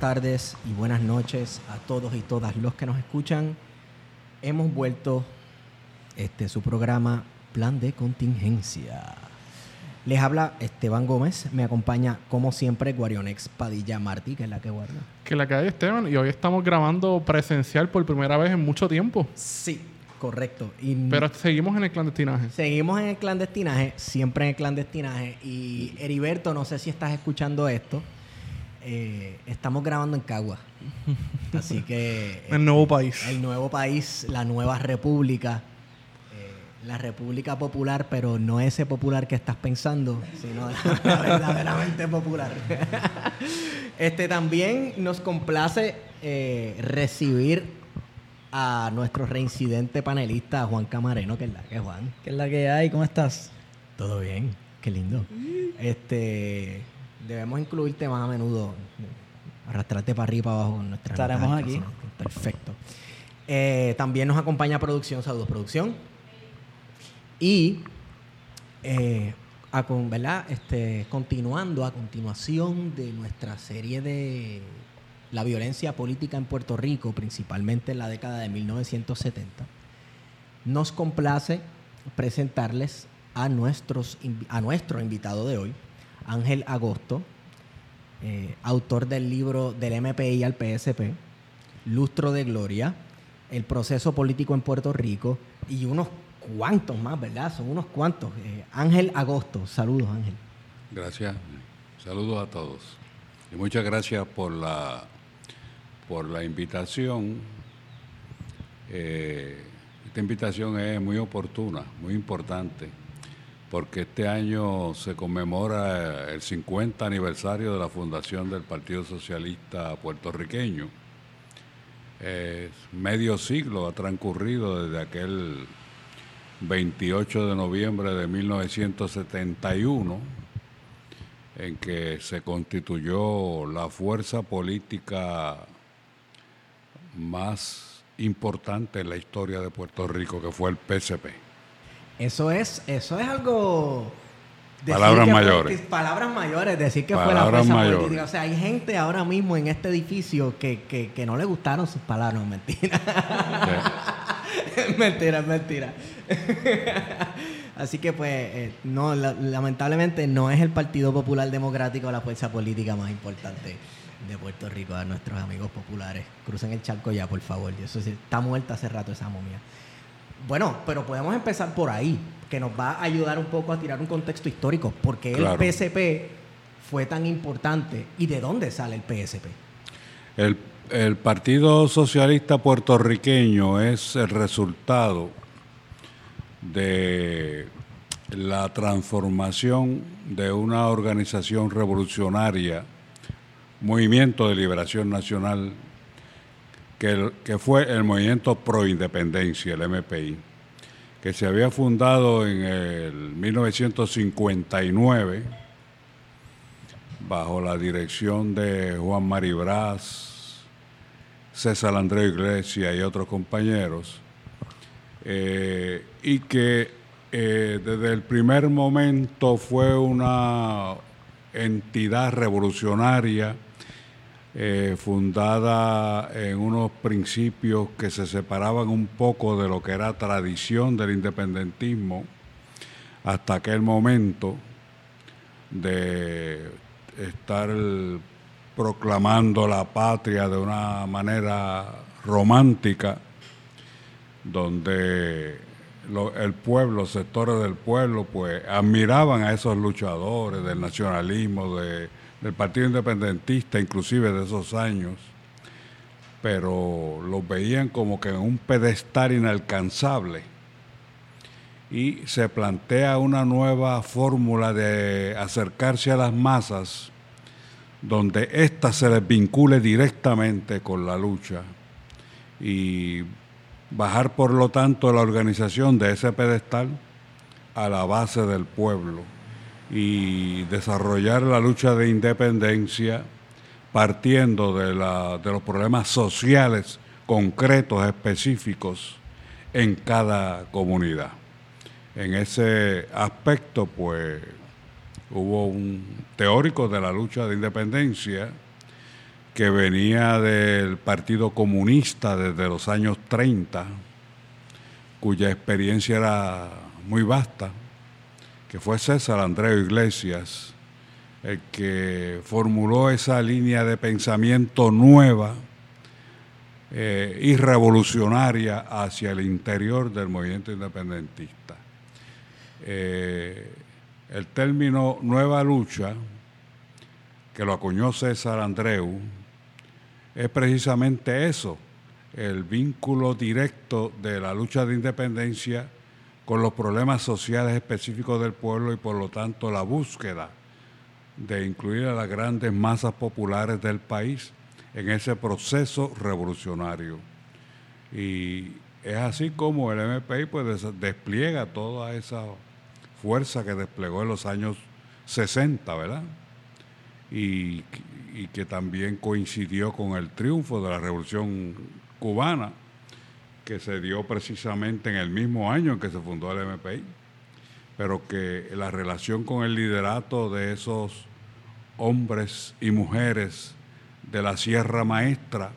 Tardes y buenas noches a todos y todas los que nos escuchan. Hemos vuelto este su programa Plan de Contingencia. Les habla Esteban Gómez, me acompaña como siempre Guarionex Padilla Martí, que es la que guarda. Que la que hay Esteban y hoy estamos grabando presencial por primera vez en mucho tiempo. Sí, correcto. Y Pero seguimos en el clandestinaje. Seguimos en el clandestinaje, siempre en el clandestinaje. Y Heriberto, no sé si estás escuchando esto. Eh, estamos grabando en Cagua. Así que. El nuevo país. El nuevo país, la nueva república. eh, la República Popular, pero no ese popular que estás pensando, sino la verdaderamente popular. este también nos complace eh, recibir a nuestro reincidente panelista, Juan Camareno, que es la que es Juan. ¿Qué es la que hay? ¿Cómo estás? Todo bien, qué lindo. Este, debemos incluirte más a menudo, arrastrarte para arriba y para abajo con nuestras Estaremos aquí. Perfecto. Eh, también nos acompaña producción, saludos producción. Y, eh, a ¿verdad? Este, continuando a continuación de nuestra serie de la violencia política en Puerto Rico, principalmente en la década de 1970, nos complace presentarles a, nuestros, a nuestro invitado de hoy, Ángel Agosto, eh, autor del libro Del MPI al PSP, Lustro de Gloria, El proceso político en Puerto Rico y unos cuantos más, ¿verdad? Son unos cuantos. Eh, Ángel Agosto, saludos Ángel. Gracias. Saludos a todos. Y muchas gracias por la, por la invitación. Eh, esta invitación es muy oportuna, muy importante, porque este año se conmemora el 50 aniversario de la fundación del Partido Socialista puertorriqueño. Medio siglo ha transcurrido desde aquel 28 de noviembre de 1971, en que se constituyó la fuerza política más importante en la historia de Puerto Rico, que fue el PSP. Eso es, eso es algo. Palabras que mayores. palabras mayores, decir que fue la fuerza mayores. política. O sea, hay gente ahora mismo en este edificio que, que, que no le gustaron sus palabras, mentira. mentira, mentira. Así que pues, eh, no, la- lamentablemente no es el Partido Popular Democrático la fuerza política más importante de Puerto Rico, a nuestros amigos populares. Crucen el charco ya, por favor. Eso sí, está muerta hace rato esa momia. Bueno, pero podemos empezar por ahí, que nos va a ayudar un poco a tirar un contexto histórico. porque Claro. el PSP fue tan importante y de dónde sale el PSP? El, el Partido Socialista Puertorriqueño es el resultado de la transformación de una organización revolucionaria, Movimiento de Liberación Nacional, que, fue el Movimiento Pro Independencia, el MPI, que se había fundado en el 1959 bajo la dirección de Juan Maribraz, César Andrés Iglesias y otros compañeros, eh, y que eh, desde el primer momento fue una entidad revolucionaria eh, fundada en unos principios que se separaban un poco de lo que era tradición del independentismo hasta aquel momento de estar proclamando la patria de una manera romántica, donde el pueblo, sectores del pueblo, pues admiraban a esos luchadores del nacionalismo, del Partido Independentista, inclusive de esos años, pero los veían como que en un pedestal inalcanzable. Y se plantea una nueva fórmula de acercarse a las masas, donde ésta se les vincule directamente con la lucha y bajar por lo tanto la organización de ese pedestal a la base del pueblo y desarrollar la lucha de independencia partiendo de, la, de los problemas sociales concretos, específicos en cada comunidad. En ese aspecto, pues, hubo un teórico de la lucha de independencia que venía del Partido Comunista desde los años 30, cuya experiencia era muy vasta, que fue César Andreu Iglesias, el que formuló esa línea de pensamiento nueva eh, y revolucionaria hacia el interior del movimiento independentista. Eh, el término nueva lucha, que lo acuñó César Andreu, es precisamente eso, el vínculo directo de la lucha de independencia con los problemas sociales específicos del pueblo y por lo tanto la búsqueda de incluir a las grandes masas populares del país en ese proceso revolucionario. Y es así como el MPI pues despliega toda esa fuerza que desplegó en los años 60, ¿verdad? Y, y que también coincidió con el triunfo de la Revolución Cubana, que se dio precisamente en el mismo año en que se fundó el MPI, pero que la relación con el liderato de esos hombres y mujeres de la Sierra Maestra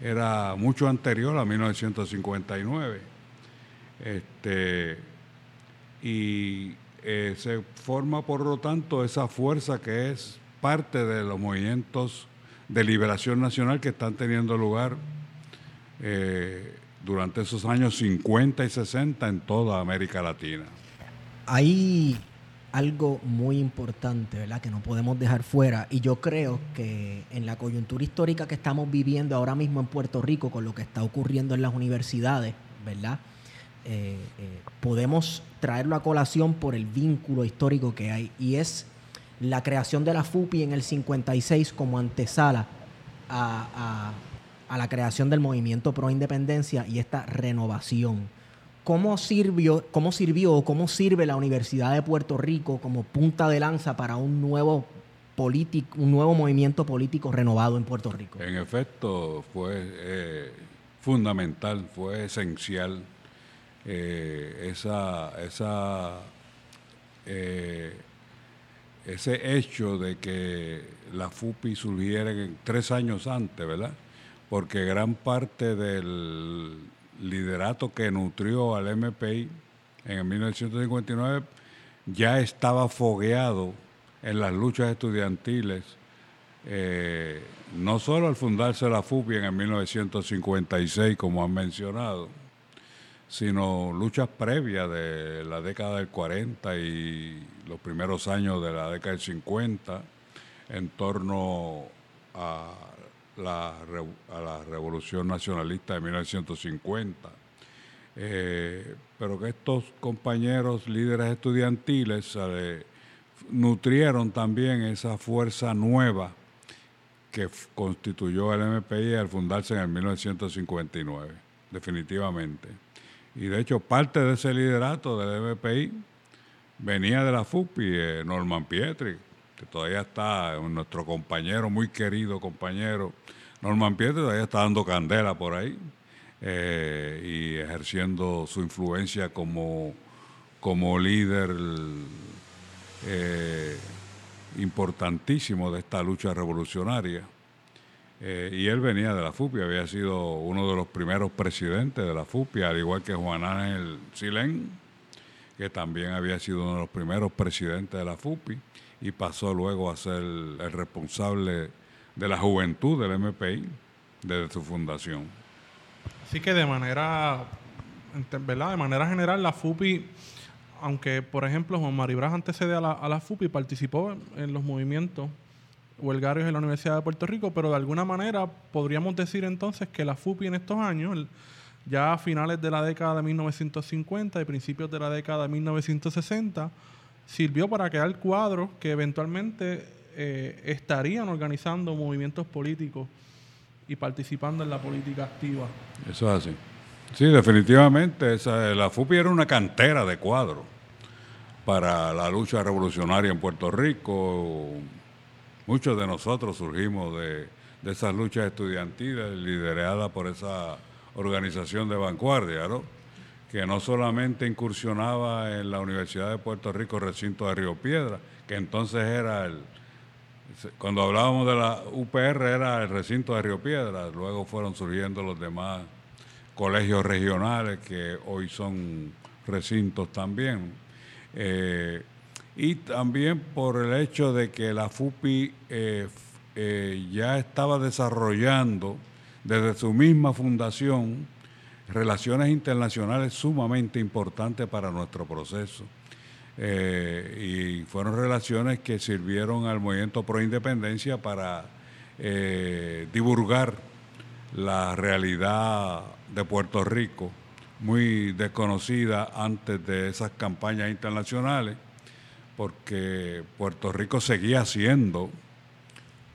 era mucho anterior a 1959. Este, y eh, se forma, por lo tanto, esa fuerza que es parte de los movimientos de liberación nacional que están teniendo lugar eh, durante esos años 50 y 60 en toda América Latina. Hay algo muy importante, ¿verdad? Que no podemos dejar fuera. Y yo creo que en la coyuntura histórica que estamos viviendo ahora mismo en Puerto Rico, con lo que está ocurriendo en las universidades, ¿verdad? Eh, eh, podemos traerlo a colación por el vínculo histórico que hay. Y es la creación de la FUPI en el 56 como antesala a, a la creación del movimiento pro independencia y esta renovación ¿Cómo sirvió, cómo sirvió o cómo sirve la Universidad de Puerto Rico como punta de lanza para un nuevo un nuevo movimiento político renovado en Puerto Rico? En efecto, fue eh, fundamental, fue esencial eh, esa, esa eh, ese hecho de que la FUPI surgiera tres años antes, ¿verdad? Porque gran parte del liderato que nutrió al MPI en 1959 ya estaba fogueado en las luchas estudiantiles, eh, no solo al fundarse la FUPI en 1956, como han mencionado, sino luchas previas de la década del 40 y los primeros años de la década del 50 en torno a la, a la revolución nacionalista de 1950. Eh, pero que estos compañeros líderes estudiantiles nutrieron también esa fuerza nueva que constituyó el MPI al fundarse en el 1959, definitivamente. Y de hecho parte de ese liderato del MPI venía de la FUPI, eh, Norman Pietri, que todavía está, nuestro compañero, muy querido compañero, Norman Pietri, todavía está dando candela por ahí eh, y ejerciendo su influencia como, como líder eh, importantísimo de esta lucha revolucionaria. Eh, y él venía de la FUPI, había sido uno de los primeros presidentes de la FUPI, al igual que Juan Ángel Silén, que también había sido uno de los primeros presidentes de la FUPI y pasó luego a ser el responsable de la juventud del MPI desde su fundación. Así que de manera, ¿verdad? De manera general, la FUPI, aunque por ejemplo Juan Maribras antecede a la, a la FUPI, participó en los movimientos huelgarios en la Universidad de Puerto Rico, pero de alguna manera podríamos decir entonces que la FUPI en estos años, ya a finales de la década de 1950 y principios de la década de 1960, sirvió para crear cuadros que eventualmente eh, estarían organizando movimientos políticos y participando en la política activa. Eso es así. Sí, definitivamente. la FUPI era una cantera de cuadros para la lucha revolucionaria en Puerto Rico. Muchos de nosotros surgimos de, de esas luchas estudiantiles lideradas por esa organización de vanguardia, ¿no? Que no solamente incursionaba en la Universidad de Puerto Rico, recinto de Río Piedra, que entonces era el, cuando hablábamos de la UPR era el recinto de Río Piedra, luego fueron surgiendo los demás colegios regionales que hoy son recintos también. Eh, y también por el hecho de que la FUPI eh, eh, ya estaba desarrollando desde su misma fundación relaciones internacionales sumamente importantes para nuestro proceso. Eh, y fueron relaciones que sirvieron al movimiento pro independencia para eh, divulgar la realidad de Puerto Rico, muy desconocida antes de esas campañas internacionales, porque Puerto Rico seguía siendo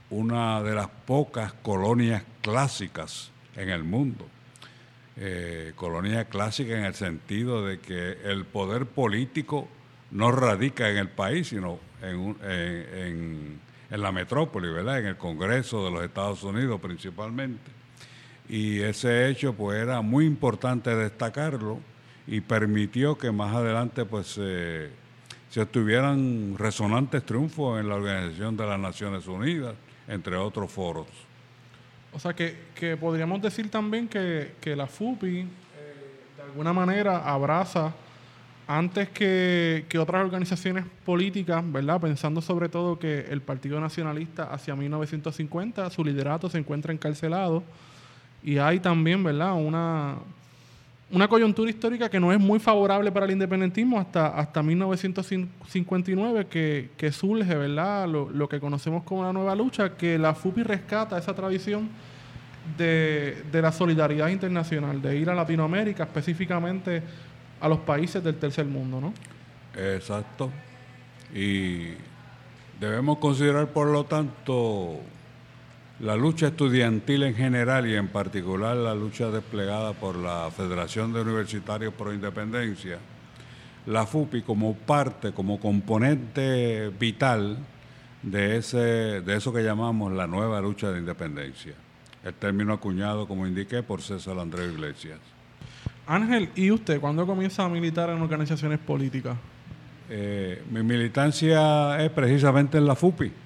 una de las pocas colonias clásicas en el mundo eh, colonia clásica en el sentido de que el poder político no radica en el país, sino en, en, en, la metrópoli, ¿verdad? En el Congreso de los Estados Unidos principalmente. Y ese hecho pues era muy importante destacarlo y permitió que más adelante pues se obtuvieran resonantes triunfos en la Organización de las Naciones Unidas, entre otros foros. O sea, que, que podríamos decir también que, la FUPI eh, de alguna manera abraza antes que, otras organizaciones políticas, ¿verdad? Pensando sobre todo que el Partido Nacionalista hacia 1950, su liderato se encuentra encarcelado y hay también, ¿verdad? Una, una coyuntura histórica que no es muy favorable para el independentismo hasta, hasta 1959, que, que surge, ¿verdad? Lo, lo, que conocemos como la nueva lucha, que la FUPI rescata esa tradición de, de la solidaridad internacional, de ir a Latinoamérica, específicamente a los países del tercer mundo, ¿no? Exacto. Y debemos considerar, por lo tanto, la lucha estudiantil en general y en particular la lucha desplegada por la Federación de Universitarios Pro Independencia, la FUPI como parte, como componente vital de, ese, de eso que llamamos la nueva lucha de independencia. El término acuñado, como indiqué, por César Andrés Iglesias. Ángel, ¿y usted cuándo comienza a militar en organizaciones políticas? Eh, mi militancia es precisamente en la FUPI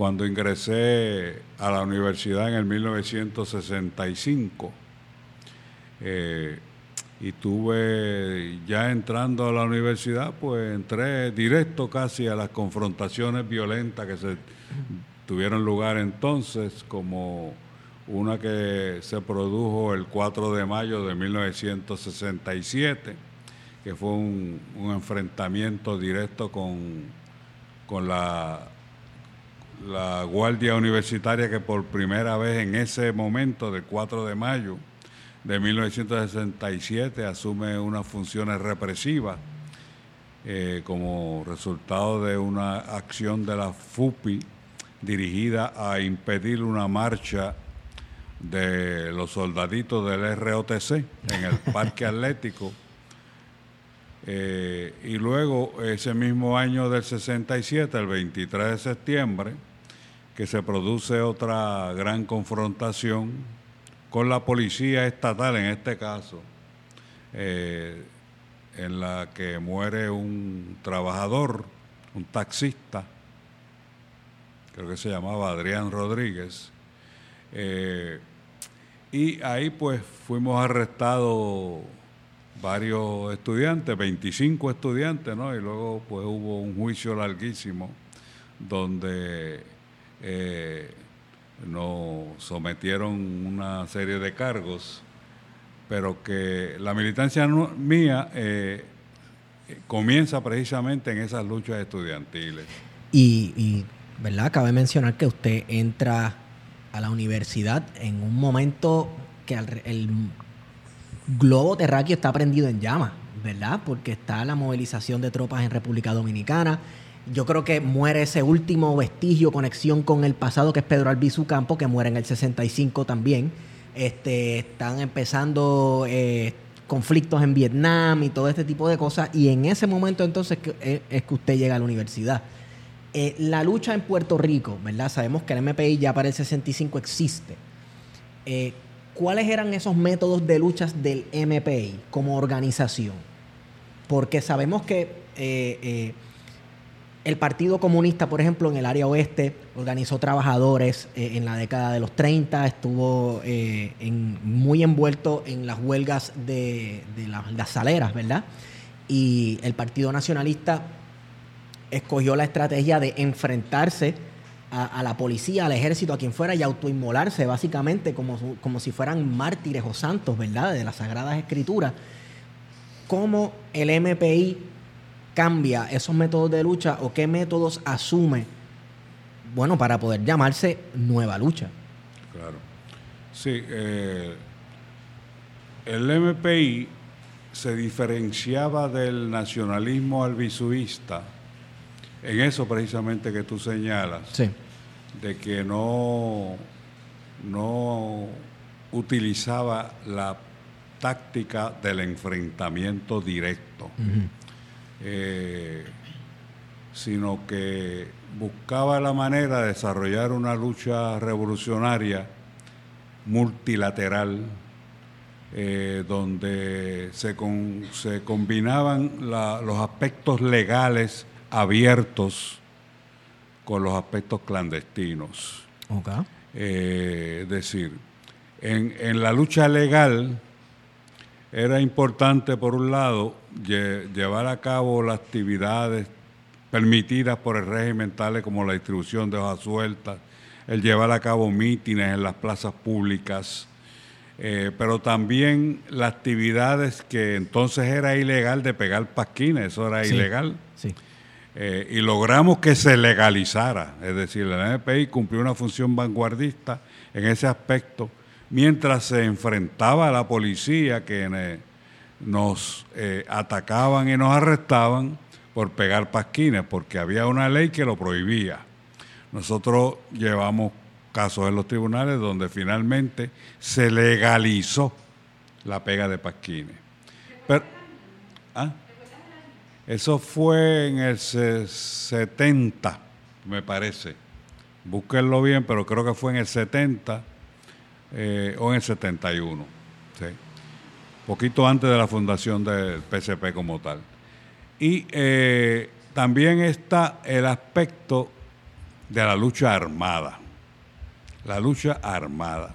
cuando ingresé a la universidad en el 1965 eh, y tuve ya entrando a la universidad, pues entré directo casi a las confrontaciones violentas que se tuvieron lugar entonces, como una que se produjo el 4 de mayo de 1967, que fue un, enfrentamiento directo con, con la la Guardia Universitaria que por primera vez en ese momento del 4 de mayo de 1967 asume unas funciones represivas eh, como resultado de una acción de la FUPI dirigida a impedir una marcha de los soldaditos del ROTC en el Parque Atlético. Eh, y luego, ese mismo año del 67, el 23 de septiembre, que se produce otra gran confrontación con la policía estatal en este caso, eh, en la que muere un trabajador, un taxista, creo que se llamaba Adrián Rodríguez, eh, y ahí pues fuimos arrestados varios estudiantes, 25 estudiantes, ¿no? Y luego pues hubo un juicio larguísimo donde eh, nos sometieron una serie de cargos, pero que la militancia mía eh, comienza precisamente en esas luchas estudiantiles. Y, y, ¿verdad? Cabe mencionar que usted entra a la universidad en un momento que el globo terráqueo está prendido en llamas, ¿verdad? Porque está la movilización de tropas en República Dominicana. Yo creo que muere ese último vestigio, conexión con el pasado, que es Pedro Albizu Campo, que muere en el 65 también. Este, están empezando eh, conflictos en Vietnam y todo este tipo de cosas. Y en ese momento entonces eh, es que usted llega a la universidad. Eh, la lucha en Puerto Rico, ¿verdad? Sabemos que el MPI ya para el 65 existe. ¿cuáles eran esos métodos de luchas del MPI como organización? Porque sabemos que el Partido Comunista, por ejemplo, en el área oeste, organizó trabajadores eh, en la década de los 30, estuvo muy envuelto en las huelgas de, las saleras, ¿verdad? Y el Partido Nacionalista escogió la estrategia de enfrentarse a, la policía, al ejército, a quien fuera y autoinmolarse básicamente como, como si fueran mártires o santos, ¿verdad? De las Sagradas Escrituras. ¿Cómo el MPI cambia esos métodos de lucha o qué métodos asume, bueno, para poder llamarse nueva lucha? Claro. Sí, eh, el MPI se diferenciaba del nacionalismo albisuista en eso precisamente que tú señalas, de que no, no utilizaba la táctica del enfrentamiento directo, eh, sino que buscaba la manera de desarrollar una lucha revolucionaria multilateral, eh, donde se, se combinaban los aspectos legales abiertos con los aspectos clandestinos. Eh, es decir, en, la lucha legal era importante, por un lado, llevar a cabo las actividades permitidas por el régimen, tales como la distribución de hojas sueltas, el llevar a cabo mítines en las plazas públicas, eh, pero también las actividades que entonces era ilegal de pegar pasquines, eso era ilegal. Sí. Eh, y logramos que se legalizara, es decir, la NPI cumplió una función vanguardista en ese aspecto, mientras se enfrentaba a la policía que nos eh, atacaban y nos arrestaban por pegar pasquines, porque había una ley que lo prohibía. Nosotros llevamos casos en los tribunales donde finalmente se legalizó la pega de pasquines. Pero, ¿ah? Eso fue en el 70, me parece. Búsquenlo bien, pero creo que fue en el 70 eh, o en el 71. Poquito antes de la fundación del PCP como tal. Y eh, también está el aspecto de la lucha armada. La lucha armada.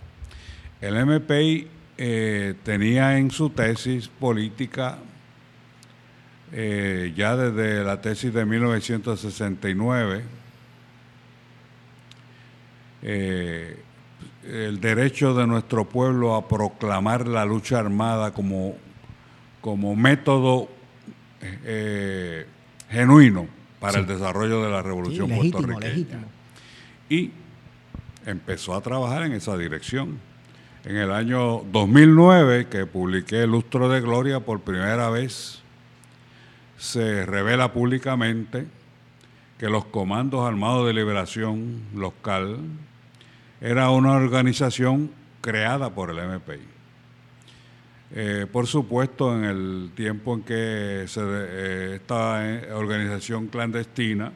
El MPI eh, tenía en su tesis política eh, ya desde la tesis de 1969, eh, el derecho de nuestro pueblo a proclamar la lucha armada como, como método eh, genuino para el desarrollo de la revolución puertorriqueña. Y empezó a trabajar en esa dirección. En el año 2009, que publiqué Lustro de Gloria por primera vez, se revela públicamente que los Comandos Armados de Liberación Local era una organización creada por el MPI. Eh, por supuesto, en el tiempo en que eh, esta organización clandestina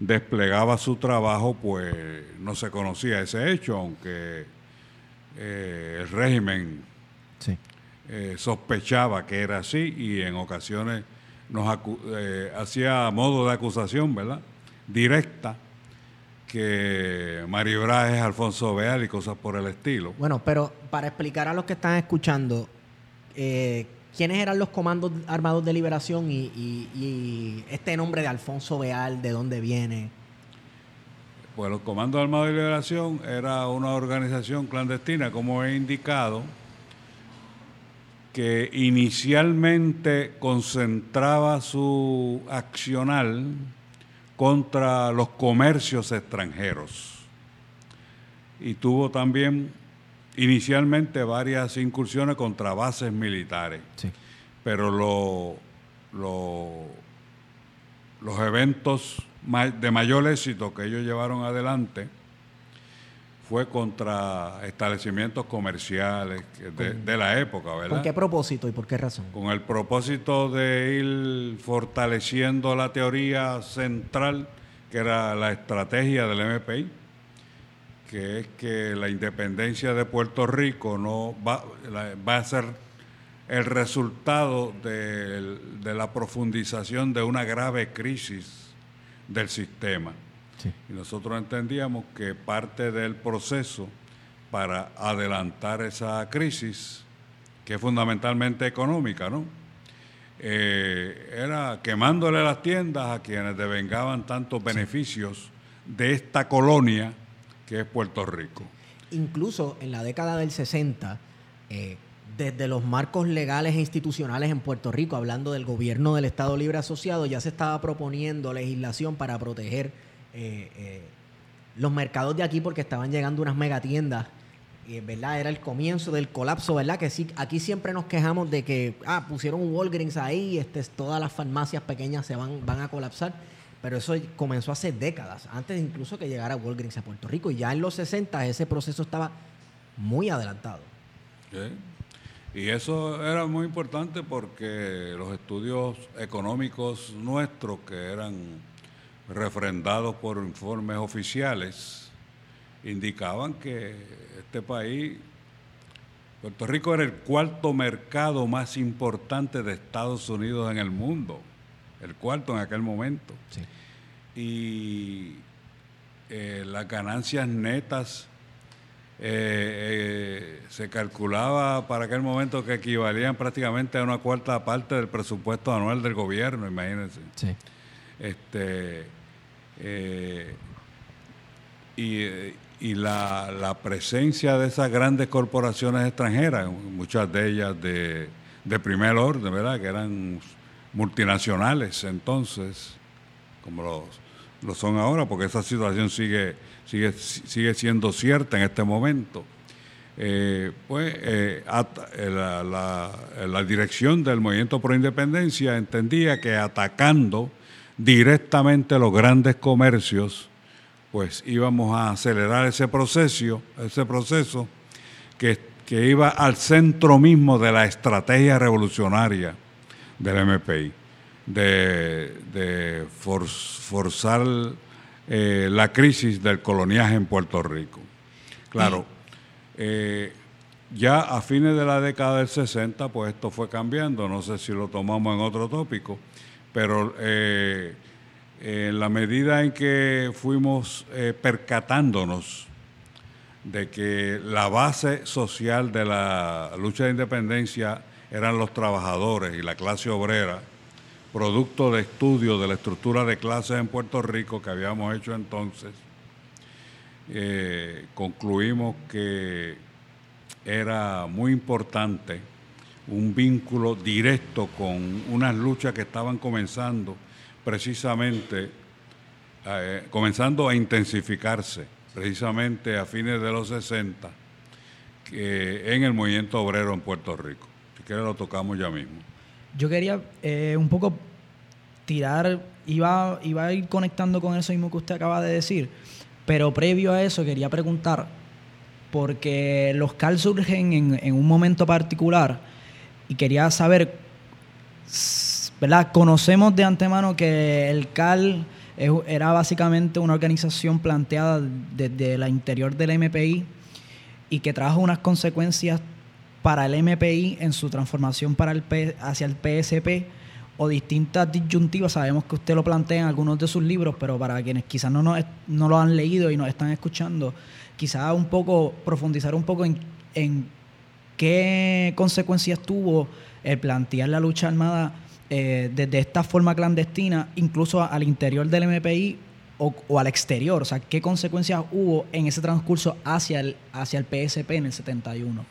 desplegaba su trabajo, pues no se conocía ese hecho, aunque eh, el régimen sospechaba que era así y en ocasiones nos eh, hacía modo de acusación, ¿verdad? Directa, que Mario Braz es Alfonso Beal y cosas por el estilo. Bueno, pero para explicar a los que están escuchando, eh, ¿quiénes eran los comandos armados de liberación y, y- y este nombre de Alfonso Beal, de dónde viene? Pues los Comandos Armados de Liberación era una organización clandestina, como he indicado, que inicialmente concentraba su accional contra los comercios extranjeros. Y tuvo también inicialmente varias incursiones contra bases militares. Sí. Pero lo- lo- los eventos de mayor éxito que ellos llevaron adelante fue contra establecimientos comerciales de, de la época, ¿verdad? ¿Con qué propósito y por qué razón? Con el propósito de ir fortaleciendo la teoría central, que era la estrategia del MPI, que es que la independencia de Puerto Rico no va, la- va a ser el resultado del- de la profundización de una grave crisis del sistema. Sí. Y nosotros entendíamos que parte del proceso para adelantar esa crisis, que es fundamentalmente económica, ¿no? Eh, era quemándole las tiendas a quienes devengaban tantos beneficios de esta colonia que es Puerto Rico. Incluso en la década del 60, eh, desde los marcos legales e institucionales en Puerto Rico, hablando del gobierno del Estado Libre Asociado, ya se estaba proponiendo legislación para proteger eh, eh, los mercados de aquí porque estaban llegando unas megatiendas. Y, ¿verdad? Era el comienzo del colapso, ¿verdad? Que sí, aquí siempre nos quejamos de que, ah, pusieron un Walgreens ahí, este, todas las farmacias pequeñas se van, van a colapsar. Pero eso comenzó hace décadas, antes incluso que llegara Walgreens a Puerto Rico. Y ya en los 60 ese proceso estaba muy adelantado. Y eso era muy importante porque los estudios económicos nuestros, que eran refrendados por informes oficiales, indicaban que este país, Puerto Rico era el cuarto mercado más importante de Estados Unidos en el mundo, el cuarto en aquel momento. Sí. Y eh, las ganancias netas eh, eh, se calculaba para aquel momento que equivalían prácticamente a una cuarta parte del presupuesto anual del gobierno, imagínense. Sí. Este, eh, y la, presencia de esas grandes corporaciones extranjeras, muchas de ellas de, primer orden, ¿verdad? Que eran multinacionales entonces, como los, lo son ahora, porque esa situación sigue, sigue, sigue siendo cierta en este momento. Eh, pues eh, la- la dirección del movimiento pro independencia entendía que atacando directamente los grandes comercios, pues íbamos a acelerar ese proceso, ese proceso que, que iba al centro mismo de la estrategia revolucionaria del MPI, de, de for- forzar eh, la crisis del coloniaje en Puerto Rico. Claro, eh, ya a fines de la década del 60, pues esto fue cambiando, no sé si lo tomamos en otro tópico, pero eh, en la medida en que fuimos eh, percatándonos de que la base social de la lucha de independencia eran los trabajadores y la clase obrera, producto de estudio de la estructura de clases en Puerto Rico que habíamos hecho entonces, eh, concluimos que era muy importante un vínculo directo con unas luchas que estaban comenzando precisamente, eh, comenzando a intensificarse precisamente a fines de los 60 que en el movimiento obrero en Puerto Rico. Si quiere lo tocamos ya mismo. Yo quería eh, un poco tirar, iba, iba a ir conectando con eso mismo que usted acaba de decir, pero previo a eso quería preguntar, porque los CAL surgen en, en un momento particular y quería saber, ¿verdad? Conocemos de antemano que el CAL era básicamente una organización planteada desde el interior del MPI y que trajo unas consecuencias para el MPI en su transformación para el P- hacia el PSP o distintas disyuntivas. Sabemos que usted lo plantea en algunos de sus libros, pero para quienes quizás no, nos- no lo han leído y nos están escuchando, quizás un poco profundizar un poco en ¿qué consecuencias tuvo el plantear la lucha armada eh, desde esta forma clandestina, incluso al interior del MPI o, al exterior? O sea, ¿qué consecuencias hubo en ese transcurso hacia el, hacia el PSP en el 71?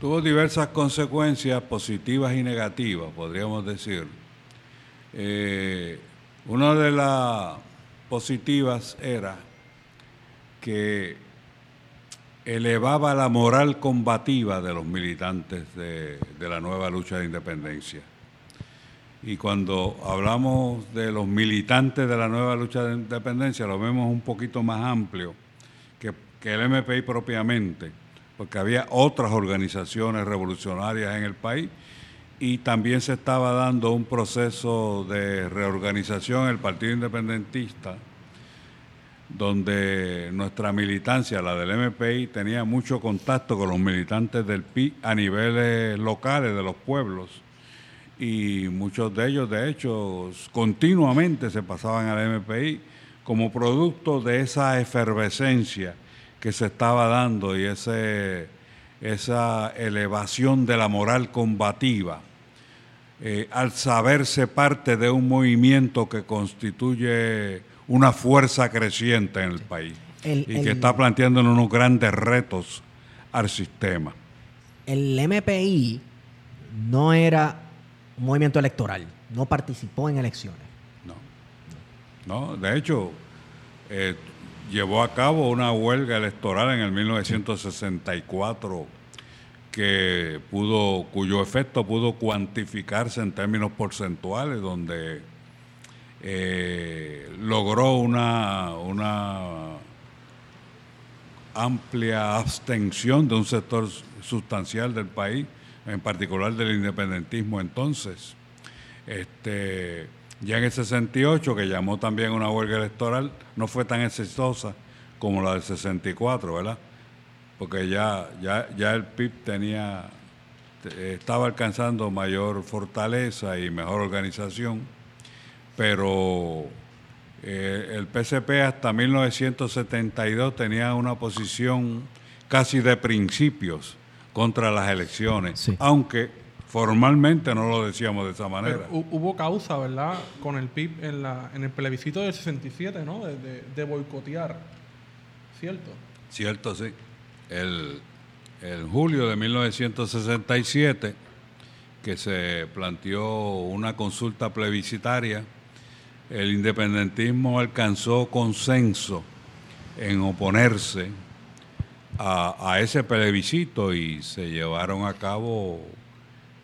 Tuvo diversas consecuencias positivas y negativas, podríamos decir. Eh, una de las positivas era que elevaba la moral combativa de los militantes de, la nueva lucha de independencia. Y cuando hablamos de los militantes de la nueva lucha de independencia, lo vemos un poquito más amplio que, que el MPI propiamente, porque había otras organizaciones revolucionarias en el país y también se estaba dando un proceso de reorganización en el Partido Independentista, donde nuestra militancia, la del MPI, tenía mucho contacto con los militantes del PI a niveles locales de los pueblos. Y muchos de ellos, de hecho, continuamente se pasaban al MPI como producto de esa efervescencia que se estaba dando y ese, esa elevación de la moral combativa eh, al saberse parte de un movimiento que constituye una fuerza creciente en el país El- y el- que está planteando unos grandes retos al sistema. El MPI no era un movimiento electoral, no participó en elecciones. No, no de hecho, eh, llevó a cabo una huelga electoral en el 1964 que pudo, cuyo efecto pudo cuantificarse en términos porcentuales, donde eh, logró una, una amplia abstención de un sector sustancial del país, en particular del independentismo entonces. Este, ya en el 68, que llamó también una huelga electoral, no fue tan exitosa como la del 64, ¿verdad? Porque ya, ya, ya el PIB tenía, te- estaba alcanzando mayor fortaleza y mejor organización, pero eh, el PCP hasta 1972 tenía una posición casi de principios contra las elecciones, Sí. aunque formalmente no lo decíamos de esa manera. Pero hubo causa, ¿verdad? Con el PIB en, la, en el plebiscito del 67, ¿no? De, de, de boicotear. ¿Cierto? Cierto, sí. El, el julio de 1967, que se planteó una consulta plebiscitaria, el independentismo alcanzó consenso en oponerse a, a ese plebiscito y se llevaron a cabo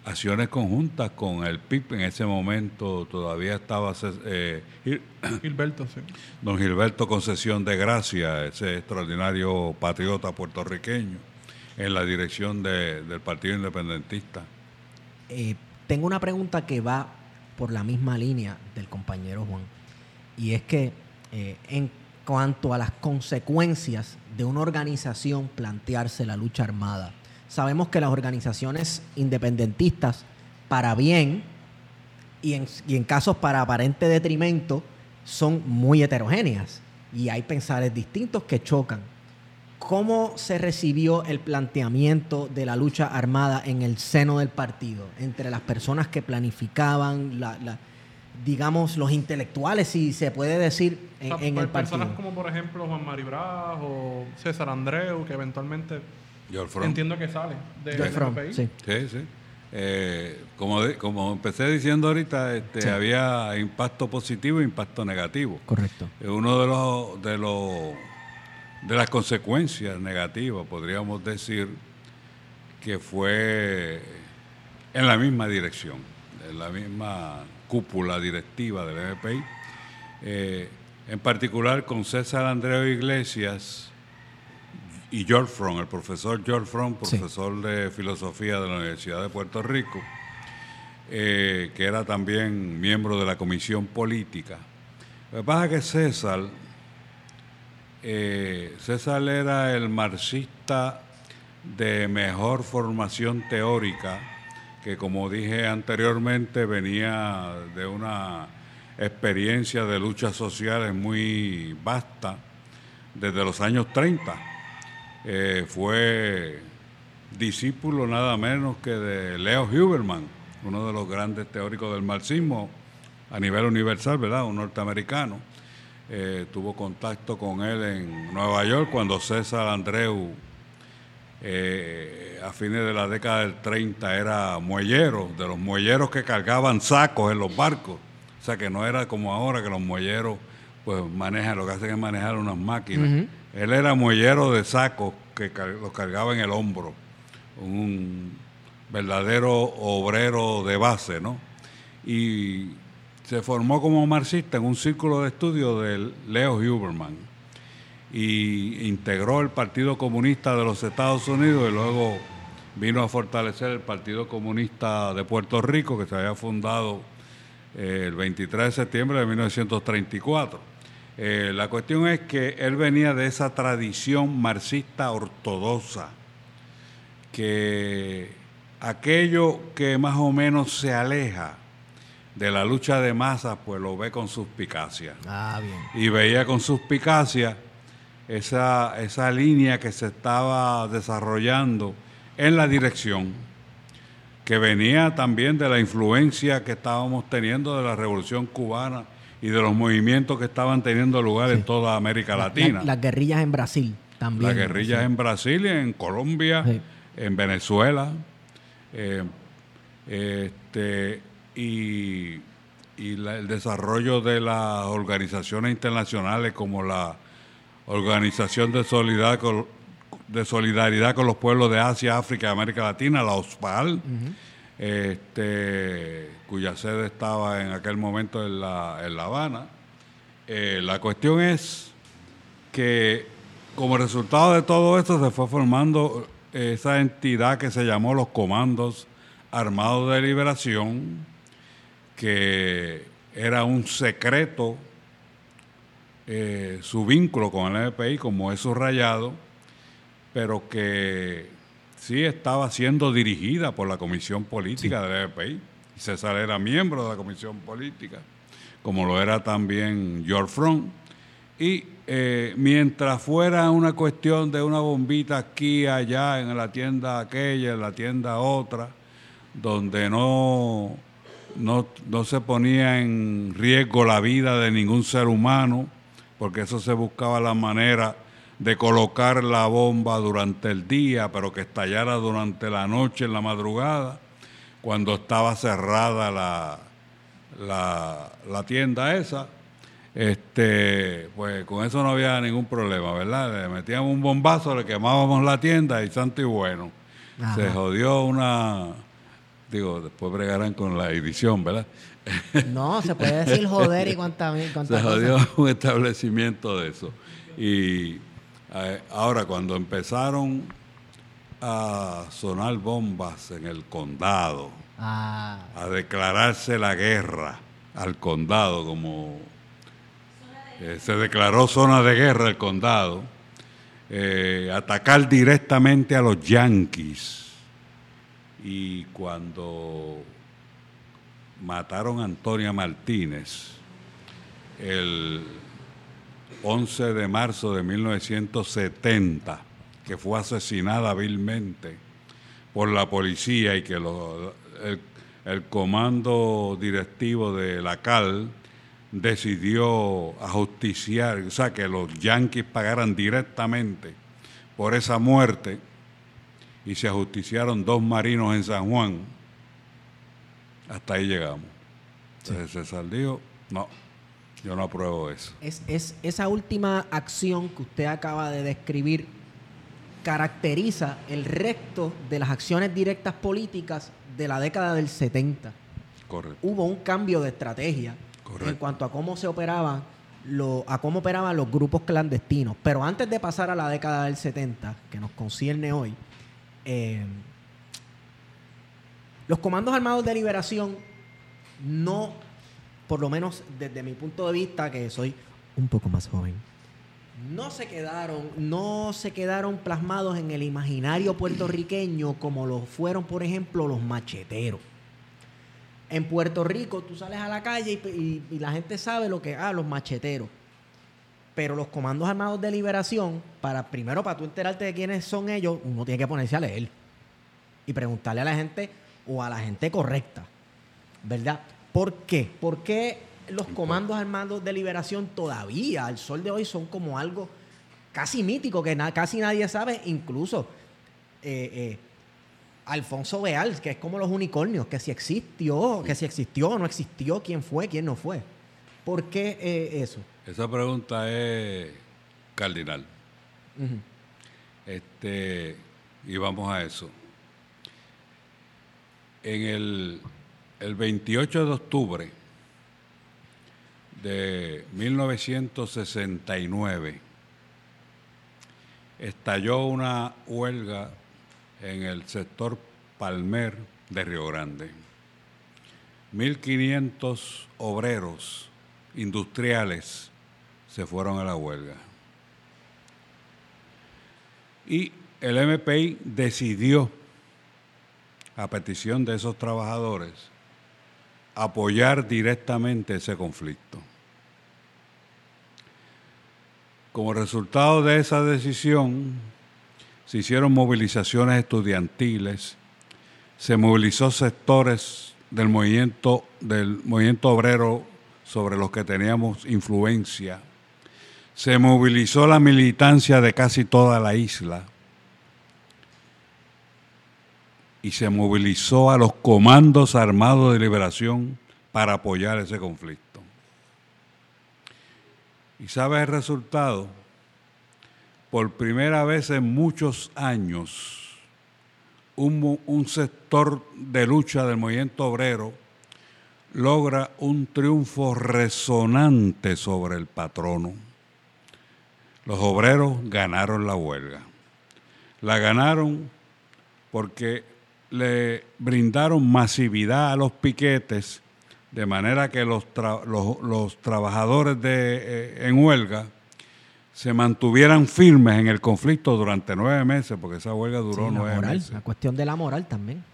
acciones conjuntas con el PIB. En ese momento todavía estaba eh, Gil- Gilberto, sí. don Gilberto Concesión de Gracia, ese extraordinario patriota puertorriqueño, en la dirección de- del Partido Independentista. Eh, tengo una pregunta que va por la misma línea del compañero Juan. Y es que eh, en cuanto a las consecuencias de una organización plantearse la lucha armada, sabemos que las organizaciones independentistas, para bien y en, y en casos para aparente detrimento, son muy heterogéneas. Y hay pensares distintos que chocan. ¿Cómo se recibió el planteamiento de la lucha armada en el seno del partido? Entre las personas que planificaban, la- la- digamos, los intelectuales, si se puede decir, en, O sea, en per- el partido. Personas como, por ejemplo, Juan Mari Brás o César Andreu, que eventualmente entiendo que sale de del Fromm, MPI. sí. Sí, sí. Eh, como, de- como empecé diciendo ahorita, este, Sí. había impacto positivo e impacto negativo. Correcto. Eh, Uno de los de los de las consecuencias negativas, podríamos decir, que fue en la misma dirección, en la misma cúpula directiva del MPI, eh, en particular con César Andreu Iglesias y George Fromm, el profesor George Fromm, Sí. profesor de filosofía de la Universidad de Puerto Rico, eh, que era también miembro de la comisión política. Lo que pasa es que César, eh, César era el marxista de mejor formación teórica, que como dije anteriormente venía de una experiencia de luchas sociales muy vasta desde los años 30. Eh, fue discípulo nada menos que de Leo Huberman, uno de los grandes teóricos del marxismo a nivel universal, ¿verdad? Un norteamericano. Eh, tuvo contacto con él en Nueva York cuando César Andreu, eh, a fines de la década del 30, era muellero, de los muelleros que cargaban sacos en los barcos. O sea que no era como ahora que los muelleros pues manejan, lo que hacen es manejar unas máquinas. Él era muellero de sacos que los cargaba en el hombro. Un verdadero obrero de base, ¿no? Y se formó como marxista en un círculo de estudio de Leo Huberman y integró el Partido Comunista de los Estados Unidos y luego vino a fortalecer el Partido Comunista de Puerto Rico que se había fundado eh, el 23 de septiembre de 1934. Eh, la cuestión es que él venía de esa tradición marxista ortodoxa, que aquello que más o menos se aleja de la lucha de masas, pues lo ve con suspicacia. Ah, bien. Y veía con suspicacia esa, esa línea que se estaba desarrollando en la dirección, que venía también de la influencia que estábamos teniendo de la revolución cubana y de los movimientos que estaban teniendo lugar en toda América Latina. las guerrillas en Brasil también. Las guerrillas en Brasil, en Colombia, en Venezuela. Eh, este, y, el desarrollo de las organizaciones internacionales como la Organización de Solidaridad con, de Solidaridad con los Pueblos de Asia, África y América Latina, la OSPAL, este, cuya sede estaba en aquel momento en La, en la Habana. Eh, la cuestión es que como resultado de todo esto se fue formando esa entidad que se llamó los Comandos Armados de Liberación, que era un secreto eh, su vínculo con el MPI, como es subrayado, pero que sí estaba siendo dirigida por la Comisión Política del MPI. César era miembro de la Comisión Política, como lo era también George Front. Y eh, mientras fuera una cuestión de una bombita aquí, allá, en la tienda aquella, en la tienda otra, donde no no, no se ponía en riesgo la vida de ningún ser humano, porque eso se buscaba la manera de colocar la bomba durante el día, pero que estallara durante la noche, en la madrugada, cuando estaba cerrada la, la, la tienda esa. Este, pues con eso no había ningún problema, ¿verdad? Le metíamos un bombazo, le quemábamos la tienda y santo y bueno. Se jodió una, Digo, después bregarán con la edición, ¿verdad? No, se puede decir joder y cuánta, Se jodió un establecimiento de eso. Y eh, ahora, cuando empezaron a sonar bombas en el condado, ah. a declararse la guerra al condado, como eh, se declaró zona de guerra el condado, eh, atacar directamente a los yanquis y cuando mataron a Antonia Martínez el 11 de marzo de 1970, que fue asesinada vilmente por la policía y que el, el, comando directivo de la CAL decidió ajusticiar, o sea, que los yanquis pagaran directamente por esa muerte, y se ajusticiaron dos marinos en San Juan. Hasta ahí llegamos. Entonces César dijo, no, yo no apruebo eso. Es, es, esa última acción que usted acaba de describir caracteriza el resto de las acciones directas políticas de la década del 70. Correcto. Hubo un cambio de estrategia en cuanto a cómo se operaban lo, a cómo operaban los grupos clandestinos. Pero antes de pasar a la década del 70, que nos concierne hoy, eh, los comandos armados de liberación no, por lo menos desde mi punto de vista, que soy un poco más joven, no se quedaron, no se quedaron plasmados en el imaginario puertorriqueño como lo fueron, por ejemplo, los macheteros. En Puerto Rico tú sales a la calle y, la gente sabe lo que, ah, los macheteros pero los comandos armados de liberación, para primero para tú enterarte de quiénes son ellos, uno tiene que ponerse a leer. y preguntarle a la gente o a la gente correcta, ¿verdad? ¿Por qué? ¿Por qué los comandos armados de liberación todavía al sol de hoy son como algo casi mítico que na- casi nadie sabe, incluso eh, eh, Alfonso Beal, que es como los unicornios, que si existió, que si existió o no existió, quién fue, quién no fue. ¿Por qué eh, eso? Esa pregunta es cardinal. Este, y vamos a eso. En el, el 28 de octubre de 1969 estalló una huelga en el sector Palmer de Río Grande. 1.500 obreros industriales se fueron a la huelga. Y el MPI decidió, a petición de esos trabajadores, apoyar directamente ese conflicto. Como resultado de esa decisión, se hicieron movilizaciones estudiantiles, se movilizó sectores del movimiento, del movimiento obrero sobre los que teníamos influencia, se movilizó la militancia de casi toda la isla y se movilizó a los comandos armados de liberación para apoyar ese conflicto. ¿Y sabes el resultado? Por primera vez en muchos años, un, un sector de lucha del movimiento obrero logra un triunfo resonante sobre el patrono. Los obreros ganaron la huelga. La ganaron porque le brindaron masividad a los piquetes, de manera que los, tra- los- los trabajadores de, eh, en huelga se mantuvieran firmes en el conflicto durante nueve meses, porque esa huelga duró Sí, la nueve moral, meses. la cuestión de la moral también.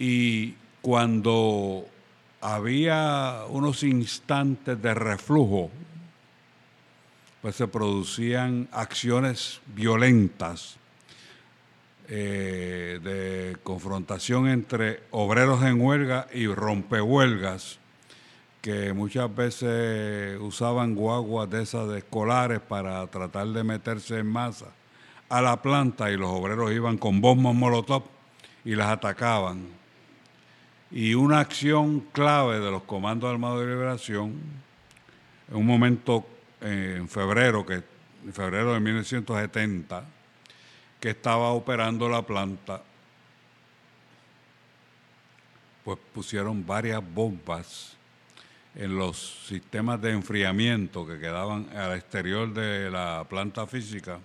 Y cuando había unos instantes de reflujo, pues se producían acciones violentas eh, de confrontación entre obreros en huelga y rompehuelgas, que muchas veces usaban guaguas de esas de escolares para tratar de meterse en masa a la planta y los obreros iban con bombas molotov y las atacaban. Y una acción clave de los comandos armados de liberación, en un momento eh, en febrero, que, en febrero de 1970, que estaba operando la planta, pues pusieron varias bombas en los sistemas de enfriamiento que quedaban al exterior de la planta física,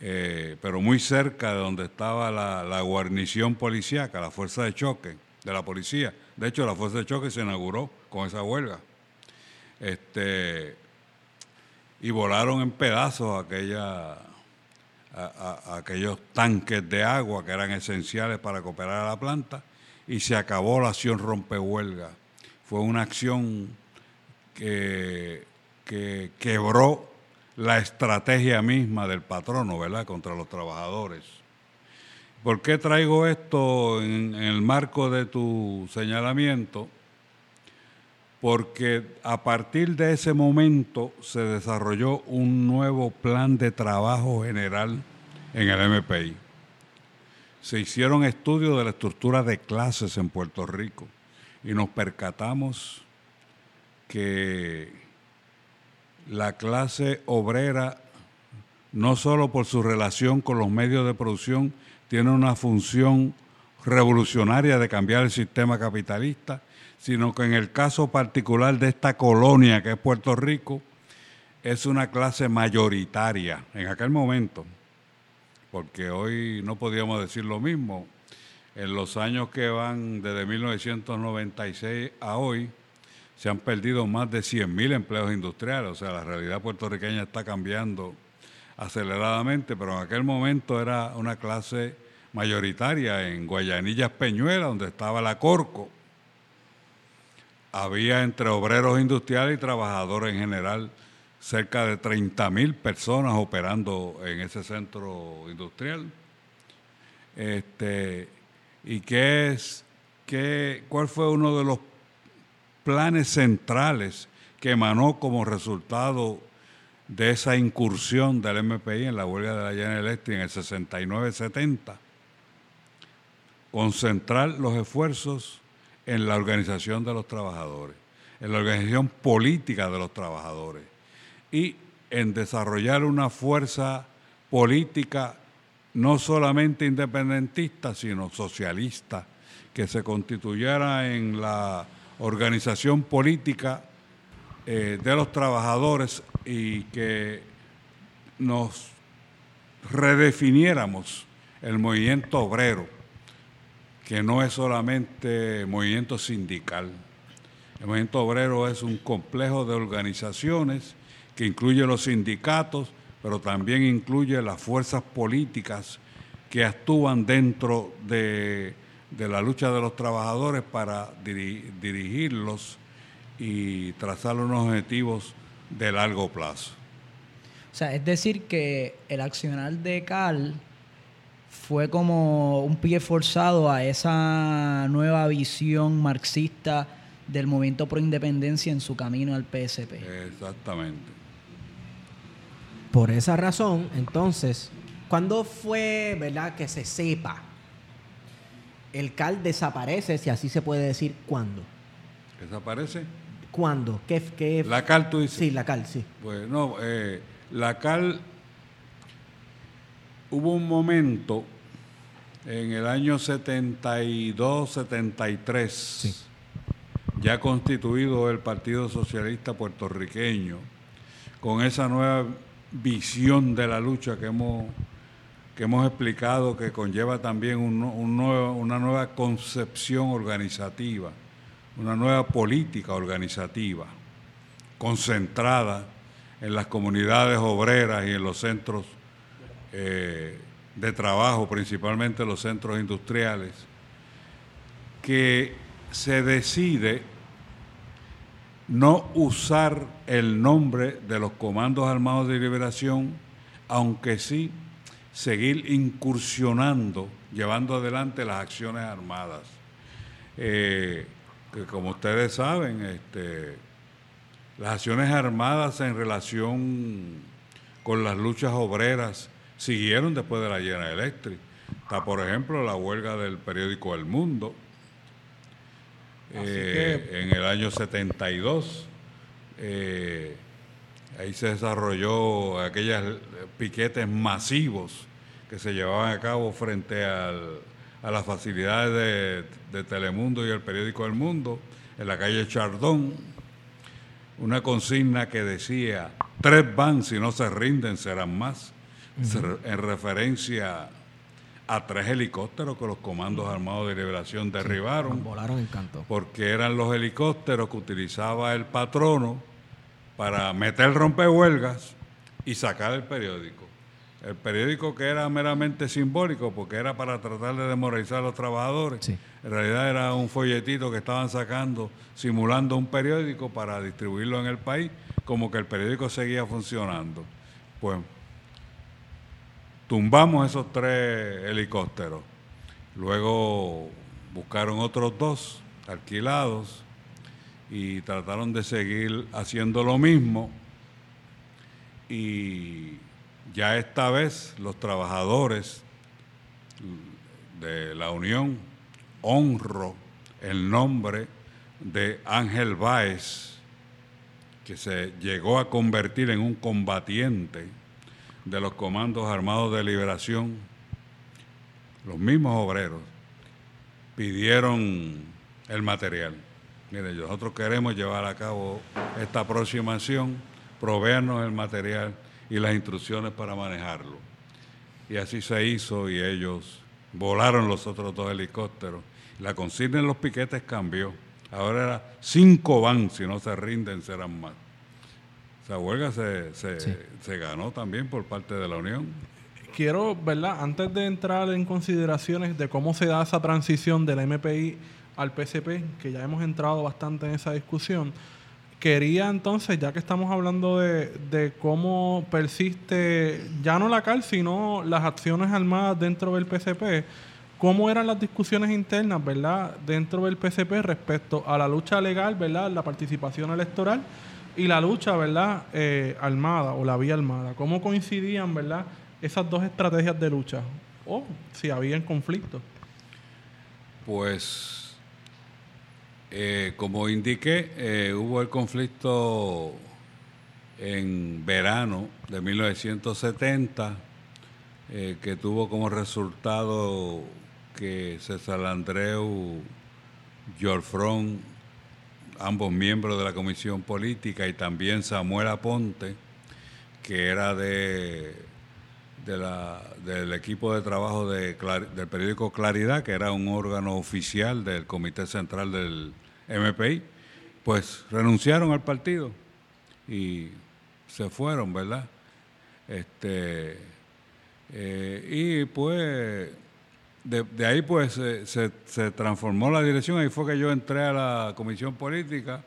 eh, pero muy cerca de donde estaba la, la guarnición policíaca, la fuerza de choque de la policía. De hecho, la fuerza de choque se inauguró con esa huelga. Este, y volaron en pedazos aquella, aquellos tanques de agua que eran esenciales para cooperar a la planta y se acabó la acción rompehuelga. Fue una acción que, que quebró la estrategia misma del patrono, ¿verdad?, contra los trabajadores. ¿Por qué traigo esto en, el marco de tu señalamiento? Porque a partir de ese momento se desarrolló un nuevo plan de trabajo general en el MPI. Se hicieron estudios de la estructura de clases en Puerto Rico y nos percatamos que la clase obrera, no solo por su relación con los medios de producción, tiene una función revolucionaria de cambiar el sistema capitalista, sino que en el caso particular de esta colonia que es Puerto Rico, es una clase mayoritaria en aquel momento, porque hoy no podíamos decir lo mismo. En los años que van desde 1996 a hoy, se han perdido más de 100.000 empleos industriales, o sea, la realidad puertorriqueña está cambiando aceleradamente, pero en aquel momento era una clase mayoritaria en Guayanillas Peñuela, donde estaba la Corco. Había entre obreros industriales y trabajadores en general cerca de 30.000 personas operando en ese centro industrial. Este, ¿Y qué es, qué, cuál fue uno de los planes centrales que emanó como resultado de esa incursión del MPI en la huelga de la General Electric en el 69-70? Concentrar los esfuerzos en la organización de los trabajadores, en la organización política de los trabajadores y en desarrollar una fuerza política no solamente independentista, sino socialista, que se constituyera en la organización política eh, de los trabajadores y que nos redefiniéramos el movimiento obrero, que no es solamente movimiento sindical. El movimiento obrero es un complejo de organizaciones que incluye los sindicatos, pero también incluye las fuerzas políticas que actúan dentro de, la lucha de los trabajadores para dirigirlos y trazar unos objetivos de largo plazo. O sea, es decir que el accionar de Cal fue como un pie forzado a esa nueva visión marxista del movimiento pro independencia en su camino al PSP. Exactamente. Por esa razón, entonces, ¿cuándo fue, verdad, que se sepa? El CAL desaparece, si así se puede decir, ¿cuándo? ¿Desaparece? ¿Cuándo? ¿Qué, qué la CAL, tú dices. Sí, la CAL, sí. Pues no, eh, la CAL, hubo un momento en el año 72, 73, sí. ya constituido el Partido Socialista Puertorriqueño, con esa nueva visión de la lucha que hemos, que hemos explicado, que conlleva también una nueva concepción organizativa, una nueva política organizativa, concentrada en las comunidades obreras y en los centros eh, de trabajo, principalmente los centros industriales, que se decide no usar el nombre de los comandos armados de liberación, aunque sí seguir incursionando, llevando adelante las acciones armadas. Eh, que como ustedes saben, este, las acciones armadas en relación con las luchas obreras siguieron después de la llena eléctrica. Está, por ejemplo, la huelga del periódico El Mundo, eh, en el año 72. Eh, ahí se desarrolló aquellos piquetes masivos que se llevaban a cabo frente a las facilidades de, Telemundo y el periódico El Mundo, en la calle Chardón, una consigna que decía, tres van, si no se rinden serán más, en referencia a tres helicópteros que los comandos armados de liberación derribaron. volaron canto. Porque eran los helicópteros que utilizaba el patrono para meter rompehuelgas y sacar el periódico. El periódico que era meramente simbólico porque era para tratar de demoralizar a los trabajadores. En realidad era un folletito que estaban sacando simulando un periódico para distribuirlo en el país, como que el periódico seguía funcionando. Pues tumbamos esos tres helicópteros. Luego buscaron otros dos alquilados y trataron de seguir haciendo lo mismo. Y ya esta vez los trabajadores de la Unión honro el nombre de Ángel Báez, que se llegó a convertir en un combatiente de los comandos armados de liberación, los mismos obreros, pidieron el material. Mire, nosotros queremos llevar a cabo esta aproximación, proveernos el material y las instrucciones para manejarlo. Y así se hizo y ellos volaron los otros dos helicópteros. La consigna en los piquetes cambió. Ahora era cinco van, si no se rinden serán más. Esa huelga se, se, ganó también por parte de la Unión. Quiero, ¿verdad? Antes de entrar en consideraciones de cómo se da esa transición del MPI al PCP, que ya hemos entrado bastante en esa discusión, quería entonces, ya que estamos hablando de, de, cómo persiste ya no la CAL, sino las acciones armadas dentro del PCP, cómo eran las discusiones internas, ¿verdad?, dentro del PCP respecto a la lucha legal, ¿verdad?, la participación electoral y la lucha, ¿verdad?, eh, armada o la vía armada. ¿Cómo coincidían, ¿verdad?, esas dos estrategias de lucha o si habían conflictos. Pues, eh, como indiqué, eh, hubo el conflicto en verano de 1970, eh, que tuvo como resultado que César Andreu, George Front, ambos miembros de la Comisión Política, y también Samuel Aponte, que era de, del equipo de trabajo de del periódico Claridad, que era un órgano oficial del Comité Central del MPI, pues renunciaron al partido y se fueron, ¿verdad? Este, eh, y pues de, ahí pues se, transformó la dirección, ahí fue que yo entré a la comisión política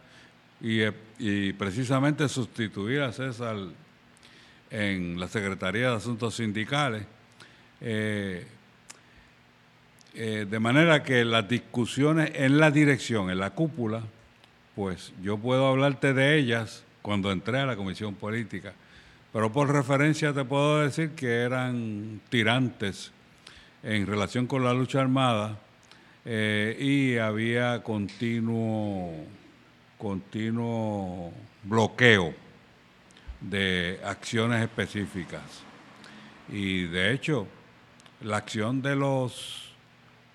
y precisamente sustituí a César en la Secretaría de Asuntos Sindicales. Eh, eh, de manera que las discusiones en la dirección, en la cúpula, pues yo puedo hablarte de ellas cuando entré a la comisión política, pero por referencia te puedo decir que eran tirantes en relación con la lucha armada eh, y había continuo, continuo bloqueo de acciones específicas. Y de hecho, la acción de los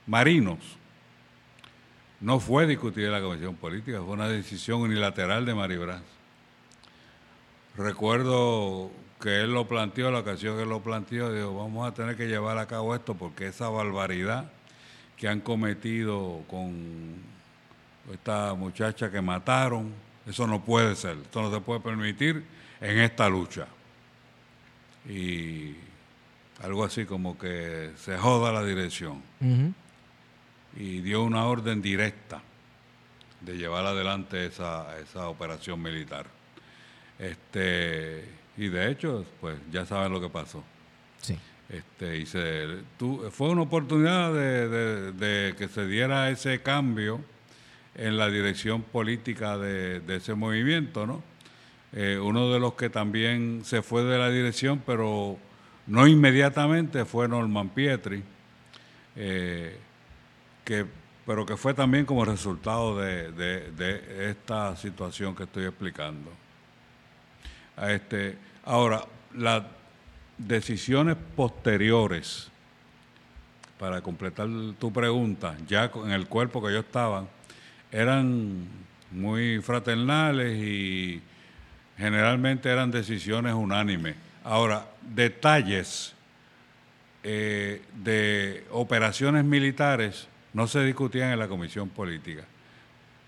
marinos no fue discutida en la Comisión Política, fue una decisión unilateral de Maribraz. Recuerdo que él lo planteó, la ocasión que lo planteó, dijo, vamos a tener que llevar a cabo esto porque esa barbaridad que han cometido con esta muchacha que mataron, eso no puede ser, esto no se puede permitir en esta lucha. Y algo así como que se joda la dirección. Y dio una orden directa de llevar adelante esa, esa operación militar. Este, y de hecho, pues ya saben lo que pasó. Sí. Este, y se, fue una oportunidad de, de, que se diera ese cambio en la dirección política de, de ese movimiento, ¿no? Eh, uno de los que también se fue de la dirección, pero no inmediatamente, fue Norman Pietri, eh, que, pero que fue también como resultado de, esta situación que estoy explicando. Este, ahora, las decisiones posteriores, para completar tu pregunta, ya en el cuerpo que yo estaba, eran muy fraternales y generalmente eran decisiones unánimes. Ahora, detalles eh, de operaciones militares no se discutían en la comisión política.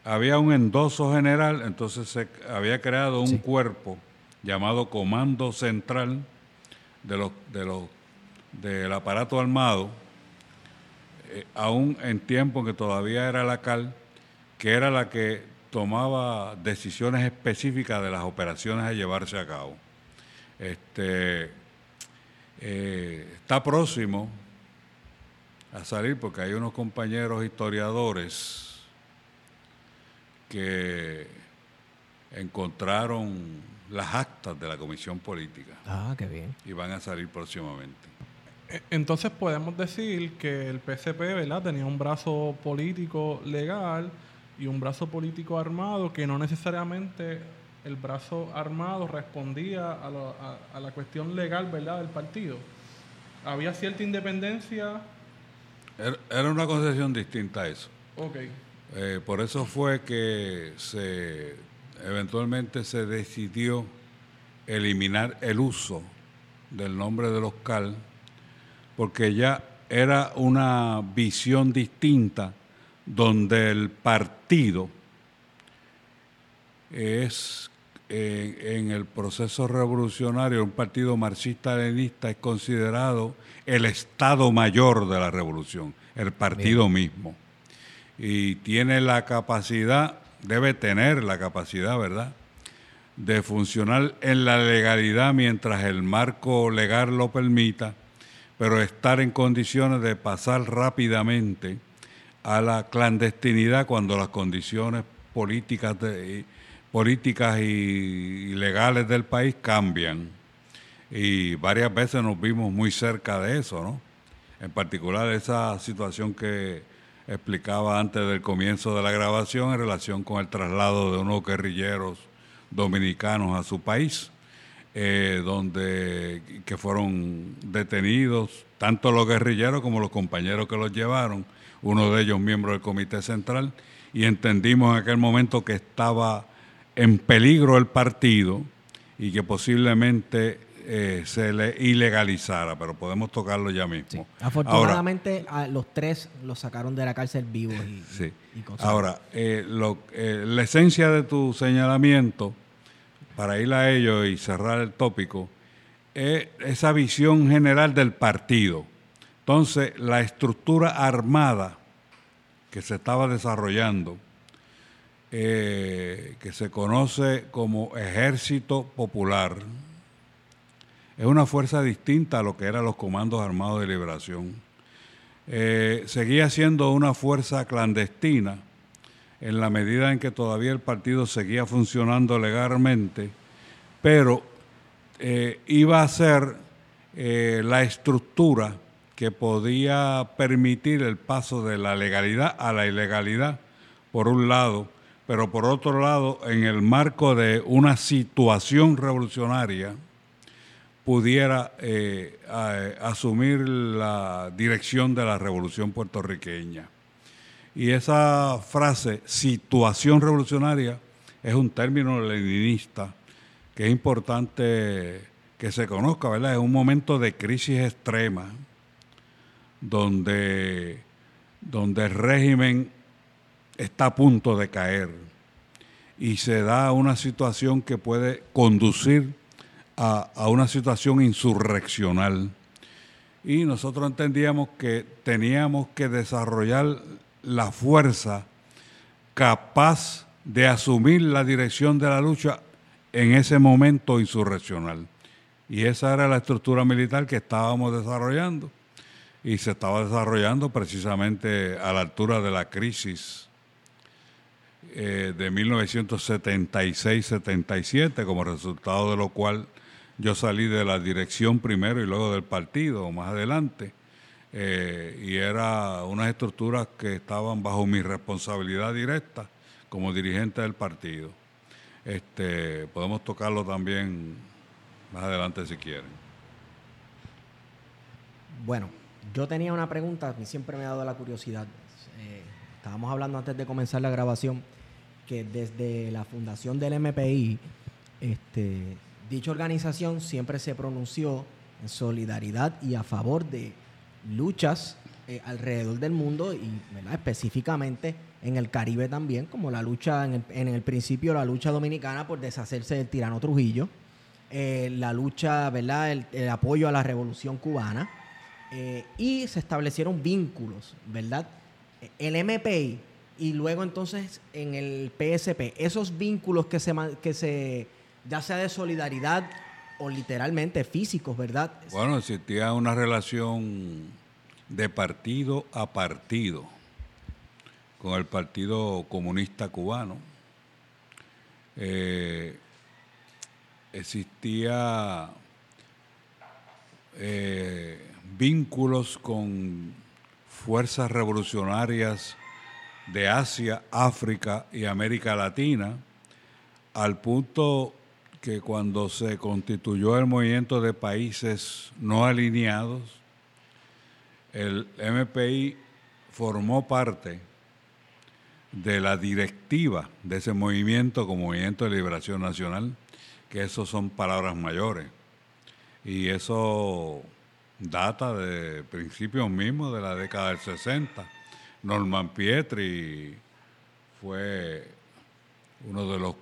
Había un endoso general, entonces se había creado un cuerpo llamado Comando Central de los, de los, del aparato armado, eh, aún en tiempo en que todavía era la CAL, que era la que tomaba decisiones específicas de las operaciones a llevarse a cabo. Este, eh, está próximo a salir porque hay unos compañeros historiadores que encontraron las actas de la comisión política. Ah, qué bien. Y van a salir próximamente. E, entonces podemos decir que el PCP ¿verdad? tenía un brazo político legal y un brazo político armado que no necesariamente el brazo armado respondía a, la cuestión legal ¿verdad? del partido. Había cierta independencia. Era una concepción distinta a eso. Okay. Eh, por eso fue que se eventualmente se decidió eliminar el uso del nombre de los CAL, porque ya era una visión distinta donde el partido es en el proceso revolucionario, un partido marxista-leninista es considerado el Estado mayor de la revolución, el partido mismo. Y tiene la capacidad, debe tener la capacidad, ¿verdad?, de funcionar en la legalidad mientras el marco legal lo permita, pero estar en condiciones de pasar rápidamente a la clandestinidad cuando las condiciones políticas, políticas y legales del país cambian. Y varias veces nos vimos muy cerca de eso, ¿no? En particular esa situación que explicaba antes del comienzo de la grabación en relación con el traslado de unos guerrilleros dominicanos a su país, eh, donde que fueron detenidos tanto los guerrilleros como los compañeros que los llevaron, uno de ellos miembro del Comité Central, y entendimos en aquel momento que estaba en peligro el partido y que posiblemente eh, se le ilegalizara, pero podemos tocarlo ya mismo. Afortunadamente, a los tres los sacaron de la cárcel vivos y, sí. Ahora, eh, lo, eh, la esencia de tu señalamiento, para ir a ello y cerrar el tópico, es esa visión general del partido. Entonces, la estructura armada que se estaba desarrollando, que se conoce como Ejército Popular, es una fuerza distinta a lo que eran los comandos armados de liberación. Eh, seguía siendo una fuerza clandestina en la medida en que todavía el partido seguía funcionando legalmente, pero eh, iba a ser eh, la estructura que podía permitir el paso de la legalidad a la ilegalidad, por un lado, pero por otro lado, en el marco de una situación revolucionaria, pudiera eh, asumir la dirección de la revolución puertorriqueña. Y esa frase, situación revolucionaria, es un término leninista que es importante que se conozca, ¿verdad? Es un momento de crisis extrema donde, donde el régimen está a punto de caer y se da una situación que puede conducir a, una situación insurreccional. Y nosotros entendíamos que teníamos que desarrollar la fuerza capaz de asumir la dirección de la lucha en ese momento insurreccional. Y esa era la estructura militar que estábamos desarrollando. Y se estaba desarrollando precisamente a la altura de la crisis eh, de 1976-77, como resultado de lo cual yo salí de la dirección primero y luego del partido más adelante. Eh, y era unas estructuras que estaban bajo mi responsabilidad directa como dirigente del partido. Este, podemos tocarlo también más adelante si quieren. Bueno, yo tenía una pregunta, a mí siempre me ha dado la curiosidad. Eh, estábamos hablando antes de comenzar la grabación que desde la fundación del MPI, este, Dicha organización siempre se pronunció en solidaridad y a favor de luchas eh, alrededor del mundo y específicamente en el Caribe también, como la lucha, en el, principio la lucha dominicana por deshacerse del tirano Trujillo, eh, la lucha, ¿verdad? El, apoyo a la revolución cubana eh, y se establecieron vínculos, ¿verdad? El MPI y luego entonces en el PSP, esos vínculos que se, que se ya sea de solidaridad o literalmente físicos, ¿verdad? Bueno, existía una relación de partido a partido con el Partido Comunista Cubano. Eh, existía eh, vínculos con fuerzas revolucionarias de Asia, África y América Latina, al punto que cuando se constituyó el movimiento de países no alineados, el MPI formó parte de la directiva de ese movimiento como Movimiento de Liberación Nacional, que eso son palabras mayores. Y eso data de principios mismos de la década del 60. Norman Pietri fue uno de los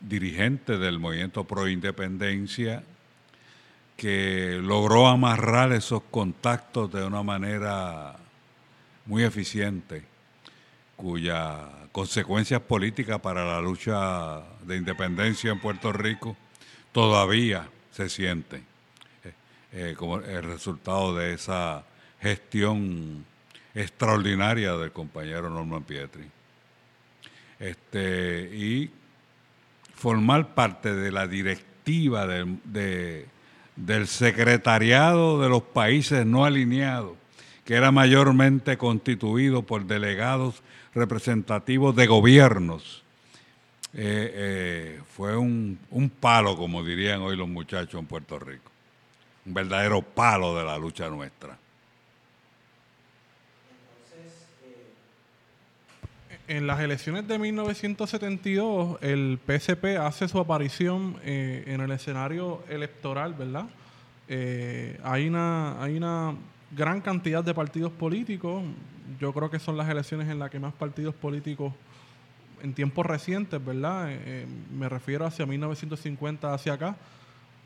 dirigente del movimiento pro independencia que logró amarrar esos contactos de una manera muy eficiente, cuya consecuencias políticas para la lucha de independencia en Puerto Rico todavía se sienten. eh, como el resultado de esa gestión extraordinaria del compañero Norman Pietri. Este, y formar parte de la directiva de, del secretariado de los países no alineados, que era mayormente constituido por delegados representativos de gobiernos. Eh, eh, fue un, un palo, como dirían hoy los muchachos en Puerto Rico. Un verdadero palo de la lucha nuestra. en las elecciones de 1972, el PSP hace su aparición eh, en el escenario electoral, ¿verdad? Eh, hay, una, hay una gran cantidad de partidos políticos. Yo creo que son las elecciones en las que más partidos políticos en tiempos recientes, ¿verdad? Eh, me refiero hacia 1950 hacia acá,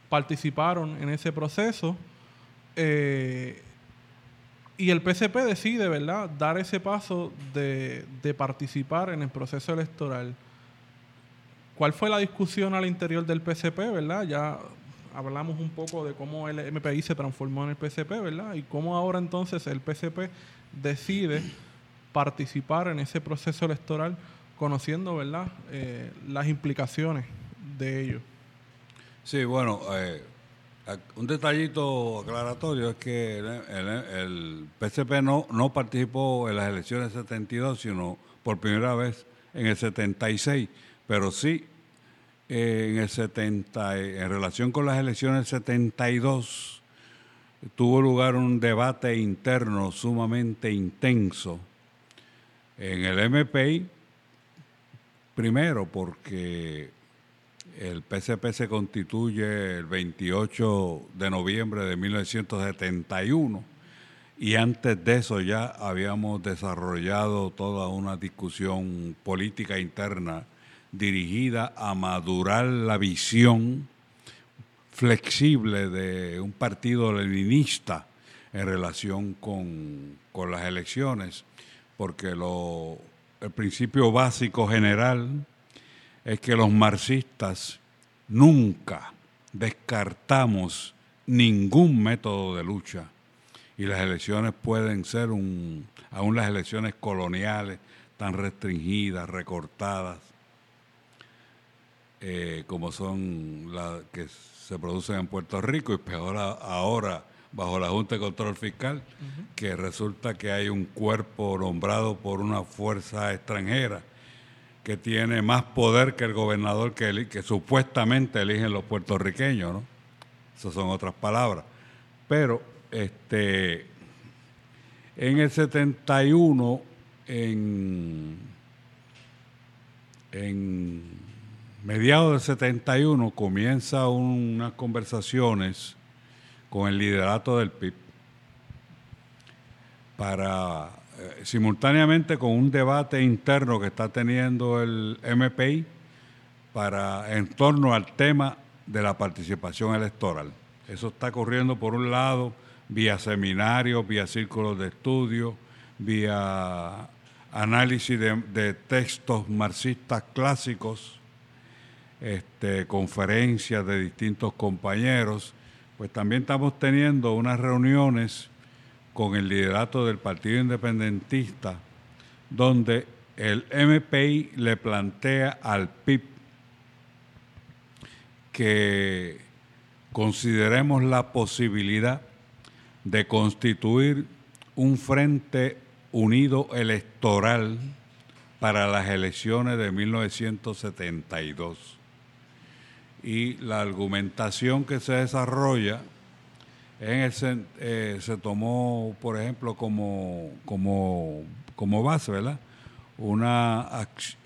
participaron en ese proceso. Y el PCP decide, ¿verdad?, dar ese paso de, participar en el proceso electoral. ¿Cuál fue la discusión al interior del PCP, verdad? Ya hablamos un poco de cómo el MPI se transformó en el PCP, ¿verdad? Y cómo ahora entonces el PCP decide participar en ese proceso electoral conociendo, ¿verdad?, eh, las implicaciones de ello. Sí, bueno, eh, un detallito aclaratorio es que el, PCP no, no participó en las elecciones 72, sino por primera vez en el 76, pero sí eh, en el 70, en relación con las elecciones 72, tuvo lugar un debate interno sumamente intenso en el MPI, primero porque el PCP se constituye el 28 de noviembre de 1971 y antes de eso ya habíamos desarrollado toda una discusión política interna dirigida a madurar la visión flexible de un partido leninista en relación con, las elecciones, porque lo, el principio básico general es que los marxistas nunca descartamos ningún método de lucha y las elecciones pueden ser un, aún las elecciones coloniales tan restringidas, recortadas, eh, como son las que se producen en Puerto Rico y peor ahora bajo la Junta de Control Fiscal, que resulta que hay un cuerpo nombrado por una fuerza extranjera que tiene más poder que el gobernador que, que supuestamente eligen los puertorriqueños, ¿no? Esas son otras palabras. Pero este, en el 71, en, en mediados del 71, comienza unas conversaciones con el liderato del PIB para eh, simultáneamente con un debate interno que está teniendo el MPI para en torno al tema de la participación electoral. Eso está ocurriendo por un lado vía seminarios, vía círculos de estudio, vía análisis de, textos marxistas clásicos, este, conferencias de distintos compañeros, pues también estamos teniendo unas reuniones con el liderato del Partido Independentista, donde el MPI le plantea al PIB que consideremos la posibilidad de constituir un frente unido electoral para las elecciones de 1972. Y la argumentación que se desarrolla en el, eh, se tomó, por ejemplo, como, como, como base, ¿verdad? Una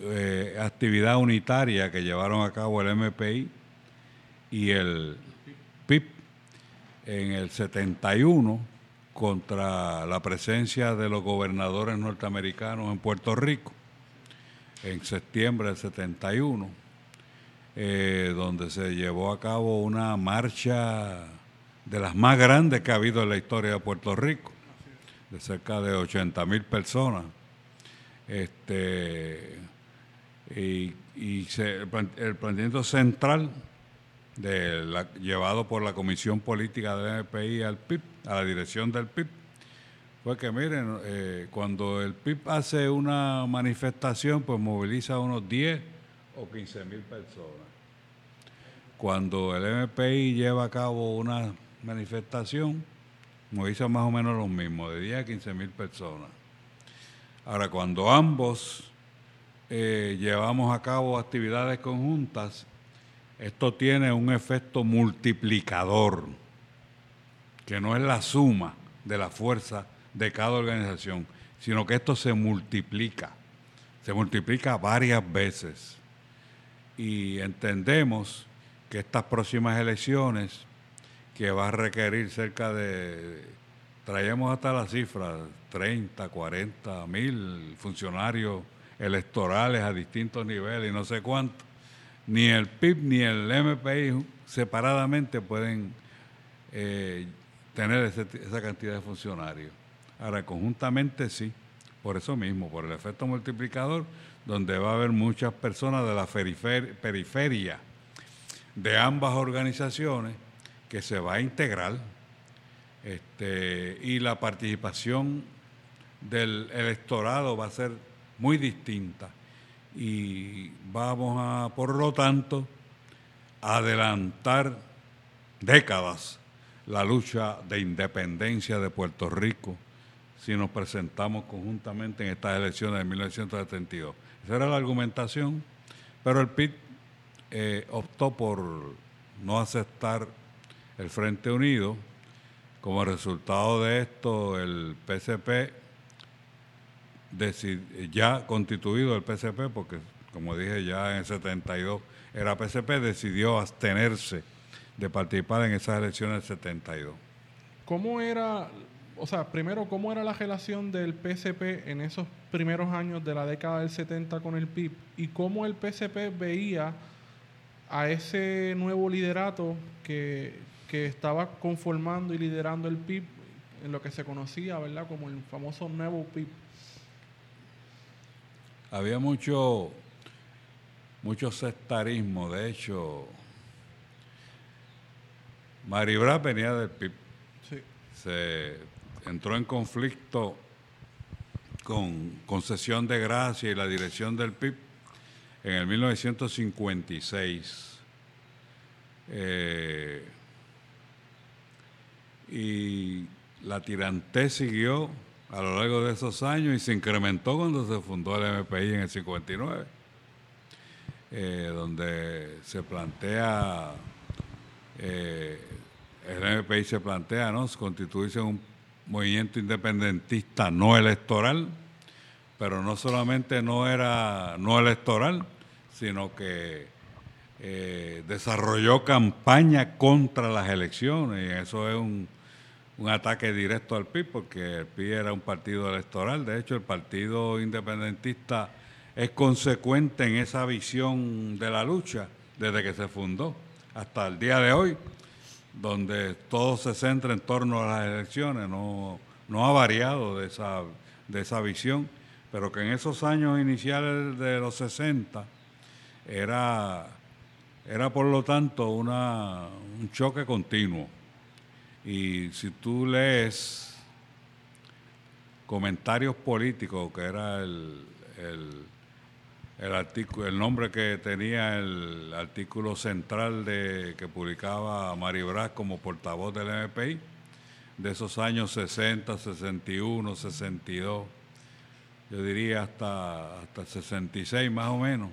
eh, actividad unitaria que llevaron a cabo el MPI y el PIB en el 71 contra la presencia de los gobernadores norteamericanos en Puerto Rico en septiembre del 71, eh, donde se llevó a cabo una marcha de las más grandes que ha habido en la historia de Puerto Rico, de cerca de 80 mil personas. Este, y, el, planteamiento central de llevado por la Comisión Política del MPI al PIB, a la dirección del PIB, fue que miren, eh, cuando el PIB hace una manifestación, pues moviliza a unos 10 o 15 mil personas. Cuando el MPI lleva a cabo una manifestación, moviliza más o menos lo mismo, de 10 a 15 mil personas. Ahora, cuando ambos eh, llevamos a cabo actividades conjuntas, esto tiene un efecto multiplicador, que no es la suma de la fuerza de cada organización, sino que esto se multiplica, se multiplica varias veces. Y entendemos que estas próximas elecciones, que va a requerir cerca de, traemos hasta la cifra, 30, 40 mil funcionarios electorales a distintos niveles y no sé cuánto, ni el PIB ni el MPI separadamente pueden eh, tener esa cantidad de funcionarios. Ahora, conjuntamente sí, por eso mismo, por el efecto multiplicador, donde va a haber muchas personas de la perifer- periferia de ambas organizaciones que se va a integrar este, y la participación del electorado va a ser muy distinta y vamos a, por lo tanto, adelantar décadas la lucha de independencia de Puerto Rico si nos presentamos conjuntamente en estas elecciones de 1972. Esa era la argumentación, pero el PIB eh, optó por no aceptar el Frente Unido. Como resultado de esto, el PCP, ya constituido el PCP, porque como dije ya en el 72 era PCP, decidió abstenerse de participar en esas elecciones del 72. ¿Cómo era, o sea, primero, cómo era la relación del PCP en esos primeros años de la década del 70 con el PIB? ¿Y cómo el PCP veía a ese nuevo liderato que, que estaba conformando y liderando el PIB en lo que se conocía, ¿verdad? Como el famoso nuevo PIB. Había mucho, mucho sectarismo, de hecho, Maribra venía del PIB, Sí. se entró en conflicto con concesión de gracia y la dirección del PIB en el 1956. Eh, y la tirantez siguió a lo largo de esos años y se incrementó cuando se fundó el MPI en el 59, eh, donde se plantea, eh, el MPI se plantea, ¿no? constituirse un movimiento independentista no electoral, pero no solamente no era no electoral, sino que eh, desarrolló campaña contra las elecciones y eso es un, un ataque directo al PIB porque el PIB era un partido electoral. De hecho, el partido independentista es consecuente en esa visión de la lucha desde que se fundó hasta el día de hoy, donde todo se centra en torno a las elecciones, no, no ha variado de esa, de esa visión, pero que en esos años iniciales de los 60 era, era por lo tanto un choque continuo. Y si tú lees comentarios políticos, que era el, el, artículo, el nombre que tenía el artículo central de, que publicaba Mari Brás como portavoz del MPI, de esos años 60, 61, 62, yo diría hasta, hasta 66 más o menos.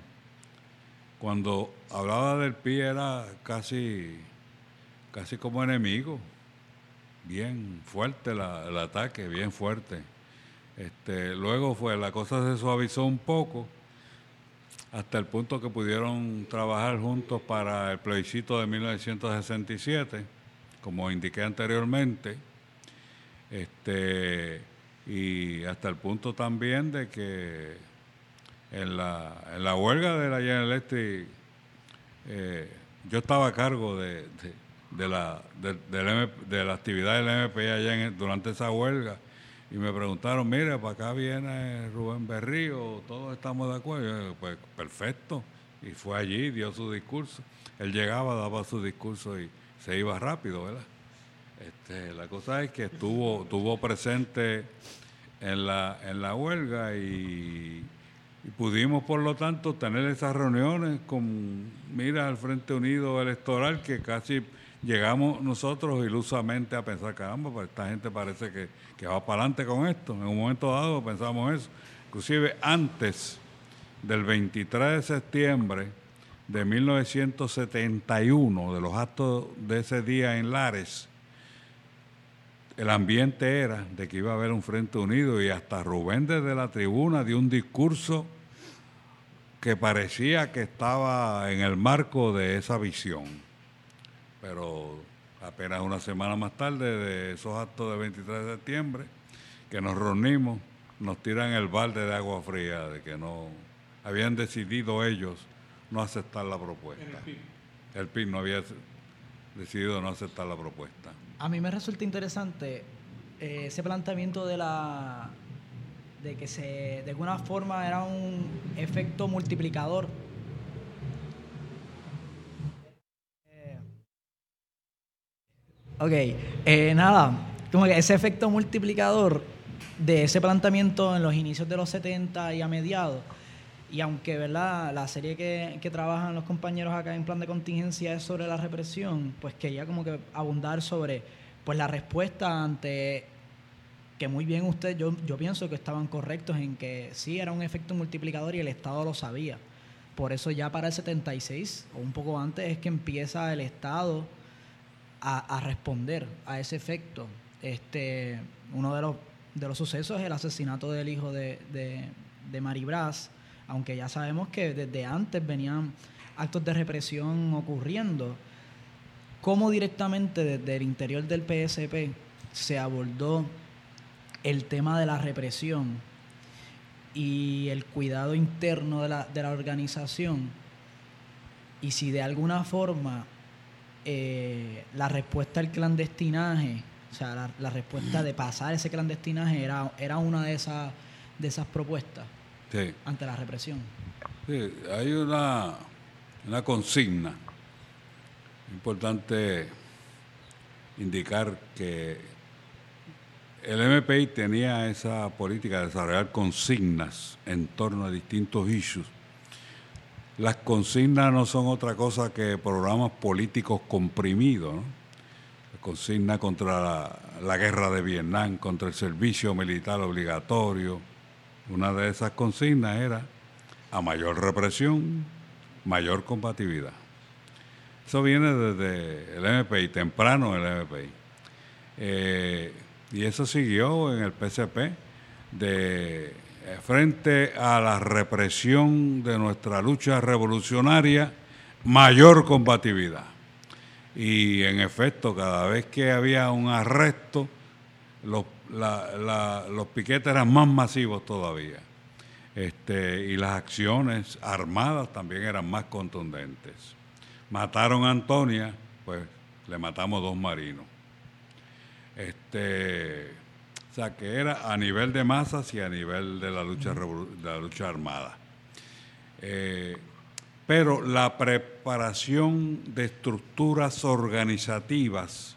Cuando hablaba del PI era casi, casi como enemigo, bien fuerte el ataque, bien fuerte. Este, luego fue, la cosa se suavizó un poco hasta el punto que pudieron trabajar juntos para el plebiscito de 1967, como indiqué anteriormente, este, y hasta el punto también de que en la, en la huelga de la General Electric, eh, yo estaba a cargo de, de- la, de, del de la actividad del MP allá en durante esa huelga y me preguntaron, mire, para acá viene Rubén Berrío, todos estamos de acuerdo. Yo, pues perfecto, y fue allí, dio su discurso. Él llegaba, daba su discurso y se iba rápido, ¿verdad? Este, la cosa es que estuvo, estuvo presente en la, en la huelga y, y pudimos, por lo tanto, tener esas reuniones con mira al Frente Unido Electoral que casi llegamos nosotros ilusamente a pensar, caramba, pues esta gente parece que, que va para adelante con esto. En un momento dado pensamos eso. Inclusive antes del 23 de septiembre de 1971, de los actos de ese día en Lares, el ambiente era de que iba a haber un Frente Unido y hasta Rubén desde la tribuna dio un discurso que parecía que estaba en el marco de esa visión. Pero apenas una semana más tarde de esos actos del 23 de septiembre, que nos reunimos, nos tiran el balde de agua fría de que no habían decidido ellos no aceptar la propuesta. El PIB no había decidido no aceptar la propuesta. A mí me resulta interesante eh, ese planteamiento de la de que se de alguna forma era un efecto multiplicador. Ok, eh, nada, como que ese efecto multiplicador de ese planteamiento en los inicios de los 70 y a mediados, y aunque ¿verdad? la serie que, que trabajan los compañeros acá en plan de contingencia es sobre la represión, pues quería como que abundar sobre pues la respuesta ante que muy bien usted, yo, yo pienso que estaban correctos en que sí era un efecto multiplicador y el Estado lo sabía. Por eso ya para el 76 o un poco antes es que empieza el Estado a, a responder a ese efecto. Este, uno de los, de los sucesos es el asesinato del hijo de, de, de aunque ya sabemos que desde antes venían actos de represión ocurriendo. ¿Cómo directamente desde el interior del PSP se abordó el tema de la represión y el cuidado interno de la, de la organización? Y si de alguna forma eh, la respuesta al clandestinaje, o sea, la, la, respuesta de pasar ese clandestinaje era, era una de esas, de esas propuestas Sí. ante la represión. Sí, hay una, una consigna importante indicar que el MPI tenía esa política de desarrollar consignas en torno a distintos issues. Las consignas no son otra cosa que programas políticos comprimidos. La consigna contra la, guerra de Vietnam, contra el servicio militar obligatorio. Una de esas consignas era a mayor represión, mayor combatividad. Eso viene desde el MPI, temprano el MPI. Eh, y eso siguió en el PCP de eh, frente a la represión de nuestra lucha revolucionaria, mayor combatividad. Y en efecto, cada vez que había un arresto, los, los piquetes eran más masivos todavía. Este, y las acciones armadas también eran más contundentes. Mataron a Antonia, pues le matamos dos marinos. Este, o sea que era a nivel de masas y a nivel de la lucha, de la lucha armada. Eh, pero la preparación de estructuras organizativas,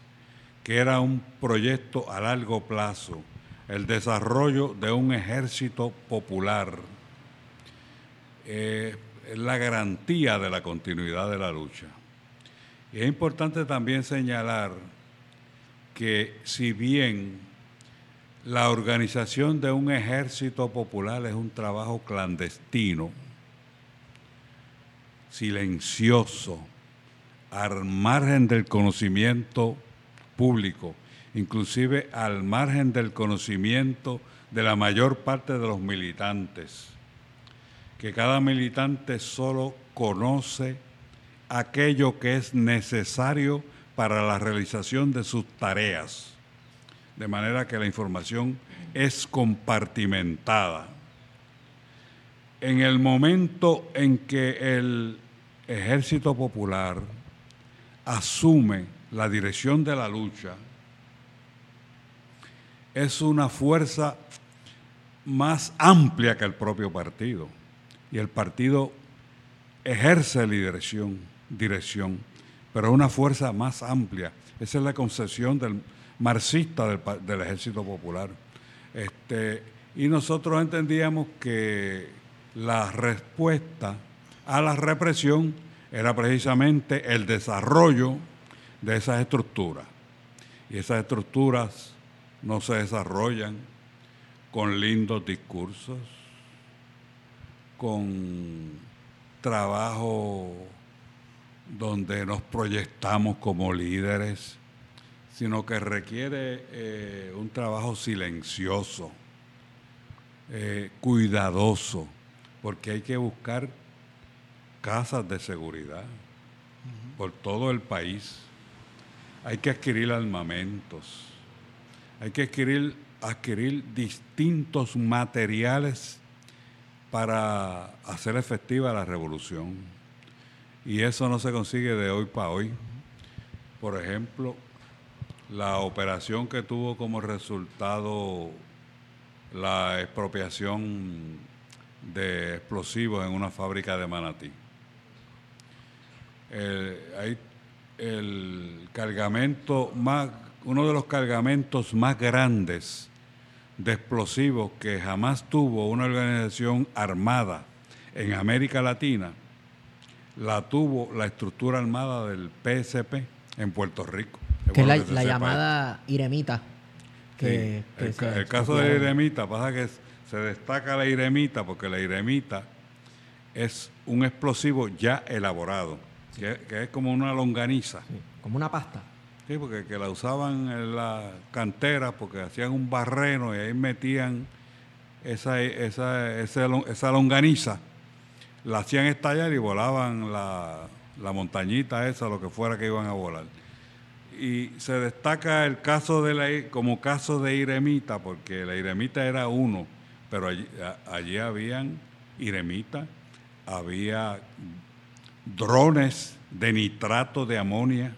que era un proyecto a largo plazo, el desarrollo de un ejército popular, eh, es la garantía de la continuidad de la lucha. Y es importante también señalar que si bien la organización de un ejército popular es un trabajo clandestino, silencioso, al margen del conocimiento público, inclusive al margen del conocimiento de la mayor parte de los militantes, que cada militante solo conoce aquello que es necesario para la realización de sus tareas, de manera que la información es compartimentada. En el momento en que el ejército popular asume la dirección de la lucha, es una fuerza más amplia que el propio partido. Y el partido ejerce la dirección, dirección, pero una fuerza más amplia. Esa es la concepción del marxista del, del Ejército Popular. Este, y nosotros entendíamos que la respuesta a la represión era precisamente el desarrollo de esas estructuras. Y esas estructuras no se desarrollan con lindos discursos, con trabajo donde nos proyectamos como líderes, sino que requiere eh, un trabajo silencioso, eh, cuidadoso, porque hay que buscar casas de seguridad por todo el país. Hay que adquirir armamentos, hay que adquirir, adquirir distintos materiales para hacer efectiva la revolución. Y eso no se consigue de hoy para hoy. Por ejemplo, la operación que tuvo como resultado la expropiación de explosivos en una fábrica de Manatí. El, hay el cargamento más, uno de los cargamentos más grandes de explosivos que jamás tuvo una organización armada en América Latina, la tuvo la estructura armada del PSP en Puerto Rico. Es Que es la, llamada Iremita. Que, Sí, que el, caso de la iremita pasa que se destaca la iremita porque la iremita es un explosivo ya elaborado, que, que es como una longaniza. Sí, como una pasta. Sí, porque que la usaban en la cantera porque hacían un barreno y ahí metían esa, esa, esa, esa longaniza, la hacían estallar y volaban la, la montañita esa, lo que fuera que iban a volar. Y se destaca el caso de la, como caso de Iremita, porque la Iremita era uno, pero allí, allí habían Iremita, había drones de nitrato de amonia,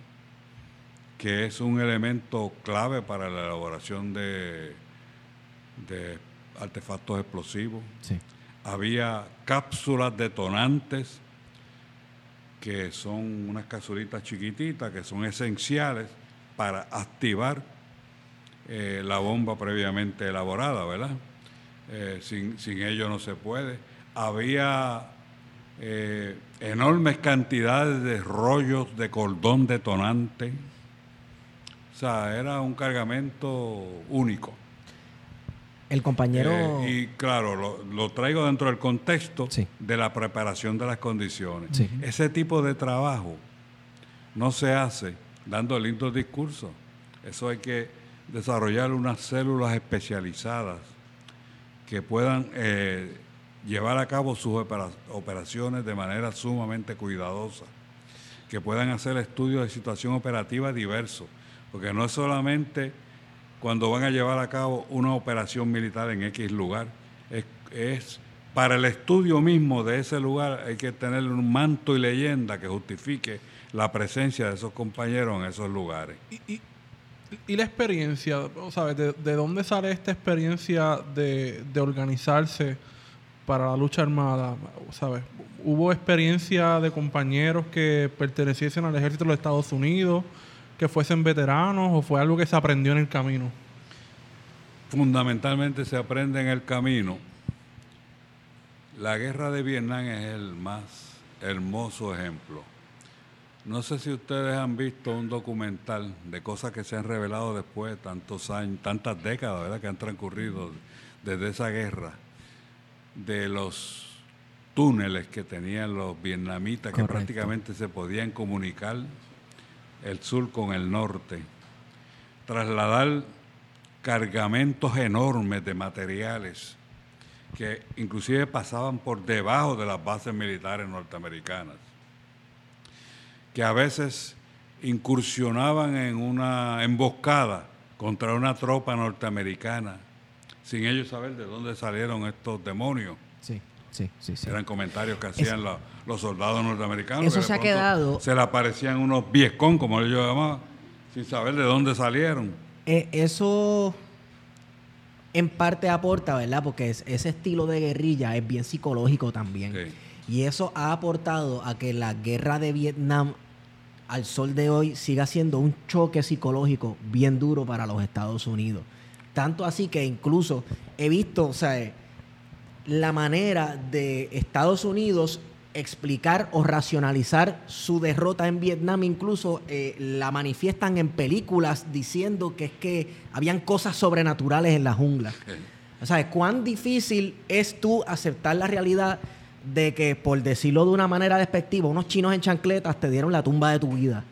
que es un elemento clave para la elaboración de, de artefactos explosivos. Sí. Había cápsulas detonantes, que son unas capsulitas chiquititas, que son esenciales para activar eh, la bomba previamente elaborada, ¿verdad? Eh, sin, sin ello no se puede. Había eh, enormes cantidades de rollos de cordón detonante. O sea, era un cargamento único. El compañero. Eh, y claro, lo, lo traigo dentro del contexto Sí. de la preparación de las condiciones. Sí. Ese tipo de trabajo no se hace dando lindos discursos. Eso hay que desarrollar unas células especializadas que puedan eh, llevar a cabo sus opera- operaciones de manera sumamente cuidadosa, que puedan hacer estudios de situación operativa diversos, porque no es solamente cuando van a llevar a cabo una operación militar en X lugar, es, para el estudio mismo de ese lugar hay que tener un manto y leyenda que justifique la presencia de esos compañeros en esos lugares. Y, la experiencia, ¿sabes? De, de dónde sale esta experiencia de, de organizarse para la lucha armada? ¿Sabes? ¿Hubo experiencia de compañeros que perteneciesen al ejército de los Estados Unidos, que fuesen veteranos, o fue algo que se aprendió en el camino? fundamentalmente se aprende en el camino. La guerra de Vietnam es el más hermoso ejemplo. No sé si ustedes han visto un documental de cosas que se han revelado después de tantos años, tantas décadas, ¿verdad? que han transcurrido desde esa guerra, de los túneles que tenían los vietnamitas que prácticamente se podían comunicar el sur con el norte, trasladar cargamentos enormes de materiales que inclusive pasaban por debajo de las bases militares norteamericanas, que a veces incursionaban en una emboscada contra una tropa norteamericana, sin ellos saber de dónde salieron estos demonios. Sí, sí, sí. sí. Eran comentarios que hacían la- los soldados norteamericanos. Eso que se ha quedado- Se le aparecían unos viescón, como ellos llamaban, sin saber de dónde salieron. Eh, eso en parte aporta, ¿verdad? Porque es- ese estilo de guerrilla es bien psicológico también. Sí. Y eso ha aportado a que la guerra de Vietnam al sol de hoy siga siendo un choque psicológico bien duro para los Estados Unidos. Tanto así que incluso he visto, o sea, la manera de Estados Unidos explicar o racionalizar su derrota en Vietnam, incluso eh, la manifiestan en películas diciendo que es que habían cosas sobrenaturales en la jungla. O sea, cuán difícil es tú aceptar la realidad de que, por decirlo de una manera despectiva, unos chinos en chancletas te dieron la tumba de tu vida.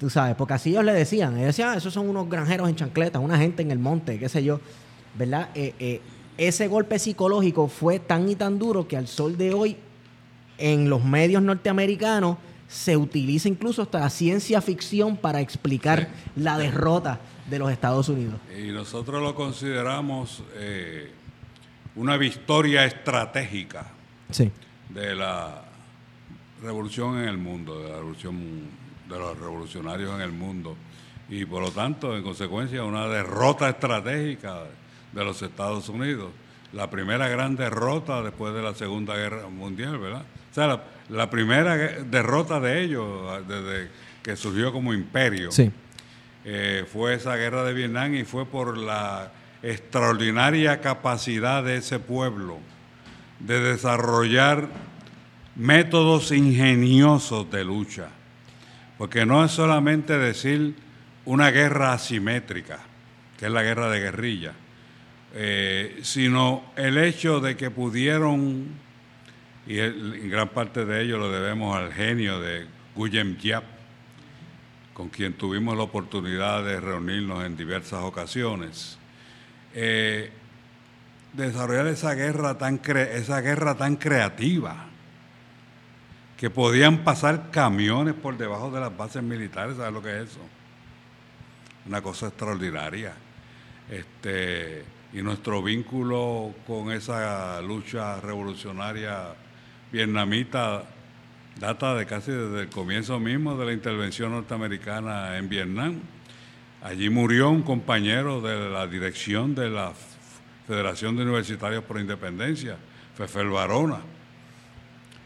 Tú sabes, porque así ellos le decían. Ellos decían, ah, esos son unos granjeros en chancletas, una gente en el monte, qué sé yo. ¿Verdad? Eh, eh, ese golpe psicológico fue tan y tan duro que al sol de hoy, en los medios norteamericanos, se utiliza incluso hasta la ciencia ficción para explicar la derrota de los Estados Unidos. Y nosotros lo consideramos eh, una victoria estratégica de la revolución en el mundo, de la revolución de los revolucionarios en el mundo. Y por lo tanto, en consecuencia, una derrota estratégica de los Estados Unidos. La primera gran derrota después de la Segunda Guerra Mundial, ¿verdad? Sea, la, primera derrota de ellos desde que surgió como imperio eh, fue esa guerra de Vietnam y fue por la extraordinaria capacidad de ese pueblo de desarrollar métodos ingeniosos de lucha. Porque no es solamente decir una guerra asimétrica, que es la guerra de guerrilla, eh, sino el hecho de que pudieron, y en gran parte de ello lo debemos al genio de Guyem Yap, con quien tuvimos la oportunidad de reunirnos en diversas ocasiones, eh, desarrollar esa guerra tan esa guerra tan creativa que podían pasar camiones por debajo de las bases militares, ¿sabes lo que es eso? Una cosa extraordinaria. Este, y nuestro vínculo con esa lucha revolucionaria vietnamita data de casi desde el comienzo mismo de la intervención norteamericana en Vietnam. Allí murió un compañero de la dirección de la Federación de Universitarios por Independencia, Fefel Barona,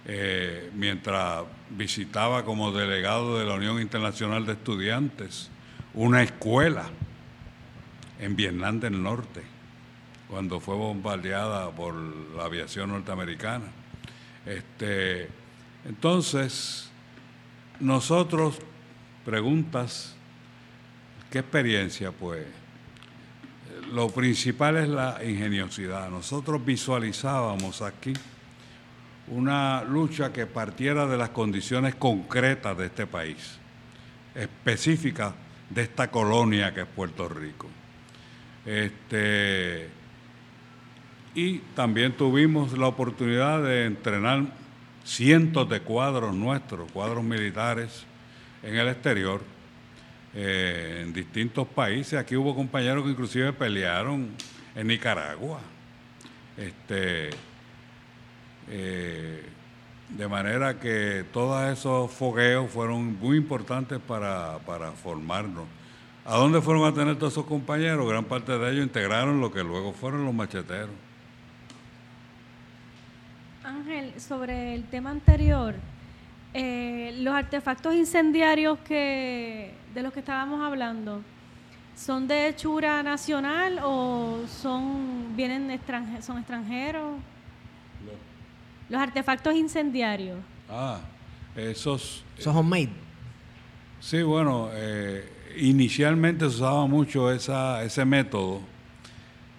eh, mientras visitaba como delegado de la Unión Internacional de Estudiantes una escuela en Vietnam del Norte, cuando fue bombardeada por la aviación norteamericana. Este, entonces, nosotros, preguntas, ¿qué experiencia? Pues lo principal es la ingeniosidad. Nosotros visualizábamos aquí una lucha que partiera de las condiciones concretas de este país, específicas de esta colonia que es Puerto Rico. Este, y también tuvimos la oportunidad de entrenar cientos de cuadros nuestros, cuadros militares en el exterior, eh, en distintos países. Aquí hubo compañeros que inclusive pelearon en Nicaragua. Este, eh, de manera que todos esos fogueos fueron muy importantes para, para formarnos. ¿A dónde fueron a tener todos esos compañeros? Gran parte de ellos integraron lo que luego fueron los macheteros. Ángel, sobre el tema anterior, eh, los artefactos incendiarios que de los que estábamos hablando, ¿son de hechura nacional o son vienen son extranjeros? Los artefactos incendiarios. Ah, esos. Esos homemade. Sí, bueno, eh, inicialmente se usaba mucho esa, ese método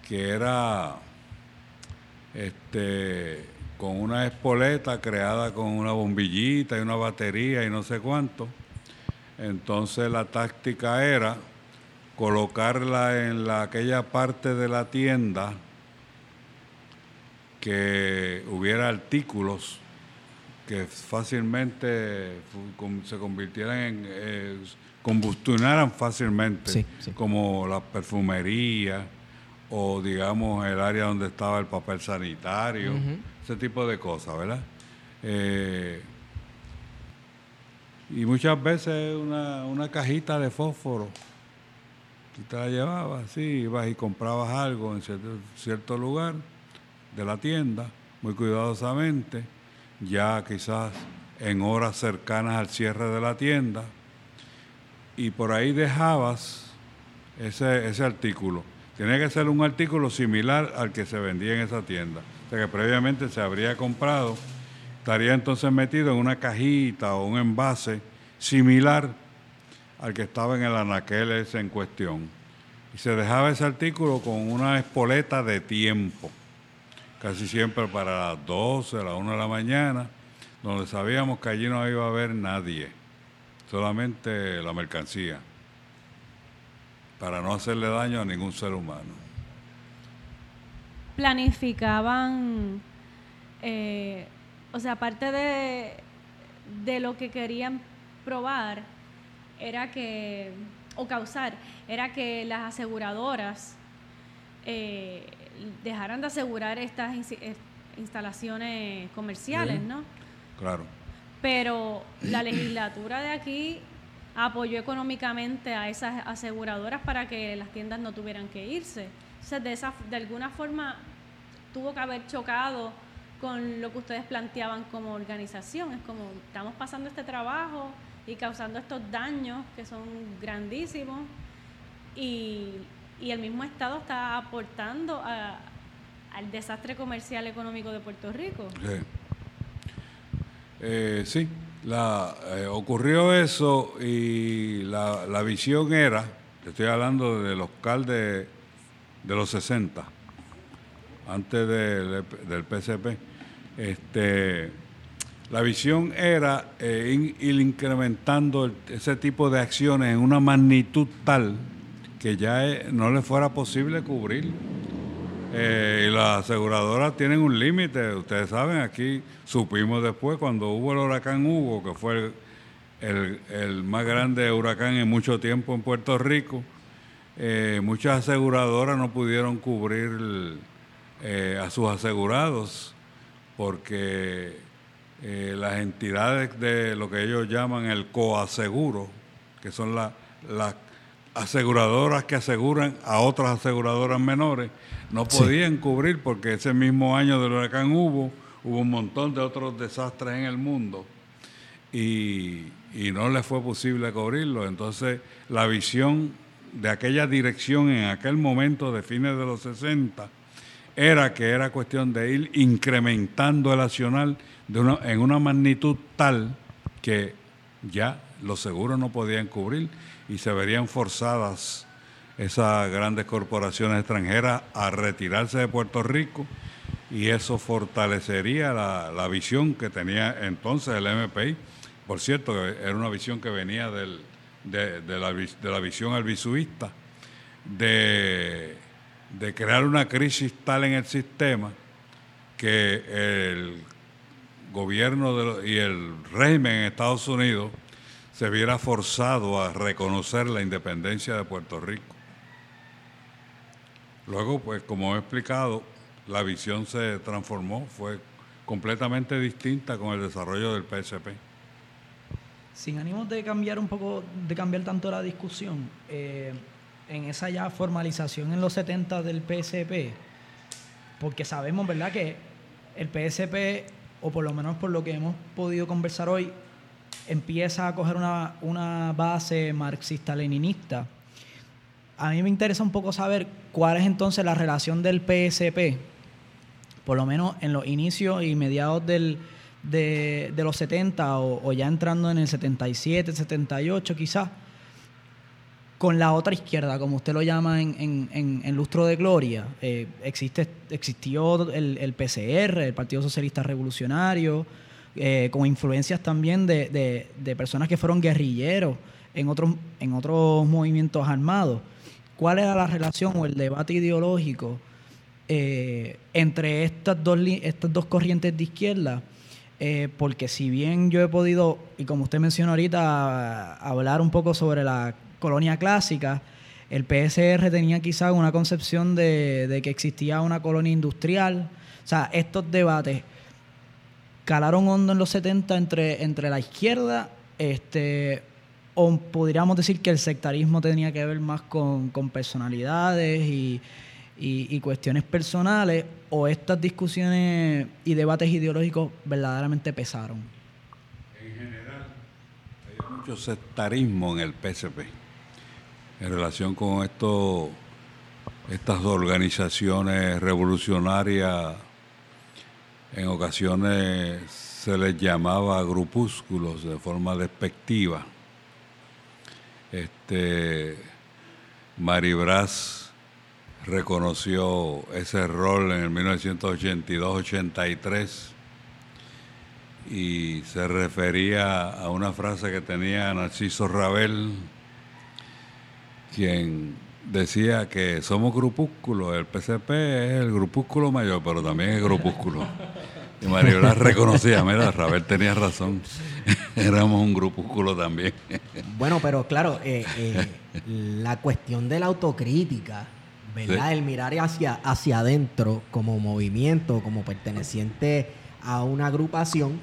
que era este con una espoleta creada con una bombillita y una batería y no sé cuánto. Entonces la táctica era colocarla en la, aquella parte de la tienda que hubiera artículos que fácilmente se convirtieran en, eh, combustionaran fácilmente, como la perfumería o digamos el área donde estaba el papel sanitario ese tipo de cosas, ¿verdad? Eh, y muchas veces una, una cajita de fósforo, tú te la llevabas así, ibas y comprabas algo en cierto, cierto lugar de la tienda, muy cuidadosamente, ya quizás en horas cercanas al cierre de la tienda, y por ahí dejabas ese, ese artículo. Tiene que ser un artículo similar al que se vendía en esa tienda. Que previamente se habría comprado, estaría entonces metido en una cajita o un envase similar al que estaba en el anaquel ese en cuestión. Y se dejaba ese artículo con una espoleta de tiempo, casi siempre para las 12, las 1 de la mañana, donde sabíamos que allí no iba a haber nadie, solamente la mercancía para no hacerle daño a ningún ser humano. Planificaban, eh, o sea, aparte de, de lo que querían probar, era que, o causar, era que las aseguradoras eh, dejaran de asegurar estas eh, instalaciones comerciales, ¿no? Claro. Pero la legislatura de aquí apoyó económicamente a esas aseguradoras para que las tiendas no tuvieran que irse. Entonces, de, esa, de alguna forma tuvo que haber chocado con lo que ustedes planteaban como organización. Es como, estamos pasando este trabajo y causando estos daños que son grandísimos y, el mismo Estado está aportando al desastre comercial económico de Puerto Rico. Sí, eh, sí la, eh, ocurrió eso y la, la, visión era, estoy hablando del local de, los 60, antes del, PCP, este, la visión era eh, ir incrementando ese tipo de acciones en una magnitud tal que ya eh, no le fuera posible cubrir. Eh, y las aseguradoras tienen un límite, ustedes saben, aquí supimos después cuando hubo el huracán Hugo, que fue el, más grande huracán en mucho tiempo en Puerto Rico, eh, muchas aseguradoras no pudieron cubrir eh, a sus asegurados porque las entidades de lo que ellos llaman el coaseguro, que son las aseguradoras que aseguran a otras aseguradoras menores, no podían cubrir porque ese mismo año del huracán hubo, hubo un montón de otros desastres en el mundo y, no les fue posible cubrirlo. Entonces la visión de aquella dirección en aquel momento de fines de los 60 era que era cuestión de ir incrementando el accional en una magnitud tal que ya los seguros no podían cubrir y se verían forzadas esas grandes corporaciones extranjeras a retirarse de Puerto Rico y eso fortalecería la, visión que tenía entonces el MPI. Por cierto, era una visión que venía del, de, la, de, la, visión albisuista, de, de crear una crisis tal en el sistema que el gobierno y el régimen en Estados Unidos se viera forzado a reconocer la independencia de Puerto Rico. Luego, pues como he explicado, la visión se transformó, fue completamente distinta con el desarrollo del PSP. Sin ánimo de cambiar un poco, de cambiar tanto la discusión, eh, en esa ya formalización en los 70 del PSP, porque sabemos, ¿verdad?, que el PSP, o por lo menos por lo que hemos podido conversar hoy, empieza a coger una, una base marxista-leninista a mí me interesa un poco saber cuál es entonces la relación del PSP, por lo menos en los inicios y mediados del, de, los 70 o, ya entrando en el 77, 78 quizás, con la otra izquierda, como usted lo llama en, en, Lustro de Gloria. Eh, existe, existió el, PCR, el Partido Socialista Revolucionario, eh, con influencias también de, de, personas que fueron guerrilleros en otros, en otros movimientos armados cuál era la relación o el debate ideológico eh, entre estas dos, estas dos corrientes de izquierda, eh, porque si bien yo he podido, y como usted mencionó ahorita, hablar un poco sobre la colonia clásica, el PSR tenía quizás una concepción de, que existía una colonia industrial. O sea, estos debates calaron hondo en los 70 entre, entre la izquierda este, o podríamos decir que el sectarismo tenía que ver más con, personalidades y, y, cuestiones personales o estas discusiones y debates ideológicos verdaderamente pesaron? Hay mucho sectarismo en el PSP en relación con esto, estas organizaciones revolucionarias. En ocasiones se les llamaba grupúsculos de forma despectiva. Este, Maribras reconoció ese rol en el 1982-83 y se refería a una frase que tenía Narciso Rabel, quien decía que somos grupúsculos, el PCP es el grupúsculo mayor, pero también es grupúsculo. Y Maribel reconocía, mira, Rabel tenía razón, éramos un grupúsculo también. Bueno, pero claro, eh, eh, la cuestión de la autocrítica, ¿verdad? Sí. El mirar hacia, hacia adentro como movimiento, como perteneciente a una agrupación,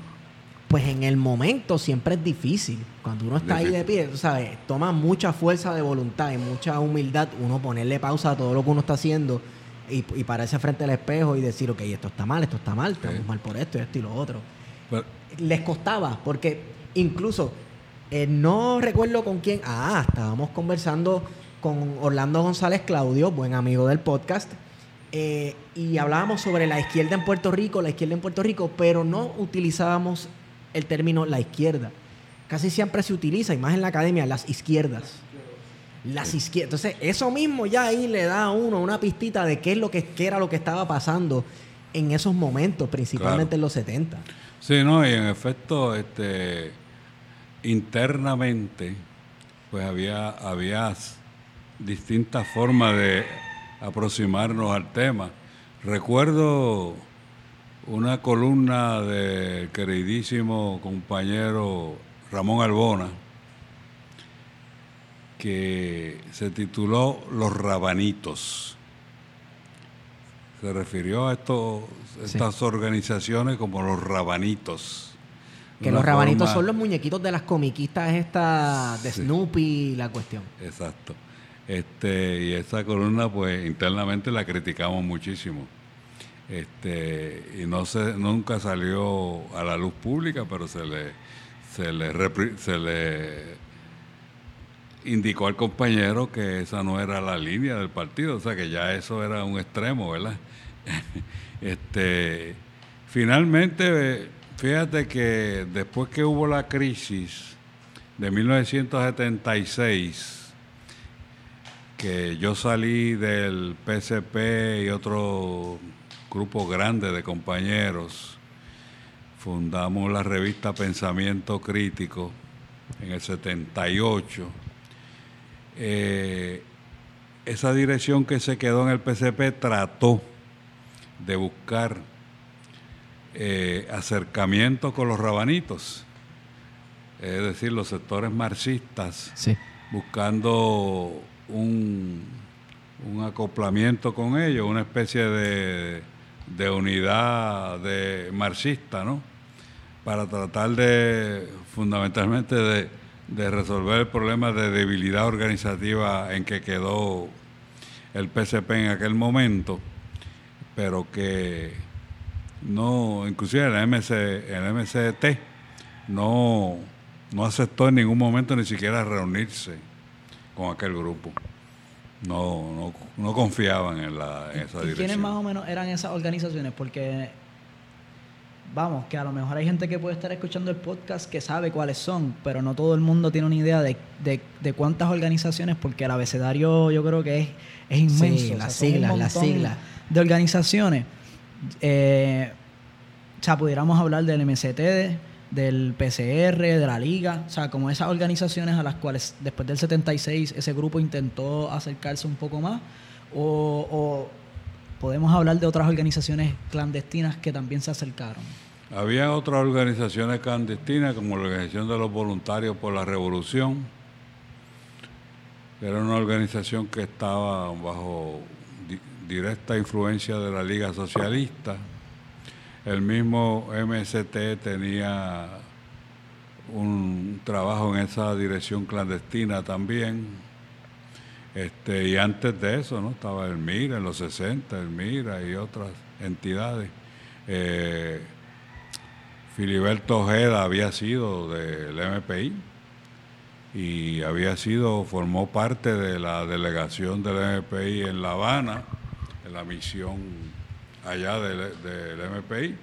pues en el momento siempre es difícil. Cuando uno está ahí de pie, tú sabes, toma mucha fuerza de voluntad y mucha humildad uno ponerle pausa a todo lo que uno está haciendo y, y pararse frente al espejo y decir, ok, esto está mal, esto está mal, estamos Sí. mal por esto esto y lo otro Pero- les costaba, porque incluso eh, no recuerdo con quién, ah, estábamos conversando con Orlando González Claudio, buen amigo del podcast, eh, y hablábamos sobre la izquierda en Puerto Rico, la izquierda en Puerto Rico, pero no utilizábamos el término la izquierda. Casi siempre se utiliza, y más en la academia, las izquierdas. Las izquierdas. Entonces, eso mismo ya ahí le da a uno una pistita de qué es lo que qué era lo que estaba pasando en esos momentos, principalmente Claro. en los 70. Sí, no, y en efecto, este, internamente, pues había, había distintas formas de aproximarnos al tema. Recuerdo una columna del queridísimo compañero Ramón Albona, que se tituló Los Rabanitos. Se refirió a estos, estas organizaciones como los rabanitos. Que los rabanitos forma- son los muñequitos de las comiquistas estas de Sí. Snoopy la cuestión. Exacto. Este, y esa columna, pues internamente la criticamos muchísimo. Este, y no se, nunca salió a la luz pública, pero se le, se le, repri- se le indicó al compañero que esa no era la línea del partido, o sea que ya eso era un extremo, ¿verdad? este, finalmente, fíjate que después que hubo la crisis de 1976, que yo salí del PCP y otro grupo grande de compañeros, fundamos la revista Pensamiento Crítico en el 78. Eh, esa dirección que se quedó en el PCP trató de buscar eh, acercamiento con los rabanitos, es decir, los sectores marxistas Sí. buscando un, un acoplamiento con ellos, una especie de, de unidad de marxista, ¿no? Para tratar de, fundamentalmente, de, de resolver el problema de debilidad organizativa en que quedó el PCP en aquel momento, pero que no, inclusive el, MC, el MCT no, no aceptó en ningún momento ni siquiera reunirse con aquel grupo. No, no, no confiaban en, la, en esa ¿Y quiénes dirección. más o menos eran esas organizaciones? Porque, vamos, que a lo mejor hay gente que puede estar escuchando el podcast que sabe cuáles son, pero no todo el mundo tiene una idea de, de- de cuántas organizaciones, porque el abecedario yo creo que es, es inmenso. Sí, o sea, las siglas, las siglas. De organizaciones. Eh, o sea, pudiéramos hablar del MCT, del PCR, de la Liga, o sea, como esas organizaciones a las cuales después del 76 ese grupo intentó acercarse un poco más, o, podemos hablar de otras organizaciones clandestinas que también se acercaron. Había otras organizaciones clandestinas, como la Organización de los Voluntarios por la Revolución, era una organización que estaba bajo di- directa influencia de la Liga Socialista. El mismo MST tenía un trabajo en esa dirección clandestina también. Este, y antes de eso, ¿no? Estaba el MIRA en los 60, el MIRA y otras entidades. Eh, Filiberto Ojeda había sido del MPI y había sido, formó parte de la delegación del MPI en La Habana, en la misión allá del, MPI,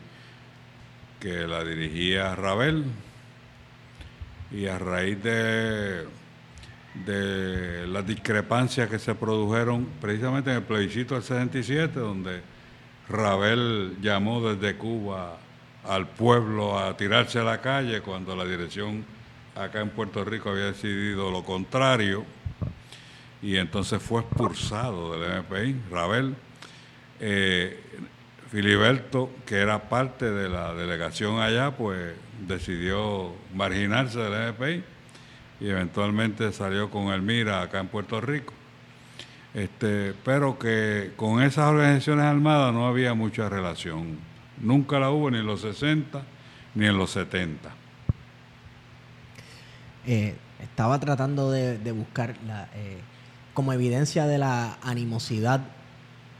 que la dirigía Rabel. Y a raíz de, de las discrepancias que se produjeron precisamente en el plebiscito del 67, donde Rabel llamó desde Cuba al pueblo a tirarse a la calle cuando la dirección acá en Puerto Rico había decidido lo contrario y entonces fue expulsado del MPI, Rabel. Eh, Filiberto, que era parte de la delegación allá, pues decidió marginarse del MPI y eventualmente salió con el MIRA acá en Puerto Rico. Este, pero que con esas organizaciones armadas no había mucha relación. Nunca la hubo ni en los 60 ni en los 70. Eh, estaba tratando de, de buscar la, eh, como evidencia de la animosidad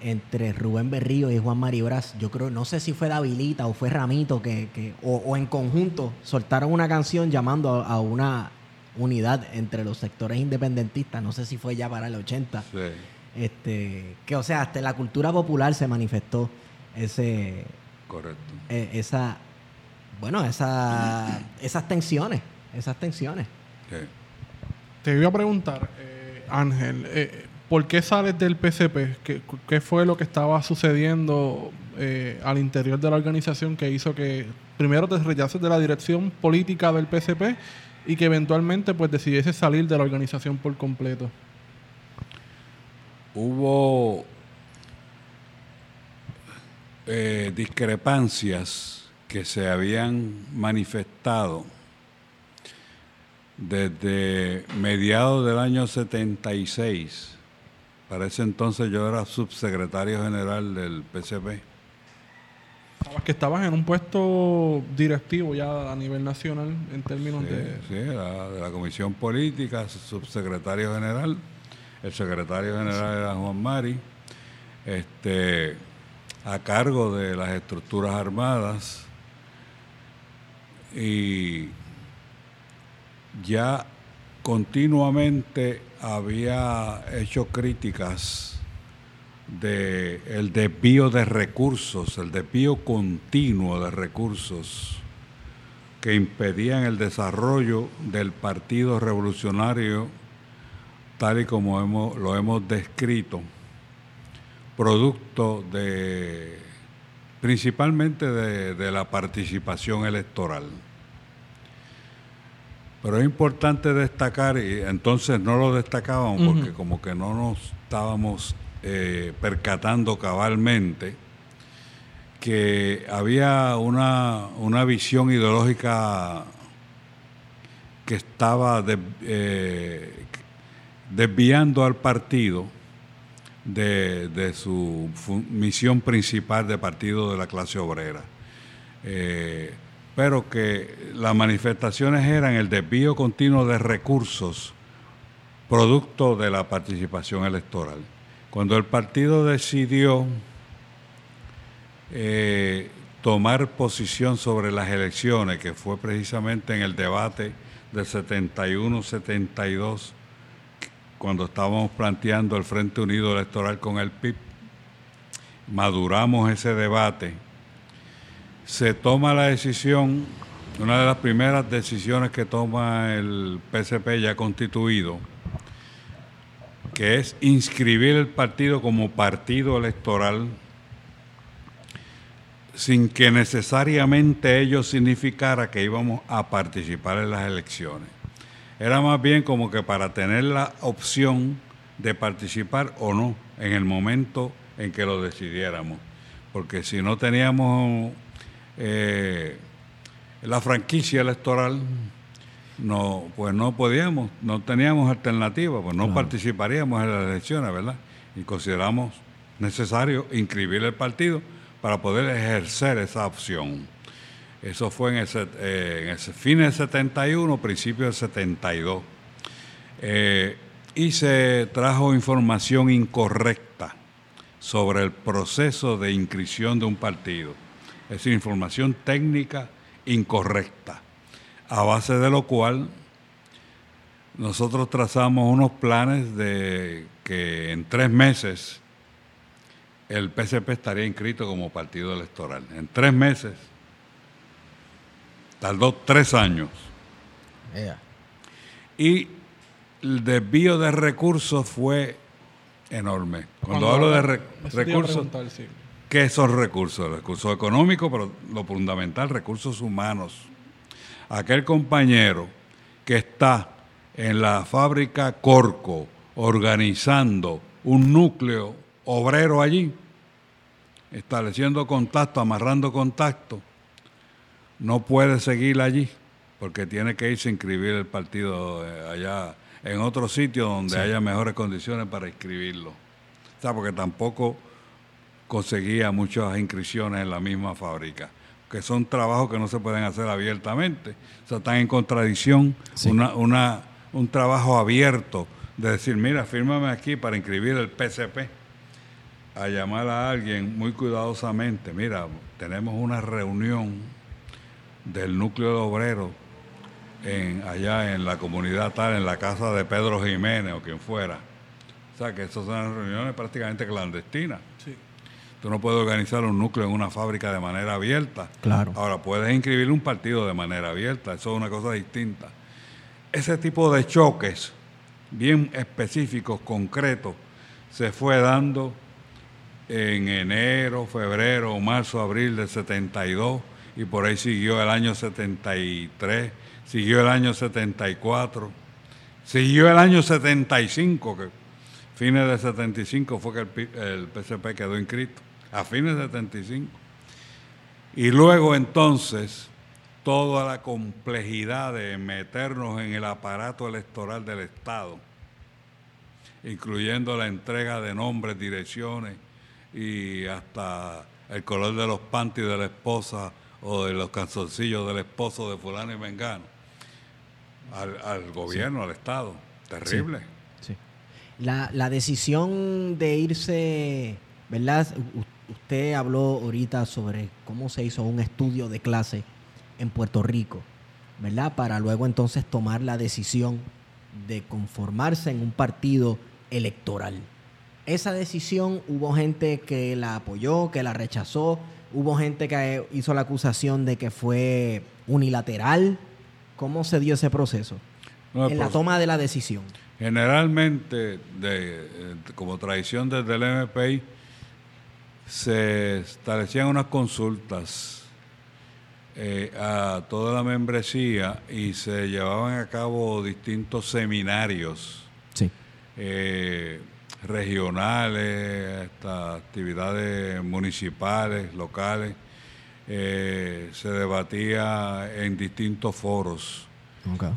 entre Rubén Berrío y Juan Maribras. Yo creo, no sé si fue Davilita o fue Ramito que, que o, o en conjunto soltaron una canción llamando a, a una unidad entre los sectores independentistas. No sé si fue ya para el 80. Sí. Este, que o sea, hasta en la cultura popular se manifestó ese, Correcto. eh, esa, bueno, esa, esas tensiones, esas tensiones. Sí. Te iba a preguntar, eh, Ángel, eh, ¿por qué sales del PCP? ¿Qué, fue lo que estaba sucediendo eh, al interior de la organización que hizo que primero te rechaces de la dirección política del PCP y que eventualmente pues decidiese salir de la organización por completo? Hubo eh, discrepancias que se habían manifestado desde mediados del año 76. Para ese entonces yo era subsecretario general del PCP. Sabes que estabas en un puesto directivo ya a nivel nacional en términos Sí, de... sí, era de la Comisión Política, subsecretario general. El secretario general era Juan Mari, este, a cargo de las estructuras armadas. Y ya continuamente había hecho críticas de el desvío de recursos, el desvío continuo de recursos que impedían el desarrollo del Partido Revolucionario tal y como hemos, lo hemos descrito, producto de principalmente de, de la participación electoral. Pero es importante destacar, y entonces no lo destacábamos porque como que no nos estábamos eh, percatando cabalmente, que había una, una visión ideológica que estaba de- eh, desviando al partido de, de su misión principal de partido de la clase obrera. Eh, pero que las manifestaciones eran el desvío continuo de recursos producto de la participación electoral. Cuando el partido decidió eh, tomar posición sobre las elecciones, que fue precisamente en el debate del 71-72, cuando estábamos planteando el Frente Unido Electoral con el PIB, maduramos ese debate, se toma la decisión, una de las primeras decisiones que toma el PSP ya constituido, que es inscribir el partido como partido electoral sin que necesariamente ello significara que íbamos a participar en las elecciones. Era más bien como que para tener la opción de participar o no en el momento en que lo decidiéramos. Porque si no teníamos eh, la franquicia electoral, no, pues no podíamos, no teníamos alternativa, pues no participaríamos en las elecciones, ¿verdad? Y consideramos necesario inscribir el partido para poder ejercer esa opción. Eso fue en el, set- eh, en el fin del 71, principio del 72. Eh, y se trajo información incorrecta sobre el proceso de inscripción de un partido. Es decir, información técnica incorrecta, a base de lo cual nosotros trazamos unos planes de que en tres meses el PCP estaría inscrito como partido electoral. En tres meses. Tardó tres años. Y el desvío de recursos fue enorme. Cuando, hablo de recursos, ¿qué son recursos? Recursos económicos, pero lo fundamental, recursos humanos. Aquel compañero que está en la fábrica Corco organizando un núcleo obrero allí, estableciendo contacto, amarrando contacto, no puede seguir allí porque tiene que irse a inscribir el partido eh, allá en otro sitio donde haya mejores condiciones para inscribirlo. O sea, porque tampoco conseguía muchas inscripciones en la misma fábrica, que son trabajos que no se pueden hacer abiertamente. O sea, están en contradicción una, una, un trabajo abierto de decir, mira, fírmame aquí para inscribir el PCP, a llamar a alguien muy cuidadosamente, mira, tenemos una reunión del núcleo de obreros en, allá en la comunidad tal, en la casa de Pedro Jiménez o quien fuera. O sea que esas son reuniones prácticamente clandestinas. Tú no puedes organizar un núcleo en una fábrica de manera abierta. Claro. Ahora, puedes inscribir un partido de manera abierta, eso es una cosa distinta. Ese tipo de choques bien específicos, concretos, se fue dando en enero, febrero, marzo, abril del 72 y por ahí siguió el año 73 siguió el año 74, siguió el año 75, que fines de 75 fue que el, PCP quedó inscrito, a fines de 75. Y luego entonces toda la complejidad de meternos en el aparato electoral del Estado, incluyendo la entrega de nombres, direcciones y hasta el color de los panties de la esposa o de los calzoncillos del esposo de fulano y mengano al, gobierno, al Estado. Terrible. Sí. La, la, decisión de irse, ¿verdad? Usted habló ahorita sobre cómo se hizo un estudio de clase en Puerto Rico, ¿verdad? Para luego entonces tomar la decisión de conformarse en un partido electoral. Esa decisión hubo gente que la apoyó, que la rechazó, hubo gente que hizo la acusación de que fue unilateral, ¿Cómo se dio ese proceso en la pues, toma de la decisión? Generalmente, de, como tradición desde el MPI, se establecían unas consultas eh, a toda la membresía y se llevaban a cabo distintos seminarios eh, regionales, hasta actividades municipales, locales eh, se debatía en distintos foros.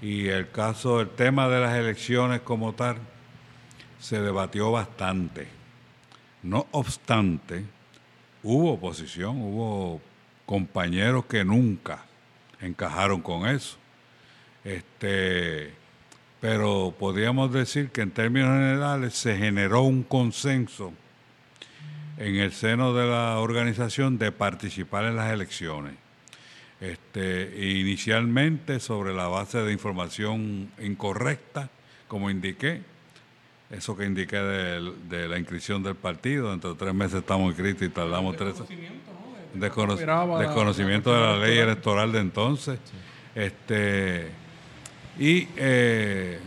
Y el caso, el tema de las elecciones como tal, se debatió bastante. No obstante, hubo oposición, hubo compañeros que nunca encajaron con eso. Este, pero podríamos decir que en términos generales se generó un consenso en el seno de la organización de participar en las elecciones. Este, inicialmente sobre la base de información incorrecta, como indiqué, eso que indiqué de, la inscripción del partido, dentro de tres meses estamos inscritos y tardamos tres desconocimiento de la ley electoral de entonces. Este, y eh,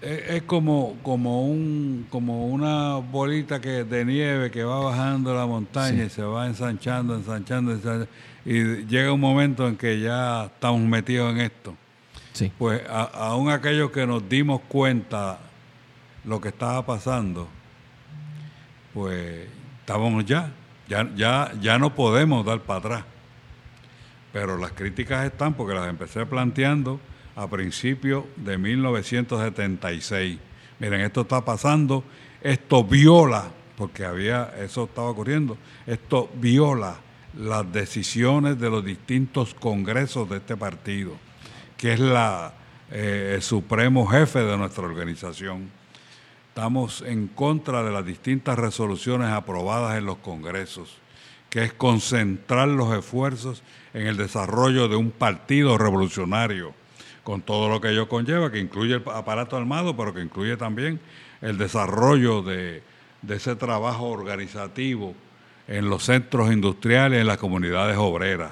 es, como, como, un, como una bolita que, de nieve que va bajando la montaña y se va ensanchando, ensanchando, ensanchando, y llega un momento en que ya estamos metidos en esto. Sí. Pues aún aquellos que nos dimos cuenta lo que estaba pasando, pues estábamos ya, ya, ya, ya no podemos dar para atrás. Pero las críticas están porque las empecé planteando a principios de 1976. Miren, esto está pasando, esto viola, porque había, eso estaba ocurriendo, esto viola las decisiones de los distintos congresos de este partido, que es la, eh, el supremo jefe de nuestra organización. Estamos en contra de las distintas resoluciones aprobadas en los congresos, que es concentrar los esfuerzos en el desarrollo de un partido revolucionario, con todo lo que ello conlleva, que incluye el aparato armado, pero que incluye también el desarrollo de, de ese trabajo organizativo en los centros industriales, en las comunidades obreras,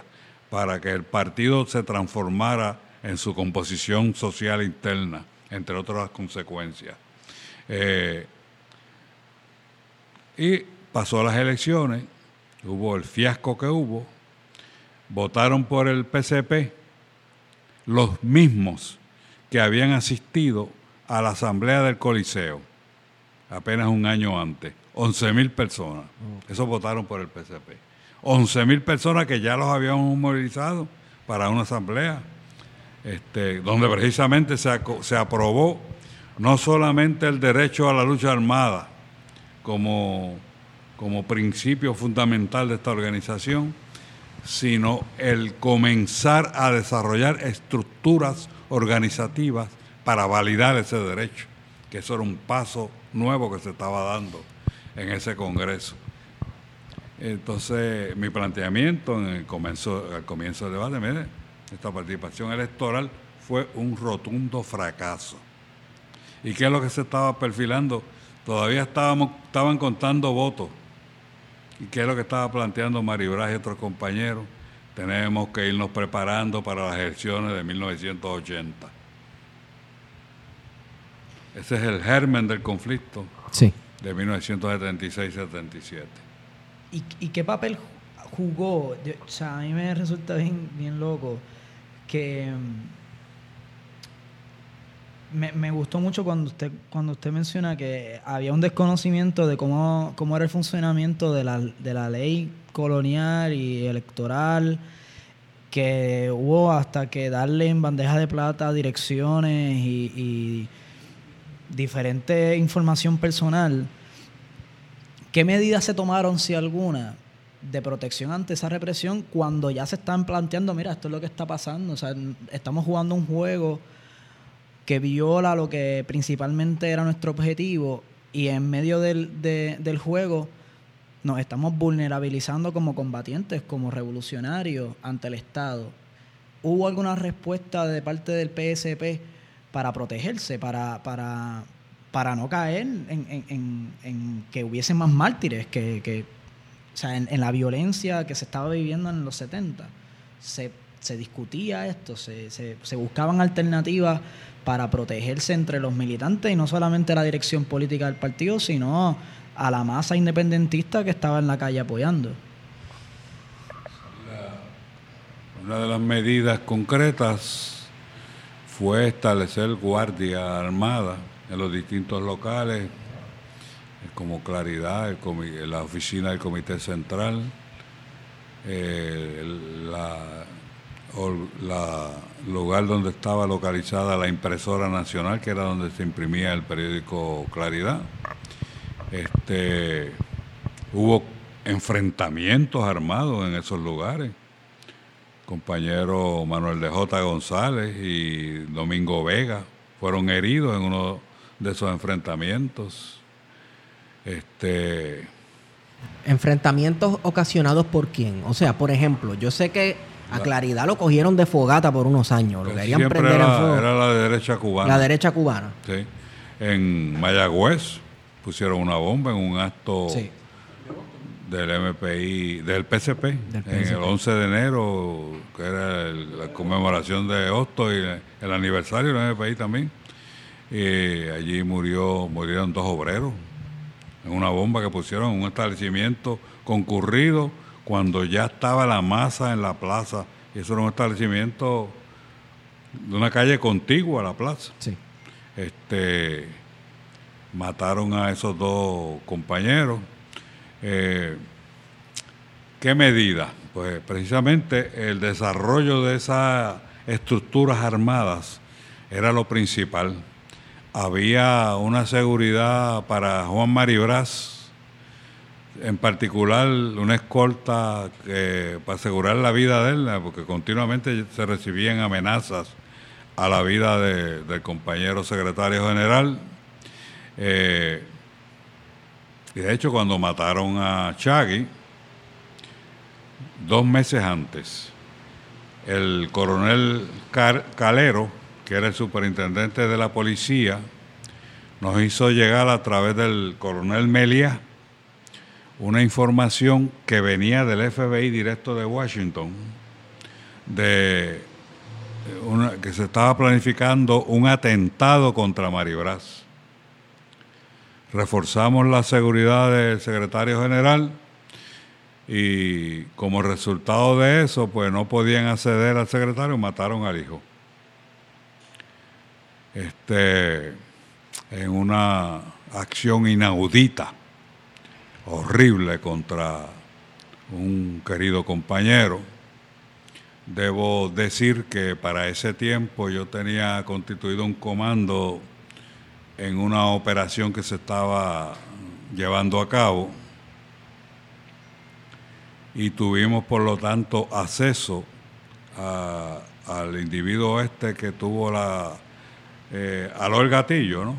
para que el partido se transformara en su composición social interna, entre otras consecuencias. Eh, y pasó las elecciones, hubo el fiasco que hubo, votaron por el PCP los mismos que habían asistido a la asamblea del Coliseo apenas un año antes. 11 mil personas. Esos votaron por el PCP. 11 mil personas que ya los habíamos movilizado para una asamblea, este, donde precisamente se, se aprobó no solamente el derecho a la lucha armada como, como principio fundamental de esta organización, sino el comenzar a desarrollar estructuras organizativas para validar ese derecho, que eso era un paso nuevo que se estaba dando en ese Congreso. Entonces, mi planteamiento en el comienzo, al comienzo del debate, mire, esta participación electoral fue un rotundo fracaso. ¿Y qué es lo que se estaba perfilando? Todavía estábamos, estaban contando votos. ¿Y qué es lo que estaba planteando Maribras y otros compañeros? Tenemos que irnos preparando para las elecciones de 1980. Ese es el germen del conflicto Sí. de 1976-77. ¿Y, ¿Y qué papel jugó? O sea, a mí me resulta bien, bien loco que me, gustó mucho cuando usted cuando usted menciona que había un desconocimiento de cómo, cómo era el funcionamiento de la, de la ley colonial y electoral que hubo hasta que darle en bandeja de plata direcciones y, y diferente información personal ¿Qué medidas se tomaron, si alguna, de protección ante esa represión cuando ya se están planteando, mira, esto es lo que está pasando? O sea, estamos jugando un juego que viola lo que principalmente era nuestro objetivo y en medio del, de- del juego nos estamos vulnerabilizando como combatientes, como revolucionarios ante el Estado. ¿Hubo alguna respuesta de parte del PSP para protegerse, para, para, para no caer en, en- en- en que hubiesen más mártires, que, que- o sea, en, la violencia que se estaba viviendo en los 70? Se, se discutía esto, se, se- buscaban alternativas para protegerse entre los militantes y no solamente la dirección política del partido, sino a la masa independentista que estaba en la calle apoyando. Una de las medidas concretas fue establecer guardia armada en los distintos locales, eh, como Claridad, el la oficina del Comité Central, eh, la, la lugar donde estaba localizada la impresora nacional, que era donde se imprimía el periódico Claridad. Este, hubo enfrentamientos armados en esos lugares compañero Manuel de J. González y Domingo Vega fueron heridos en uno de esos enfrentamientos. Este, Enfrentamientos ocasionados por quién. O sea, por ejemplo, yo sé que a Claridad lo cogieron de fogata por unos años. Lo querían siempre prender en era, fuego. era la derecha cubana. La derecha cubana. Sí. En Mayagüez pusieron una bomba en un acto Sí. del MPI, del PCP, Del en el PCP. 11 de enero, que era el- la conmemoración de Hosto y el aniversario del MPI también. Y allí murió, murieron dos obreros en una bomba que pusieron en un establecimiento concurrido cuando ya estaba la masa en la plaza. Y eso era un establecimiento de una calle contigua a la plaza Sí. este, mataron a esos dos compañeros. Eh, ¿Qué medida? Pues precisamente el desarrollo de esas estructuras armadas era lo principal. Había una seguridad para Juan Maribras, en particular una escolta para asegurar la vida de él, porque continuamente se recibían amenazas a la vida de- del compañero secretario general. Eh, y de hecho, cuando mataron a Chagui, dos meses antes, el coronel Calero, que era el superintendente de la policía, nos hizo llegar a través del coronel Melia una información que venía del FBI directo de Washington, de que se estaba planificando un atentado contra Maribraz. Reforzamos la seguridad del secretario general y como resultado de eso, pues no podían acceder al secretario, mataron al hijo. Este, en una acción inaudita, horrible contra un querido compañero. Debo decir que para ese tiempo yo tenía constituido un comando en una operación que se estaba llevando a cabo y tuvimos por lo tanto acceso a- al individuo este que tuvo la eh, Aloy Gatillo, ¿no?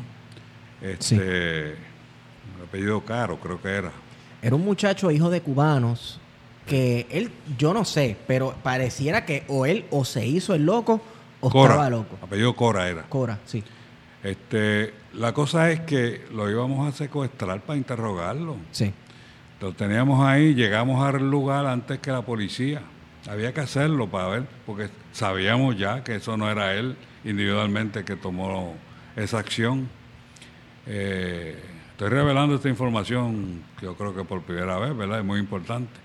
Este, el apellido Caro creo que era. Era un muchacho hijo de cubanos que él, yo no sé, pero pareciera que o él o se hizo el loco o Cora, estaba loco. apellido Cora era. Cora, sí. Este, la cosa es que lo íbamos a secuestrar para interrogarlo. Sí. Lo teníamos ahí, llegamos al lugar antes que la policía. Había que hacerlo para ver, porque sabíamos ya que eso no era él individualmente que tomó esa acción. Eh, estoy revelando esta información, que yo creo que por primera vez, ¿verdad? Es muy importante.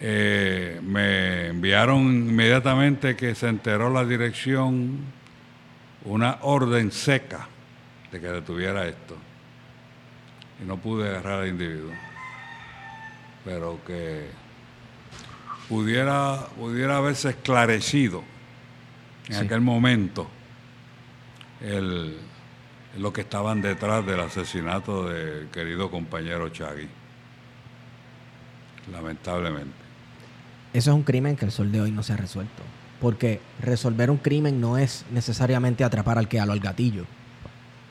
Eh, me enviaron inmediatamente que se enteró la dirección una orden seca de que detuviera esto. Y no pude agarrar al individuo. Pero que pudiera, pudiera haberse esclarecido en Sí. aquel momento el, lo que estaban detrás del asesinato del querido compañero Chagui. Lamentablemente. Eso es un crimen que el sol de hoy no se ha resuelto. Porque resolver un crimen no es necesariamente atrapar al que aló al gatillo.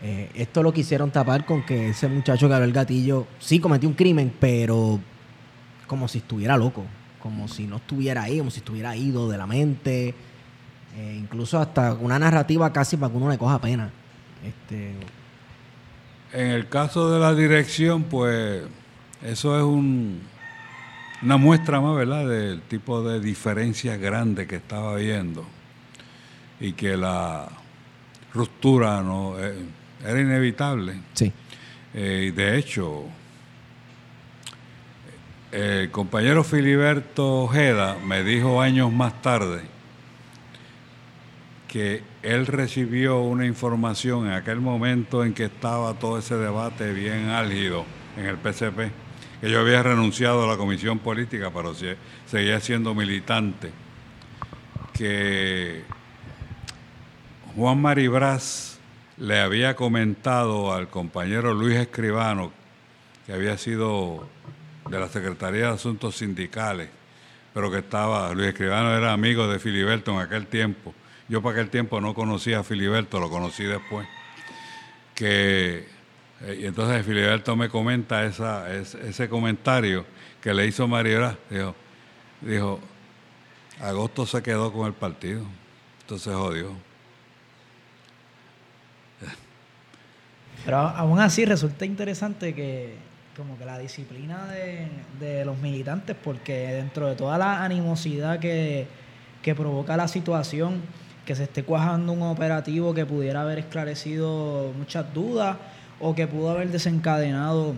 Eh, esto lo quisieron tapar con que ese muchacho que aló el gatillo sí cometió un crimen, pero como si estuviera loco. Como si no estuviera ahí, como si estuviera ido de la mente. Eh, incluso hasta una narrativa casi para que uno le coja pena. Este, En el caso de la dirección, pues eso es un, una muestra más, ¿verdad?, del tipo de diferencias grandes que estaba viendo y que la ruptura no Eh, era inevitable. sí. Eh, de hecho, el compañero Filiberto Ojeda me dijo años más tarde que él recibió una información en aquel momento en que estaba todo ese debate bien álgido en el PCP, que yo había renunciado a la comisión política, pero se- seguía siendo militante, que Juan Maribraz le había comentado al compañero Luis Escribano, que había sido de la Secretaría de Asuntos Sindicales, pero que estaba, Luis Escribano era amigo de Filiberto en aquel tiempo. Yo para aquel tiempo no conocía a Filiberto, lo conocí después. Que, eh, y entonces Filiberto me comenta ese comentario que le hizo Maribraz. Dijo, dijo, agosto se quedó con el partido, entonces jodió. Pero aún así resulta interesante que como que la disciplina de, de los militantes, porque dentro de toda la animosidad que, que provoca la situación, que se esté cuajando un operativo que pudiera haber esclarecido muchas dudas o que pudo haber desencadenado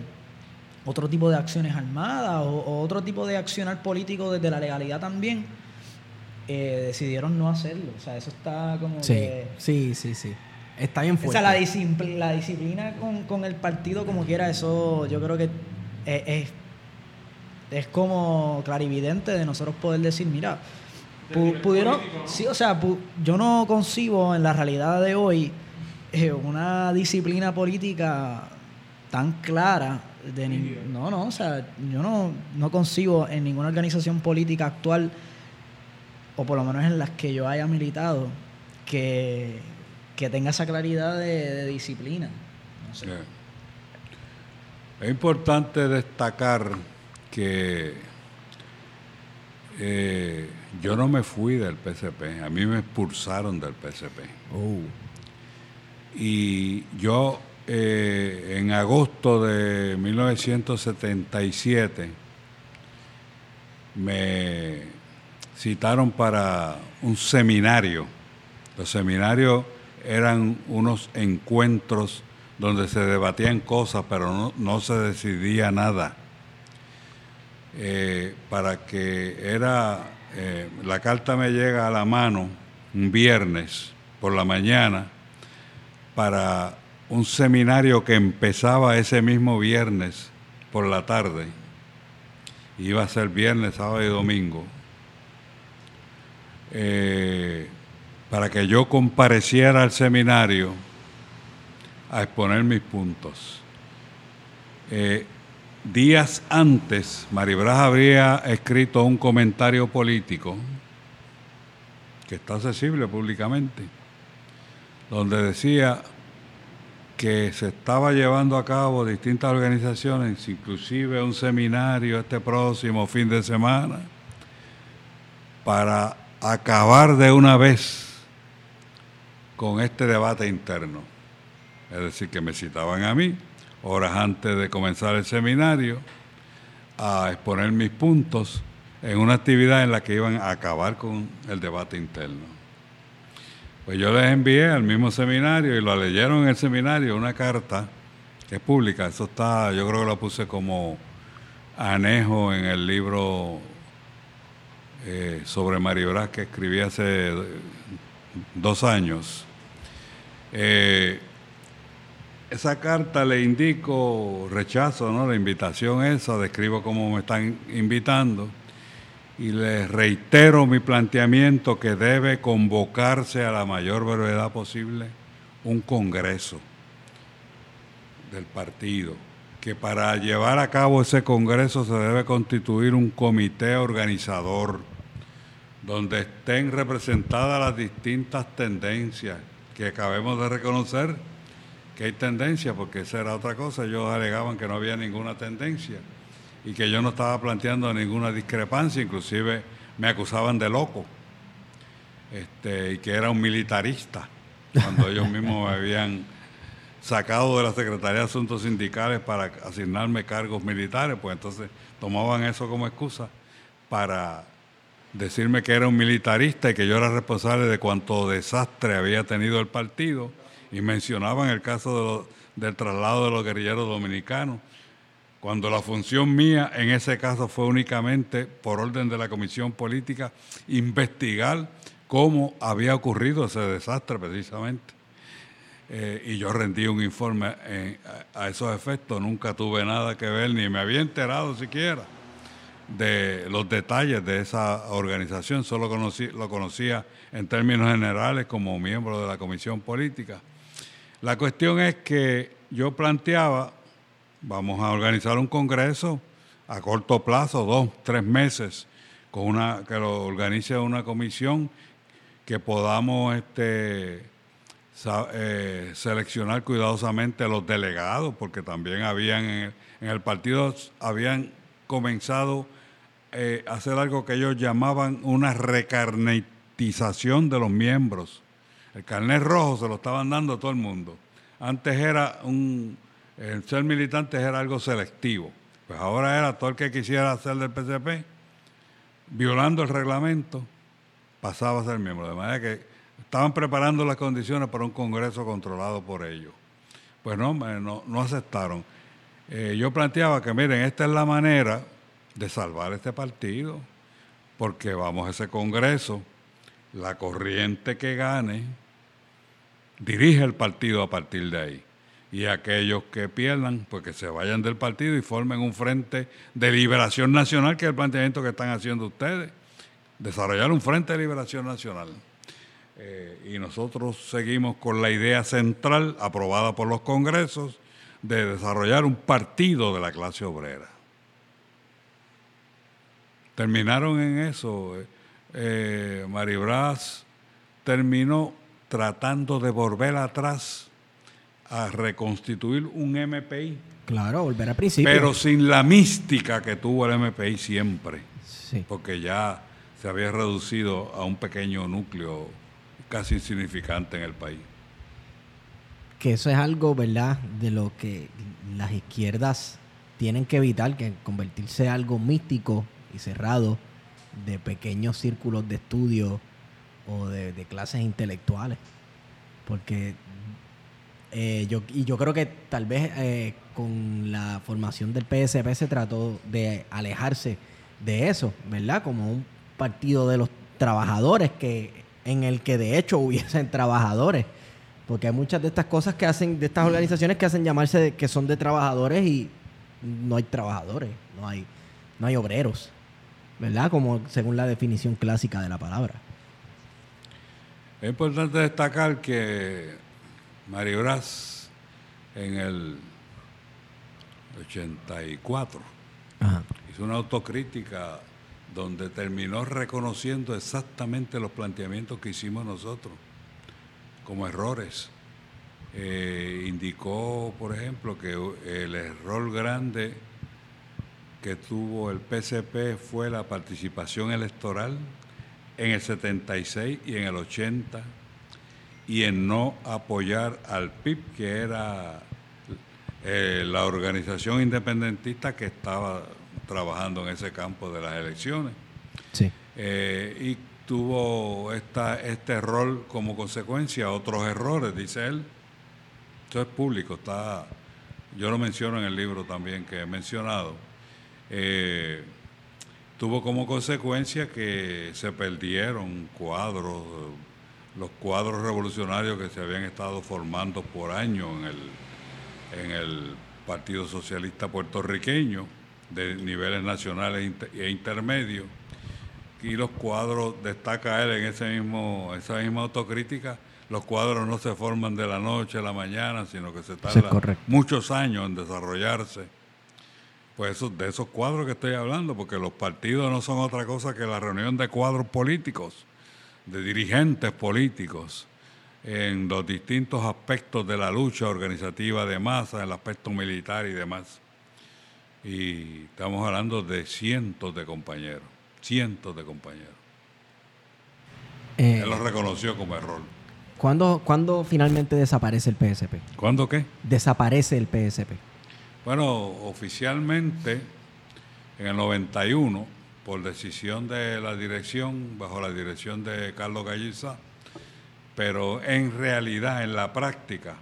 otro tipo de acciones armadas o, o otro tipo de accionar político desde la legalidad también, eh, decidieron no hacerlo. O sea, eso está como Sí, que... sí, sí, sí. Está bien O fuerte. sea, la, discipl- la disciplina con, con el partido como quiera, eso yo creo que es, es, es como clarividente de nosotros poder decir, mira, pudieron, sí, o sea, pu- yo no concibo en la realidad de hoy eh, una disciplina política tan clara de nin- no, no, o sea, yo no, no concibo en ninguna organización política actual o por lo menos en las que yo haya militado que, que tenga esa claridad de, de disciplina. No sé. Es importante destacar que eh, yo no me fui del PCP, a mí me expulsaron del PCP. Oh. Y yo eh, en agosto de 1977 me citaron para un seminario. Los seminarios eran unos encuentros donde se debatían cosas, pero no, no se decidía nada. Eh, para que era, eh, la carta me llega a la mano un viernes por la mañana para un seminario que empezaba ese mismo viernes por la tarde. Iba a ser viernes, sábado y domingo. Eh, para que yo compareciera al seminario a exponer mis puntos. Eh, días antes, Maribraz habría escrito un comentario político que está accesible públicamente, donde decía que se estaba llevando a cabo distintas organizaciones, inclusive un seminario este próximo fin de semana, para acabar de una vez con este debate interno. Es decir, que me citaban a mí, horas antes de comenzar el seminario, a exponer mis puntos en una actividad en la que iban a acabar con el debate interno. Pues yo les envié al mismo seminario y lo leyeron en el seminario una carta que es pública. Eso está, yo creo que lo puse como anejo en el libro eh, sobre Mario Brás que escribí hace dos años. Eh, esa carta le indico rechazo, ¿no? La invitación esa, describo cómo me están invitando y les reitero mi planteamiento que debe convocarse a la mayor brevedad posible un congreso del partido, que para llevar a cabo ese congreso se debe constituir un comité organizador donde estén representadas las distintas tendencias que acabemos de reconocer que hay tendencia, porque esa era otra cosa, ellos alegaban que no había ninguna tendencia y que yo no estaba planteando ninguna discrepancia, inclusive me acusaban de loco este, y que era un militarista, cuando ellos mismos me habían sacado de la Secretaría de Asuntos Sindicales para asignarme cargos militares, pues entonces tomaban eso como excusa para decirme que era un militarista y que yo era responsable de cuánto desastre había tenido el partido y mencionaban el caso del traslado de los guerrilleros dominicanos, cuando la función mía en ese caso fue únicamente, por orden de la Comisión Política, investigar cómo había ocurrido ese desastre precisamente. Eh, y yo rendí un informe a, a esos efectos, nunca tuve nada que ver, ni me había enterado siquiera de los detalles de esa organización, solo conocí, lo conocía en términos generales como miembro de la Comisión Política. La cuestión es que yo planteaba, vamos a organizar un congreso a corto plazo, dos, tres meses, con una que lo organice una comisión que podamos este, eh, seleccionar cuidadosamente los delegados, porque también habían en el, en el partido habían comenzado eh, a hacer algo que ellos llamaban una recarnetización de los miembros. El carnet rojo se lo estaban dando a todo el mundo. Antes era un, el ser militante era algo selectivo. Pues ahora era todo el que quisiera ser del PCP, violando el reglamento, pasaba a ser miembro. De manera que estaban preparando las condiciones para un congreso controlado por ellos. Pues no, no, no aceptaron. Eh, yo planteaba que, miren, esta es la manera de salvar este partido, porque vamos a ese congreso, la corriente que gane dirige el partido a partir de ahí. Y aquellos que pierdan, pues que se vayan del partido y formen un frente de liberación nacional, que es el planteamiento que están haciendo ustedes. Desarrollar un frente de liberación nacional. Eh, y nosotros seguimos con la idea central, aprobada por los congresos, de desarrollar un partido de la clase obrera. Terminaron en eso. Eh, Maribraz terminó tratando de volver atrás a reconstituir un MPI, Claro, volver al principio. pero sin la mística que tuvo el MPI siempre, Sí. porque ya se había reducido a un pequeño núcleo casi insignificante en el país. que eso es algo, ¿verdad?, de lo que las izquierdas tienen que evitar, que convertirse en algo místico y cerrado de pequeños círculos de estudio o de, clases intelectuales. Porque eh, yo, y yo creo que tal vez eh, con la formación del PSP se trató de alejarse de eso, ¿verdad? Como un partido de los trabajadores que en el que de hecho hubiesen trabajadores. Porque hay muchas de estas cosas que hacen, de estas organizaciones que hacen llamarse de- que son de trabajadores y no hay trabajadores, no hay, no hay obreros, ¿verdad? Como según la definición clásica de la palabra. Es importante destacar que Mario Brás en el 84 Ajá. hizo una autocrítica donde terminó reconociendo exactamente los planteamientos que hicimos nosotros como errores. Eh, indicó, por ejemplo, que el error grande que tuvo el PCP fue la participación electoral en el 76 y en el 80 y en no apoyar al PIB, que era eh, la organización independentista que estaba trabajando en ese campo de las elecciones. Sí. Eh, y tuvo esta, este error como consecuencia, otros errores, dice él. Esto es público, está, yo lo menciono en el libro también que he mencionado. Eh, tuvo como consecuencia que se perdieron cuadros, los cuadros revolucionarios que se habían estado formando por años en el, en el Partido Socialista puertorriqueño, de niveles nacionales e e intermedios y los cuadros, destaca él en ese mismo, esa misma autocrítica, los cuadros no se forman de la noche a la mañana, sino que se tardan muchos años en desarrollarse. Pues eso, de esos cuadros que estoy hablando, porque los partidos no son otra cosa que la reunión de cuadros políticos, de dirigentes políticos, en los distintos aspectos de la lucha organizativa de masa, en el aspecto militar y demás. Y estamos hablando de cientos de compañeros, cientos de compañeros. Eh, Él lo reconoció como error. ¿cuándo, cuándo finalmente desaparece el PSP? ¿Cuándo qué? Desaparece el PSP. Bueno, oficialmente en el 91, por decisión de la dirección, bajo la dirección de Carlos Galliza, pero en realidad, en la práctica,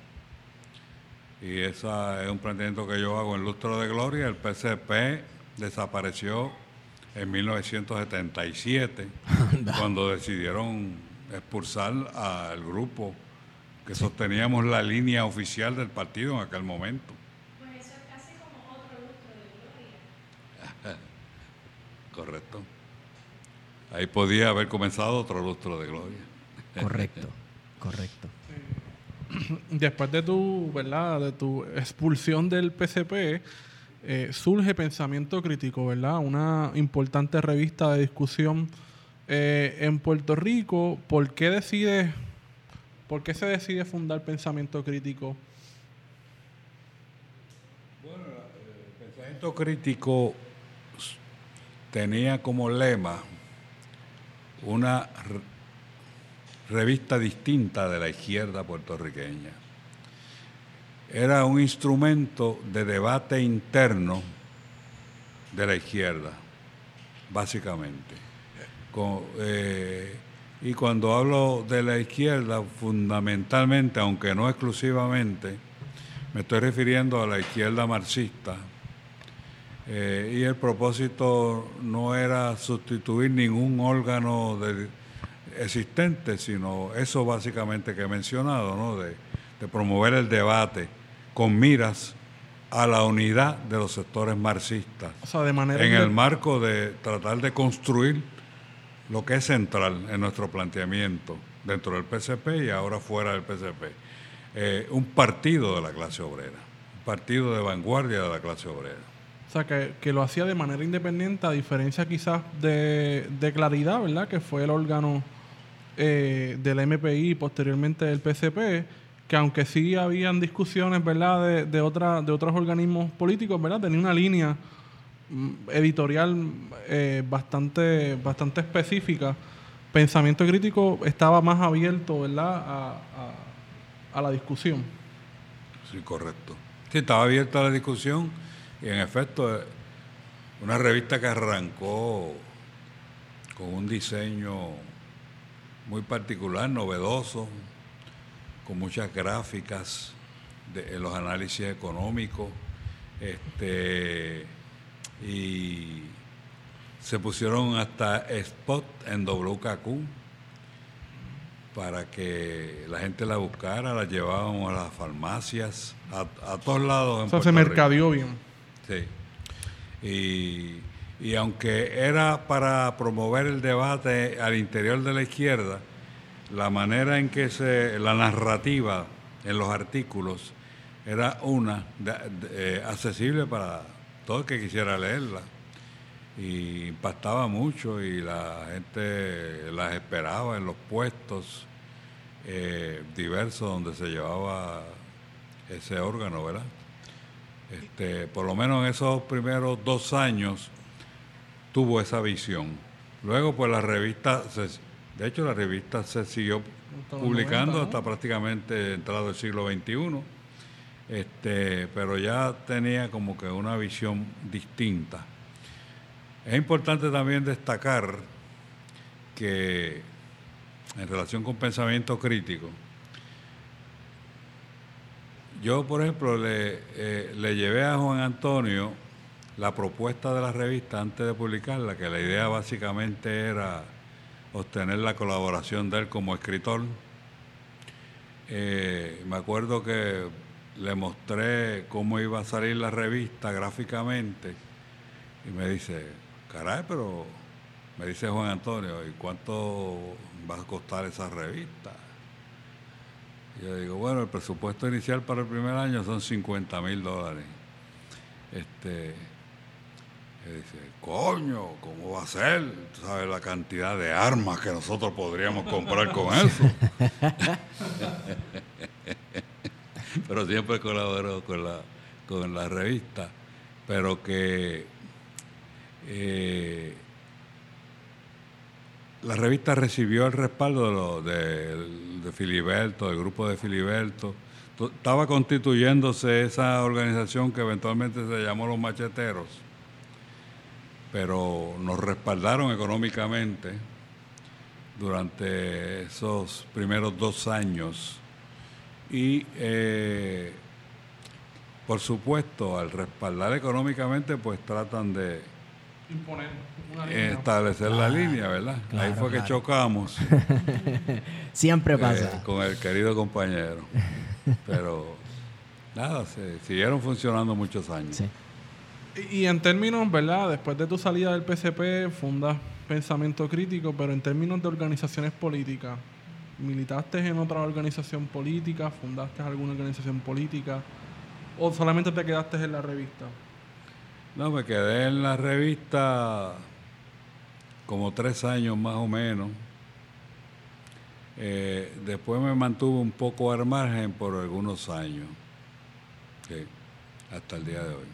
y ese es un planteamiento que yo hago en Lustro de Gloria, el PCP desapareció en 1977, cuando decidieron expulsar al grupo que sosteníamos la línea oficial del partido en aquel momento. Correcto. Ahí podía haber comenzado otro lustro de gloria. Correcto, correcto. Después de tu, ¿verdad? De tu expulsión del PCP, eh, surge Pensamiento Crítico, ¿verdad? Una importante revista de discusión eh, en Puerto Rico. ¿Por qué decide, por qué se decide fundar Pensamiento Crítico? El pensamiento crítico tenía como lema una re- revista distinta de la izquierda puertorriqueña. Era un instrumento de debate interno de la izquierda, básicamente. Eh, y cuando hablo de la izquierda, fundamentalmente, aunque no exclusivamente, me estoy refiriendo a la izquierda marxista. Eh, y el propósito no era sustituir ningún órgano de- existente, sino eso básicamente que he mencionado, ¿no? de, de promover el debate con miras a la unidad de los sectores marxistas O sea, de manera... en el marco de tratar de construir lo que es central en nuestro planteamiento dentro del PCP y ahora fuera del PCP. Eh, un partido de la clase obrera, un partido de vanguardia de la clase obrera. O sea, que, lo hacía de manera independiente, a diferencia quizás de, Claridad, ¿verdad? Que fue el órgano eh, del MPI y posteriormente del PCP, que aunque sí habían discusiones, ¿verdad?, de, de, de otros organismos políticos, ¿verdad?, tenía una línea mm, editorial eh, bastante, bastante específica. Pensamiento crítico estaba más abierto, ¿verdad?, a, a, a la discusión. Sí, correcto. Sí, estaba abierta a la discusión y en efecto, eh, una revista que arrancó con un diseño muy particular, novedoso, con muchas gráficas de los análisis económicos, este, y se pusieron hasta spot en WKQ para que la gente la buscara, la llevábamos a las farmacias, a, todos lados. En o sea, se mercadeó bien. Sí. Y, y aunque era para promover el debate al interior de la izquierda, la manera en que se, la narrativa en los artículos era una eh, accesible para todo el que quisiera leerla y impactaba mucho y la gente las esperaba en los puestos eh, diversos donde se llevaba ese órgano, ¿verdad? Este, por lo menos en esos primeros dos años tuvo esa visión. Luego, pues la revista, de hecho, la revista se siguió publicando hasta prácticamente entrado el siglo XXI, este, pero ya tenía como que una visión distinta. Es importante también destacar que en relación con pensamiento crítico, yo, por ejemplo, le, eh, le llevé a Juan Antonio la propuesta de la revista antes de publicarla, que la idea básicamente era obtener la colaboración de él como escritor. Eh, me acuerdo que le mostré cómo iba a salir la revista gráficamente y me dice, caray, pero me dice Juan Antonio, ¿y cuánto va a costar esa revista? Yo digo, bueno, el presupuesto inicial para el primer año son 50 mil dólares. Este, y dice, coño, ¿cómo va a ser? ¿Tú sabes la cantidad de armas que nosotros podríamos comprar con eso? pero siempre colaboró con la, con la revista. Pero que eh, la revista recibió el respaldo de, Filiberto, del grupo de Filiberto. Estaba constituyéndose esa organización que eventualmente se llamó Los Macheteros pero nos respaldaron económicamente durante esos primeros dos años y eh, por supuesto al respaldar económicamente pues tratan de establecer la línea, ¿verdad? Ahí fue que chocamos. Siempre pasa. Eh, con el querido compañero. Pero nada, se siguieron funcionando muchos años. Sí. Y, en términos, ¿verdad? Después de tu salida del PCP, fundas Pensamiento Crítico, pero en términos de organizaciones políticas, ¿militaste en otra organización política? ¿Fundaste alguna organización política? ¿O solamente te quedaste en la revista? No, me quedé en la revista como tres años más o menos. Eh, después me mantuve un poco al margen por algunos años, hasta el día de hoy.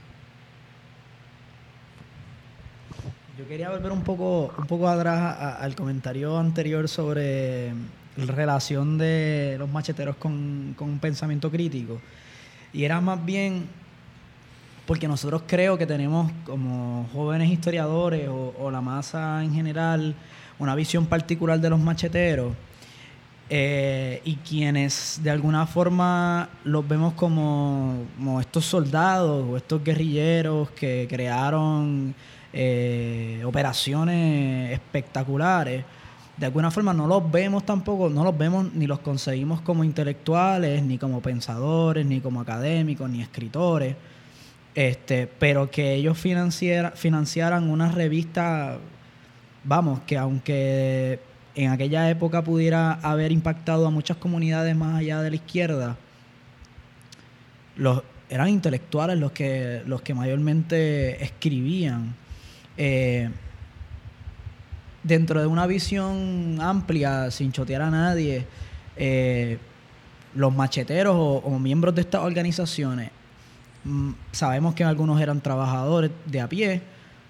Yo quería volver un poco, un poco atrás al comentario anterior sobre la relación de los macheteros con, un pensamiento crítico. Y era más bien porque nosotros creo que tenemos como jóvenes historiadores o, la masa en general una visión particular de los macheteros eh, y quienes de alguna forma los vemos como, como, estos soldados o estos guerrilleros que crearon eh, operaciones espectaculares, de alguna forma no los vemos tampoco, no los vemos ni los conseguimos como intelectuales, ni como pensadores, ni como académicos, ni escritores, este, pero que ellos financiaran una revista, vamos, que aunque en aquella época pudiera haber impactado a muchas comunidades más allá de la izquierda, los, eran intelectuales los que, los que mayormente escribían. Eh, dentro de una visión amplia, sin chotear a nadie, eh, los macheteros o, miembros de estas organizaciones, sabemos que algunos eran trabajadores de a pie,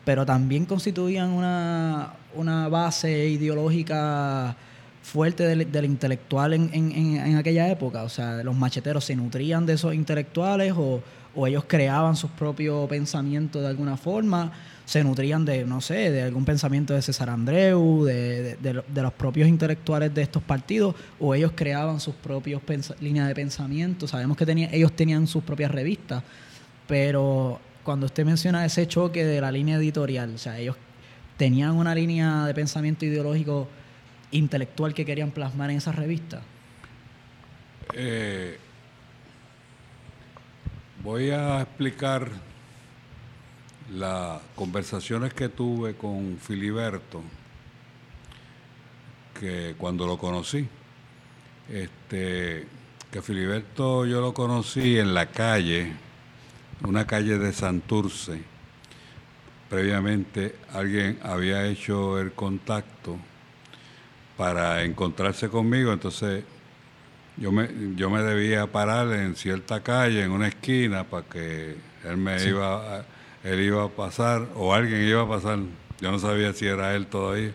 pero también constituían una, una base ideológica fuerte del, del intelectual en, en- en- aquella época. O sea, los macheteros se nutrían de esos intelectuales o, o ellos creaban sus propios pensamientos de alguna forma, se nutrían de, no sé, de algún pensamiento de César Andreu, de, de- de lo- de los propios intelectuales de estos partidos, o ellos creaban sus propios líneas de pensamiento. Sabemos que tenía, ellos tenían sus propias revistas, pero cuando usted menciona ese choque de la línea editorial, o sea, ellos tenían una línea de pensamiento ideológico intelectual que querían plasmar en esa revista. Eh, voy a explicar las conversaciones que tuve con Filiberto, que cuando lo conocí, este, que Filiberto yo lo conocí en la calle, una calle de Santurce. Previamente alguien había hecho el contacto para encontrarse conmigo, entonces yo me, yo me debía parar en cierta calle, en una esquina, para que él me iba, él iba a pasar, o alguien iba a pasar, yo no sabía si era él todavía.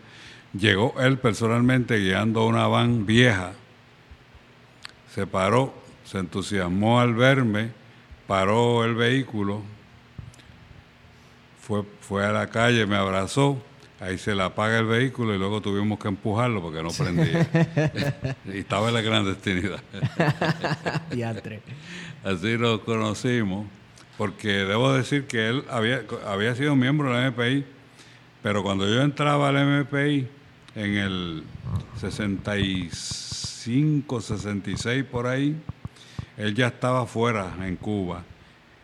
Llegó él personalmente guiando una van vieja, se paró, se entusiasmó al verme, paró el vehículo, fue, fue a la calle, me abrazó, ahí se le apaga el vehículo y luego tuvimos que empujarlo porque no prendía. y estaba en la clandestinidad. Así nos conocimos, porque debo decir que él había, había sido miembro de la MPI, pero cuando yo entraba al MPI en el 65, 66 por ahí, él ya estaba fuera en Cuba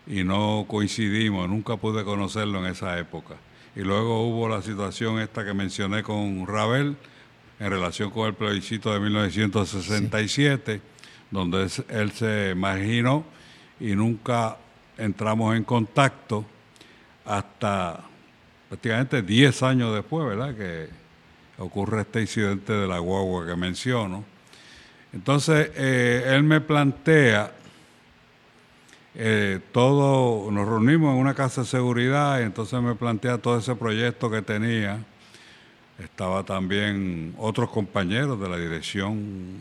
y no coincidimos, nunca pude conocerlo en esa época. Y luego hubo la situación esta que mencioné con Ravel en relación con el plebiscito de 1967, donde es- él se marginó y nunca entramos en contacto hasta prácticamente 10 años después, ¿verdad? Que ocurre este incidente de la guagua que menciono. Entonces, eh, él me plantea eh, todo, nos reunimos en una casa de seguridad y entonces me plantea todo ese proyecto que tenía. Estaba también otros compañeros de la dirección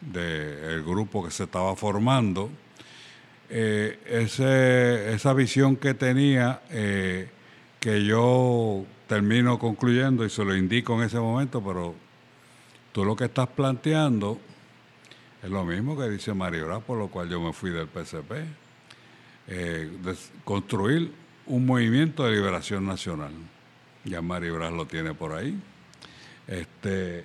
del grupo que se estaba formando. Eh, esa visión que tenía, eh, que yo termino concluyendo y se lo indico en ese momento, pero tú lo que estás planteando es lo mismo que dice Mario Bras, por lo cual yo me fui del PCP. Eh, construir un movimiento de liberación nacional. Ya Mario Bras lo tiene por ahí. Este,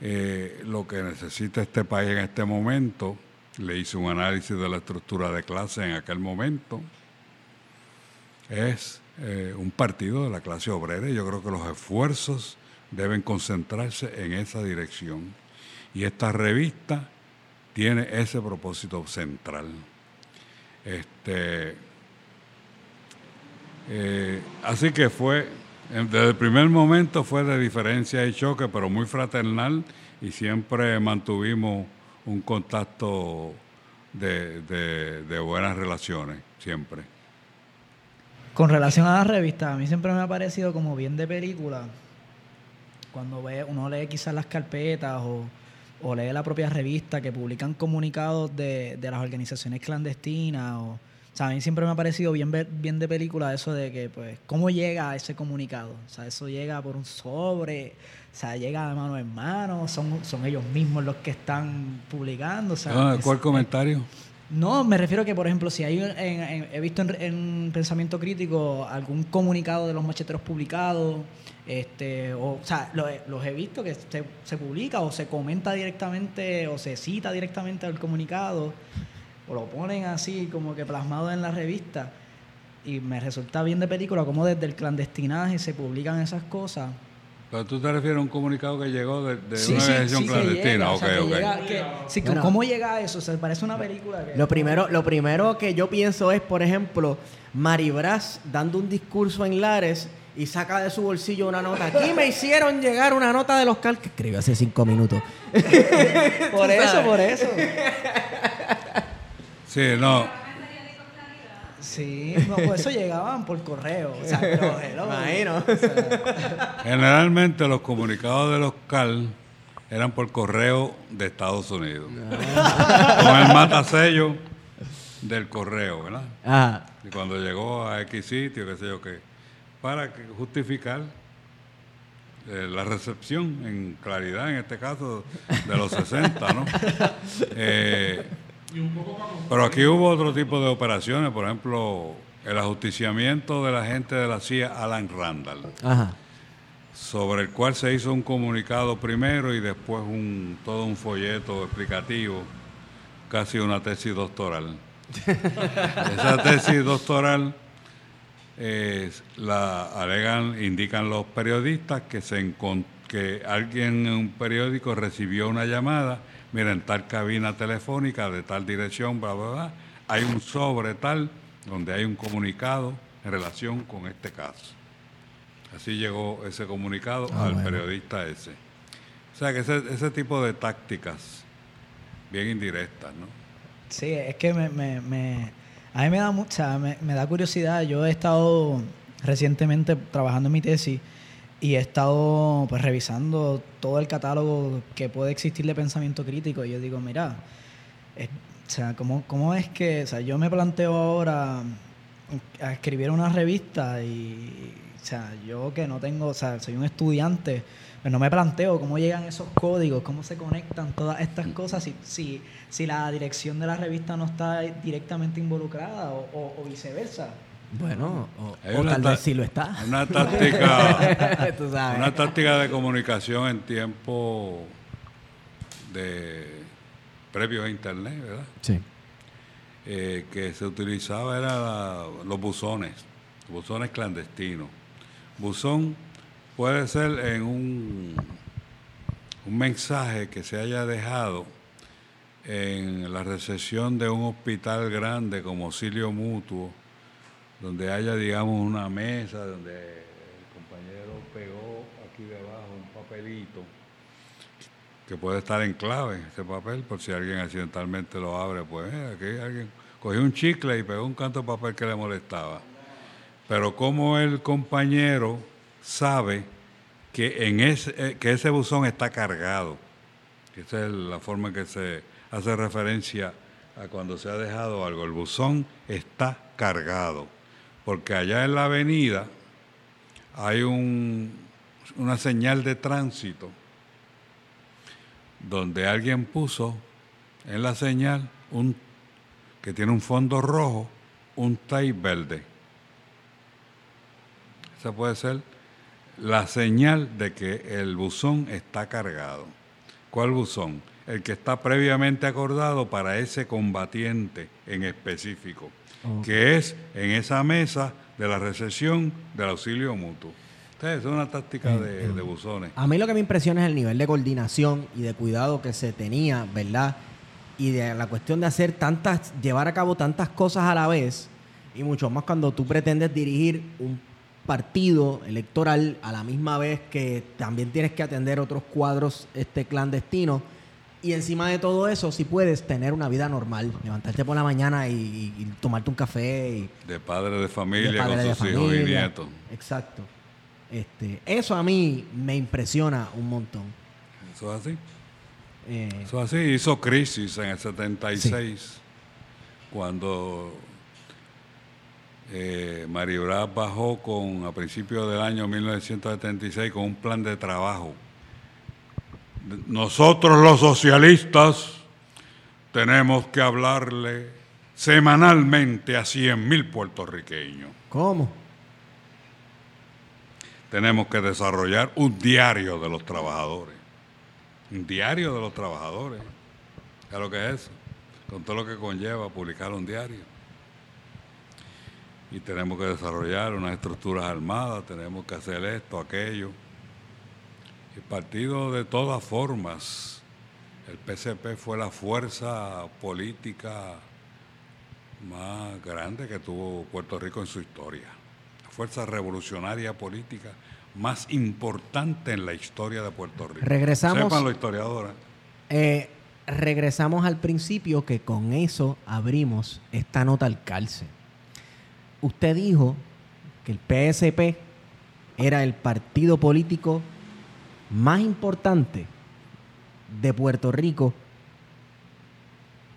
eh, lo que necesita este país en este momento, le hice un análisis de la estructura de clase en aquel momento, es eh, un partido de la clase obrera y yo creo que los esfuerzos deben concentrarse en esa dirección. Y esta revista tiene ese propósito central. Este, eh, así que fue, desde el primer momento fue de diferencia y choque, pero muy fraternal y siempre mantuvimos un contacto de- de buenas relaciones, siempre. Con relación a la revista, a mí siempre me ha parecido como bien de película. Cuando ve, uno lee quizás las carpetas o, o lee la propia revista que publican comunicados de, de las organizaciones clandestinas. O, o sea, a mí siempre me ha parecido bien, bien de película eso de que, pues, ¿cómo llega a ese comunicado? O sea, eso llega por un sobre, o sea, llega de mano en mano, son, son ellos mismos los que están publicando. O sea, Ah, es- ¿Cuál comentario? no, me refiero que, por ejemplo, si hay, en- he visto en, en pensamiento crítico algún comunicado de los macheteros publicado, este, o, o sea, lo he- los he visto que se, se publica o se comenta directamente o se cita directamente al comunicado o lo ponen así como que plasmado en la revista y me resulta bien de película como desde el clandestinaje se publican esas cosas. Pero tú te refieres a un comunicado que llegó de, de Sí, una sí, sí, clandestina. ¿Cómo llega a eso? O sea, parece una película que... Lo primero, lo primero que yo pienso es, por ejemplo, Maribras dando un discurso en Lares y saca de su bolsillo una nota. Aquí me hicieron llegar una nota de los cal que escribió hace cinco minutos. Por eso, por eso. Sí, no. Sí, no, por eso llegaban por correo. O sea, pero, hello. Imagino. Generalmente los comunicados de los CAL eran por correo de Estados Unidos. Con el matasello del correo, ¿verdad? Ajá. Y cuando llegó a X sitio, qué sé yo qué, para justificar eh, la recepción en claridad, en este caso, de los 60, ¿no? Eh, pero aquí hubo otro tipo de operaciones, por ejemplo, el ajusticiamiento del agente de la CIA, Alan Randall, Ajá. sobre el cual se hizo un comunicado primero y después un, todo un folleto explicativo, casi una tesis doctoral. Esa tesis doctoral eh, la alegan, indican los periodistas que se que alguien en un periódico recibió una llamada, mira, en tal cabina telefónica de tal dirección, bla, bla, bla, hay un sobre tal donde hay un comunicado en relación con este caso. Así llegó ese comunicado Ah, al bueno. periodista ese. O sea que ese, ese tipo de tácticas bien indirectas, ¿no? Sí, es que me, me, me- a mí me da mucha, me, me da curiosidad. Yo he estado recientemente trabajando en mi tesis y he estado pues revisando todo el catálogo que puede existir de pensamiento crítico y yo digo, mira, es- o sea, ¿cómo, ¿cómo es que, o sea, yo me planteo ahora a escribir una revista y, o sea, yo que no tengo, o sea, soy un estudiante, pues no me planteo cómo llegan esos códigos, cómo se conectan todas estas cosas, si, si, si la dirección de la revista no está directamente involucrada o, o- o viceversa. Bueno, o, o tal ta- vez sí lo está. Una táctica, Tú sabes. una táctica de comunicación en tiempo de previo a internet, ¿verdad? Sí. Eh, que se utilizaba era la- los buzones, buzones clandestinos. Buzón puede ser en un, un mensaje que se haya dejado en la recepción de un hospital grande como auxilio mutuo, donde haya, digamos, una mesa donde el compañero pegó aquí debajo un papelito que puede estar en clave ese papel, por si alguien accidentalmente lo abre, pues eh, aquí alguien cogió un chicle y pegó un canto de papel que le molestaba. Pero como el compañero sabe que en ese, eh, que ese buzón está cargado, esa es la forma en que se hace referencia a cuando se ha dejado algo, el buzón está cargado, porque allá en la avenida hay un, una señal de tránsito donde alguien puso en la señal un que tiene un fondo rojo, un tape verde. Esa puede ser la señal de que el buzón está cargado. ¿Cuál buzón? El que está previamente acordado para ese combatiente en específico, que es en esa mesa de la recesión del auxilio mutuo. Entonces, es una táctica de, de buzones. A mí lo que me impresiona es el nivel de coordinación y de cuidado que se tenía, ¿verdad? Y de la cuestión de hacer tantas, llevar a cabo tantas cosas a la vez, y mucho más cuando tú pretendes dirigir un partido electoral a la misma vez que también tienes que atender otros cuadros este, clandestinos. Y encima de todo eso, si puedes tener una vida normal, levantarte por la mañana y, tomarte un café y De padre de familia de padre con de sus hijos y nietos. Exacto. Este, eso a mí me impresiona un montón. Eso es así. Eh, Eso es así. Hizo crisis en el 76, cuando eh, Maribraz bajó con, a principios del año 1976 con un plan de trabajo. Nosotros los socialistas tenemos que hablarle semanalmente a 100 mil puertorriqueños. ¿Cómo? Tenemos que desarrollar un diario de los trabajadores. Un diario de los trabajadores. ¿Sabes lo que es eso? Con todo lo que conlleva publicar un diario. Y tenemos que desarrollar unas estructuras armadas, tenemos que hacer esto, aquello. El partido de todas formas, el PCP fue la fuerza política más grande que tuvo Puerto Rico en su historia. fuerza revolucionaria política más importante en la historia de Puerto Rico. Regresamos. Sepan los historiadores. Eh, regresamos al principio que con eso abrimos esta nota al calce. Usted dijo que el PSP era el partido político más importante de Puerto Rico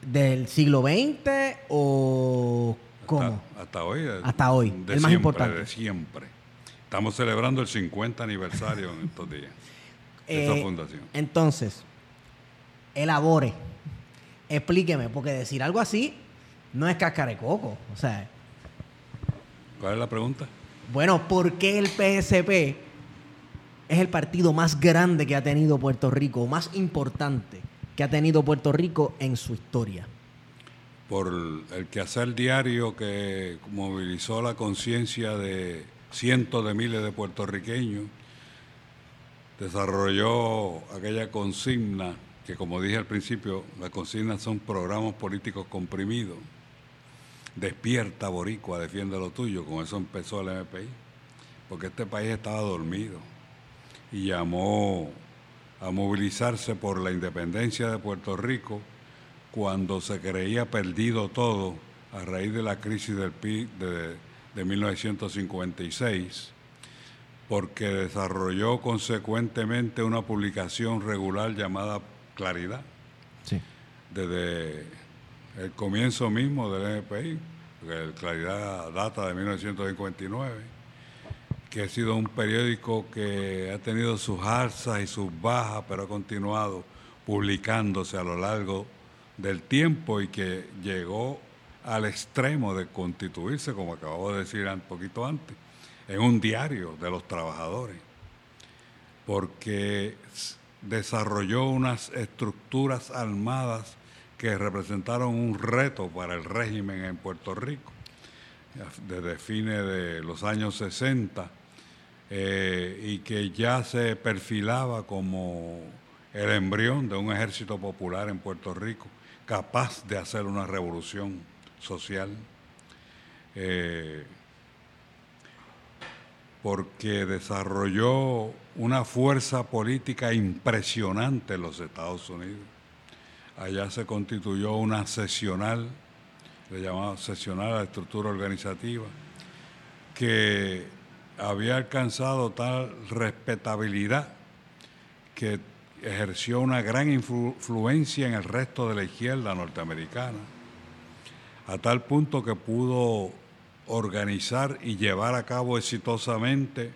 del siglo XX o cómo? Hasta, hasta hoy. eh, Hasta hoy, el más importante. De siempre. Estamos celebrando el 50 aniversario en estos días de Eh, fundación. Entonces, elabore, explíqueme, porque decir algo así no es cáscara de coco. O sea, ¿Cuál es la pregunta? bueno, ¿por qué el PSP es el partido más grande que ha tenido Puerto Rico, o más importante que ha tenido Puerto Rico en su historia? por el quehacer diario que movilizó la conciencia de cientos de miles de puertorriqueños, desarrolló aquella consigna, que como dije al principio, las consignas son programas políticos comprimidos. Despierta, Boricua, defiende lo tuyo, con eso empezó el MPI, porque este país estaba dormido y llamó a movilizarse por la independencia de Puerto Rico cuando se creía perdido todo a raíz de la crisis del PIB de, de 1956, porque desarrolló consecuentemente una publicación regular llamada Claridad, Sí. desde el comienzo mismo del NPI, porque el Claridad data de 1959, que ha sido un periódico que ha tenido sus alzas y sus bajas, pero ha continuado publicándose a lo largo del tiempo y que llegó al extremo de constituirse, como acabo de decir un poquito antes, en un diario de los trabajadores, porque desarrolló unas estructuras armadas que representaron un reto para el régimen en Puerto Rico desde fines de los años 60 eh, y que ya se perfilaba como el embrión de un ejército popular en Puerto Rico capaz de hacer una revolución social. Eh, porque desarrolló una fuerza política impresionante en los Estados Unidos. Allá se constituyó una sesional, le llamaba sesional a la estructura organizativa, que había alcanzado tal respetabilidad que ejerció una gran influ- influencia en el resto de la izquierda norteamericana, a tal punto que pudo organizar y llevar a cabo exitosamente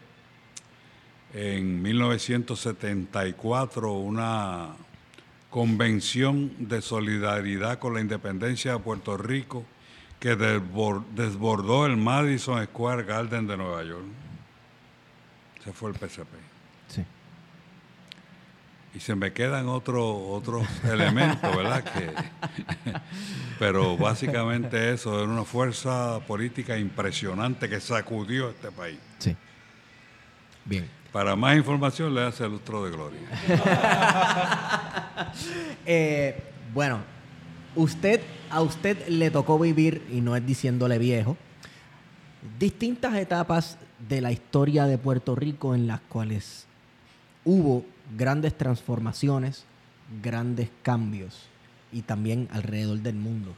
en 1974 una convención de solidaridad con la independencia de Puerto Rico que desbor- desbordó el Madison Square Garden de Nueva York. Ese fue el PCP. Sí. Y se me quedan otros otros elementos, ¿verdad? Que, pero básicamente eso, era una fuerza política impresionante que sacudió este país. Sí. Bien. Para más información, le hace el lustro de gloria. Eh, bueno, usted, a usted le tocó vivir, y no es diciéndole viejo, distintas etapas de la historia de Puerto Rico en las cuales hubo grandes transformaciones, grandes cambios, y también alrededor del mundo,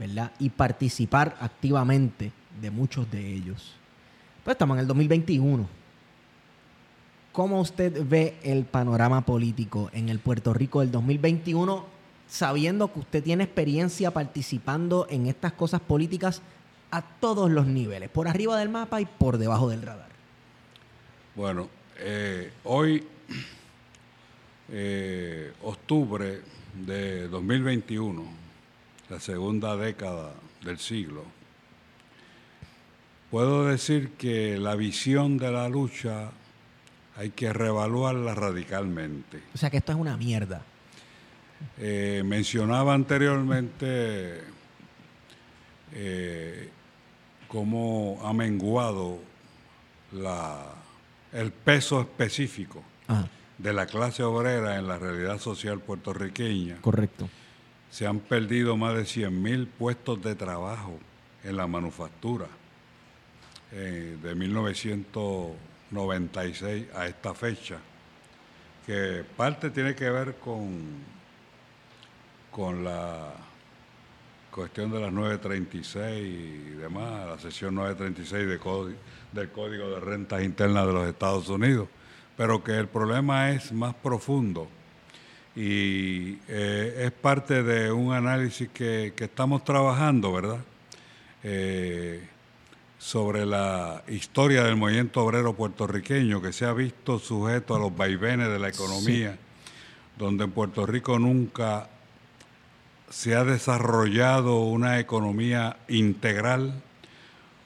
¿verdad? Y participar activamente de muchos de ellos. Pues estamos en el 2021. ¿Cómo usted ve el panorama político en el Puerto Rico del 2021, sabiendo que usted tiene experiencia participando en estas cosas políticas a todos los niveles, por arriba del mapa y por debajo del radar? Bueno, eh, hoy, eh, octubre de 2021, la segunda década del siglo, puedo decir que la visión de la lucha hay que reevaluarla radicalmente. O sea que esto es una mierda. Eh, mencionaba anteriormente eh, cómo ha menguado la, el peso específico Ajá, de la clase obrera en la realidad social puertorriqueña. correcto. Se han perdido más de 100.000 puestos de trabajo en la manufactura. eh, de 1996 a esta fecha, que parte tiene que ver con, con la cuestión de las 936 y demás, la sesión 936 de del Código de Rentas Internas de los Estados Unidos, pero que el problema es más profundo y eh, es parte de un análisis que, estamos trabajando, ¿verdad? Eh, sobre la historia del movimiento obrero puertorriqueño que se ha visto sujeto a los vaivenes de la economía, donde en Puerto Rico nunca se ha desarrollado una economía integral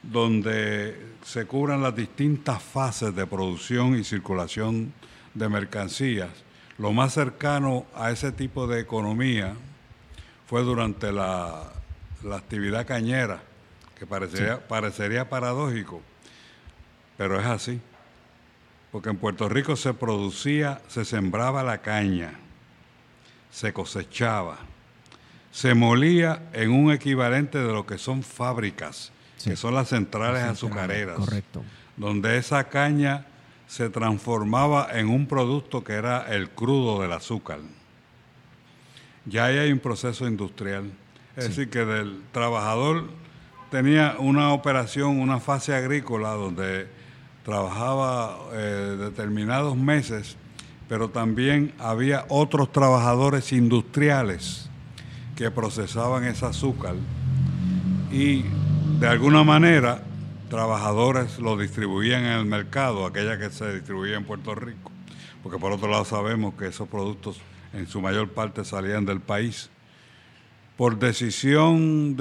donde se cubran las distintas fases de producción y circulación de mercancías. Lo más cercano a ese tipo de economía fue durante la, actividad cañera, que parecería, parecería paradójico, pero es así. Porque en Puerto Rico se producía, se sembraba la caña, se cosechaba, se molía en un equivalente de lo que son fábricas que son las centrales azucareras, correcto. donde esa caña se transformaba en un producto que era el crudo del azúcar. Ya ahí hay un proceso industrial. Es decir, que del trabajador tenía una operación, una fase agrícola donde trabajaba eh, determinados meses, pero también había otros trabajadores industriales que procesaban ese azúcar y de alguna manera, trabajadores lo distribuían en el mercado, aquella que se distribuía en Puerto Rico, porque por otro lado sabemos que esos productos en su mayor parte salían del país. Por decisión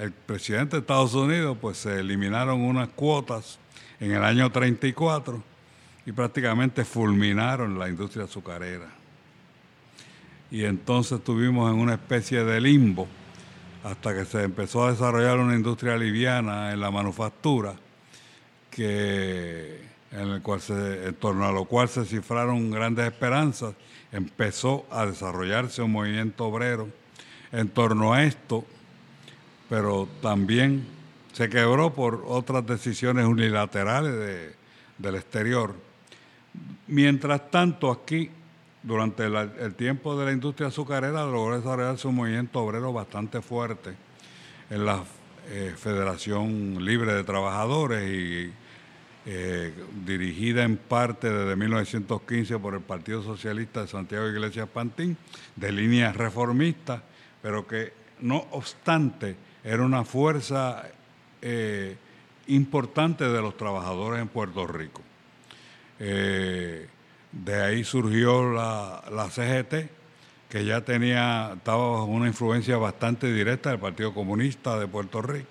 del presidente de Estados Unidos, pues se eliminaron unas cuotas en el año 34 y prácticamente fulminaron la industria azucarera. Y entonces estuvimos en una especie de limbo hasta que se empezó a desarrollar una industria liviana en la manufactura, que, en, el en torno a lo cual se cifraron grandes esperanzas, empezó a desarrollarse un movimiento obrero en torno a esto, pero también se quebró por otras decisiones unilaterales del exterior. Mientras tanto, aquí durante el tiempo de la industria azucarera logró desarrollarse un movimiento obrero bastante fuerte en la eh, Federación Libre de Trabajadores y eh, dirigida en parte desde 1915 por el Partido Socialista de Santiago Iglesias Pantín, de línea reformista, pero que no obstante era una fuerza eh, importante de los trabajadores en Puerto Rico. De ahí surgió la, CGT, que ya tenía, estaba bajo una influencia bastante directa del Partido Comunista de Puerto Rico.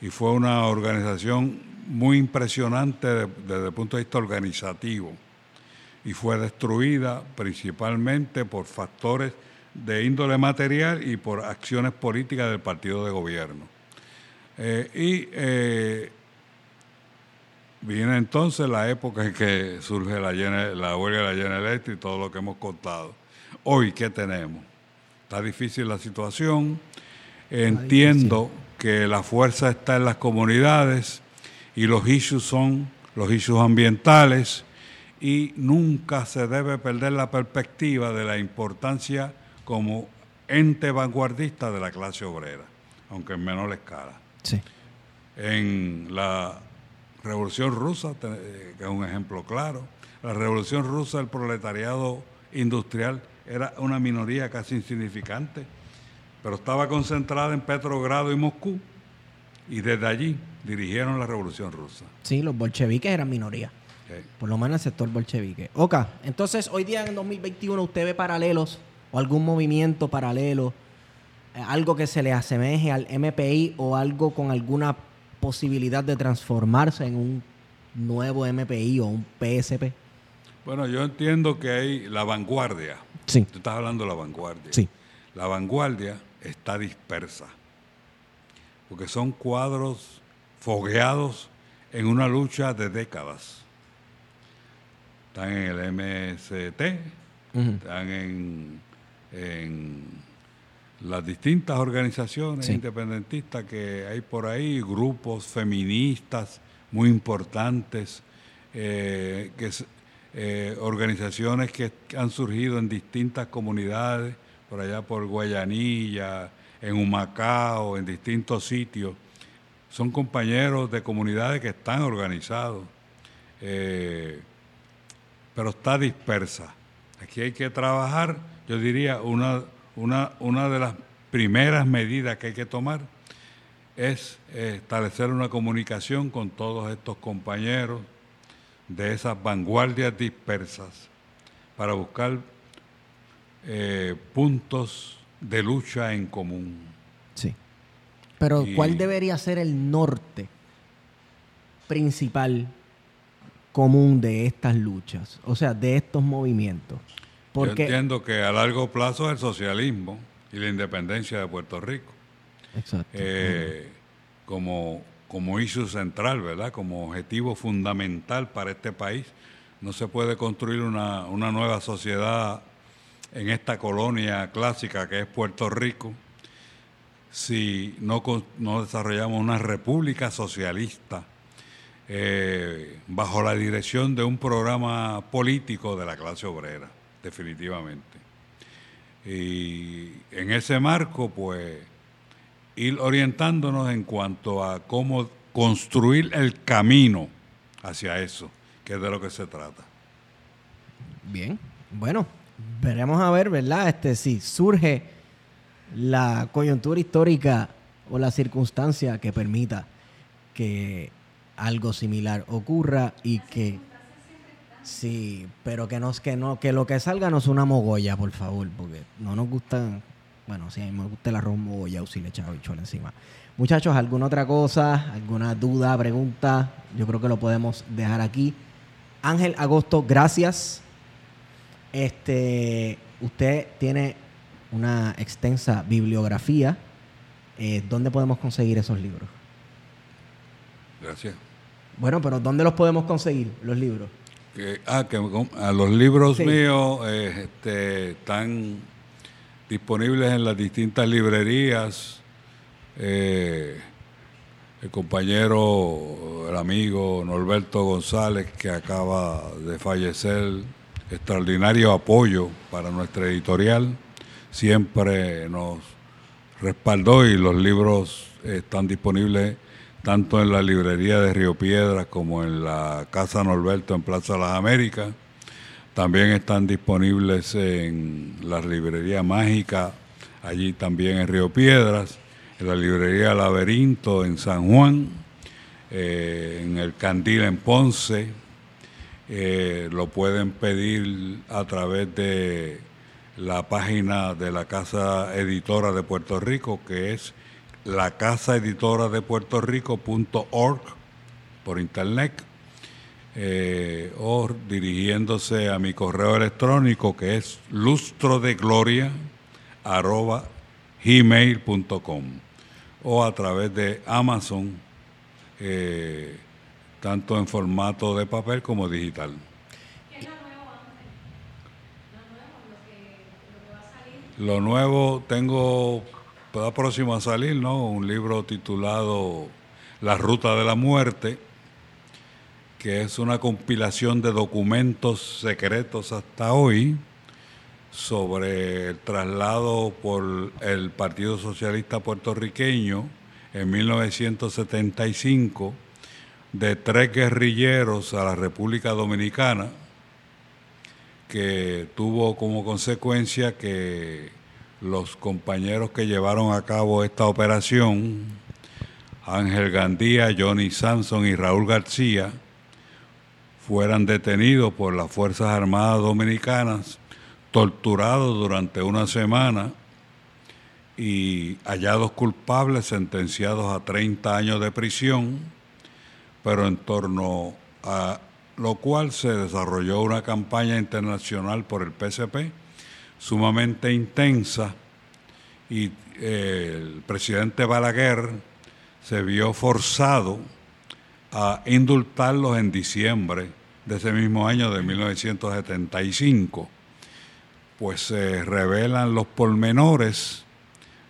Y fue una organización muy impresionante desde el punto de vista organizativo. Y fue destruida principalmente por factores de índole material y por acciones políticas del partido de gobierno. Eh, y eh, Viene entonces la época en que surge la, la huelga de la llena eléctrica y todo lo que hemos contado. Hoy, ¿qué tenemos? Está difícil la situación. Entiendo que la fuerza está en las comunidades y los issues son los issues ambientales y nunca se debe perder la perspectiva de la importancia como ente vanguardista de la clase obrera, aunque en menor escala. Sí. En la Revolución Rusa, eh, que es un ejemplo claro. La Revolución Rusa, el proletariado industrial era una minoría casi insignificante, pero estaba concentrada en Petrogrado y Moscú, y desde allí dirigieron la Revolución Rusa. Sí, los bolcheviques eran minoría. Por lo menos el sector bolchevique. Oka, entonces hoy día en 2021 usted ve paralelos o algún movimiento paralelo, eh, algo que se le asemeje al MPI o algo con alguna posibilidad de transformarse en un nuevo MPI o un PSP? Bueno, yo entiendo que hay la vanguardia. Sí. Tú estás hablando de la vanguardia. Sí. La vanguardia está dispersa, porque son cuadros fogueados en una lucha de décadas. Están en el MST, están en, en las distintas organizaciones Sí. independentistas que hay por ahí, grupos feministas muy importantes, eh, que eh, organizaciones que han surgido en distintas comunidades, por allá por Guayanilla, en Humacao, en distintos sitios. Son compañeros de comunidades que están organizados, eh, pero está dispersa. Aquí hay que trabajar, yo diría, una, una, una de las primeras medidas que hay que tomar es establecer una comunicación con todos estos compañeros de esas vanguardias dispersas para buscar eh, puntos de lucha en común. Sí. Pero Y- ¿cuál debería ser el norte principal común de estas luchas? O sea, de estos movimientos. Yo entiendo que a largo plazo el socialismo y la independencia de Puerto Rico Exacto. eh, como, como issue central, ¿verdad? Como objetivo fundamental para este país. No se puede construir una, una nueva sociedad en esta colonia clásica que es Puerto Rico si no, no desarrollamos una república socialista eh, bajo la dirección de un programa político de la clase obrera, definitivamente. Y en ese marco, pues, ir orientándonos en cuanto a cómo construir el camino hacia eso, que es de lo que se trata. Bien. Bueno, veremos a ver, ¿verdad? Este, si surge la coyuntura histórica o la circunstancia que permita que algo similar ocurra y que sí, pero que no que no que lo que salga no es una mogolla, por favor, porque no nos gustan, bueno, sí, a mí me gusta el arroz mogolla o si le echaba bichuela encima. Muchachos, ¿alguna otra cosa? ¿Alguna duda, pregunta? Yo creo que lo podemos dejar aquí. Ángel Agosto, gracias. Este, usted tiene una extensa bibliografía. Eh, ¿Dónde podemos conseguir esos libros? Gracias. Bueno, pero ¿dónde los podemos conseguir, los libros? Que, ah, que a los libros Sí. míos eh, este, están disponibles en las distintas librerías. Eh, el compañero, el amigo Norberto González, que acaba de fallecer, extraordinario apoyo para nuestra editorial, siempre nos respaldó y los libros están disponibles tanto en la librería de Río Piedras como en la Casa Norberto en Plaza Las Américas. También están disponibles en la librería Mágica, allí también en Río Piedras, en la librería Laberinto en San Juan, eh, en el Candil en Ponce. Eh, lo pueden pedir a través de la página de la Casa Editora de Puerto Rico, que es la casa editora de Puerto Rico.org por internet eh, o dirigiéndose a mi correo electrónico que es lustro de gloria arroba gmail.com o a través de Amazon eh, tanto en formato de papel como digital. Lo nuevo tengo está próximo a salir, ¿no? Un libro titulado La Ruta de la Muerte, que es una compilación de documentos secretos hasta hoy sobre el traslado por el Partido Socialista puertorriqueño en 1975 de tres guerrilleros a la República Dominicana, que tuvo como consecuencia que los compañeros que llevaron a cabo esta operación, Ángel Gandía, Johnny Samson y Raúl García, fueran detenidos por las Fuerzas Armadas Dominicanas, torturados durante una semana y hallados culpables, sentenciados a 30 años de prisión, pero en torno a lo cual se desarrolló una campaña internacional por el PSP sumamente intensa y eh, el presidente Balaguer se vio forzado a indultarlos en diciembre de ese mismo año de 1975. Pues se revelan los pormenores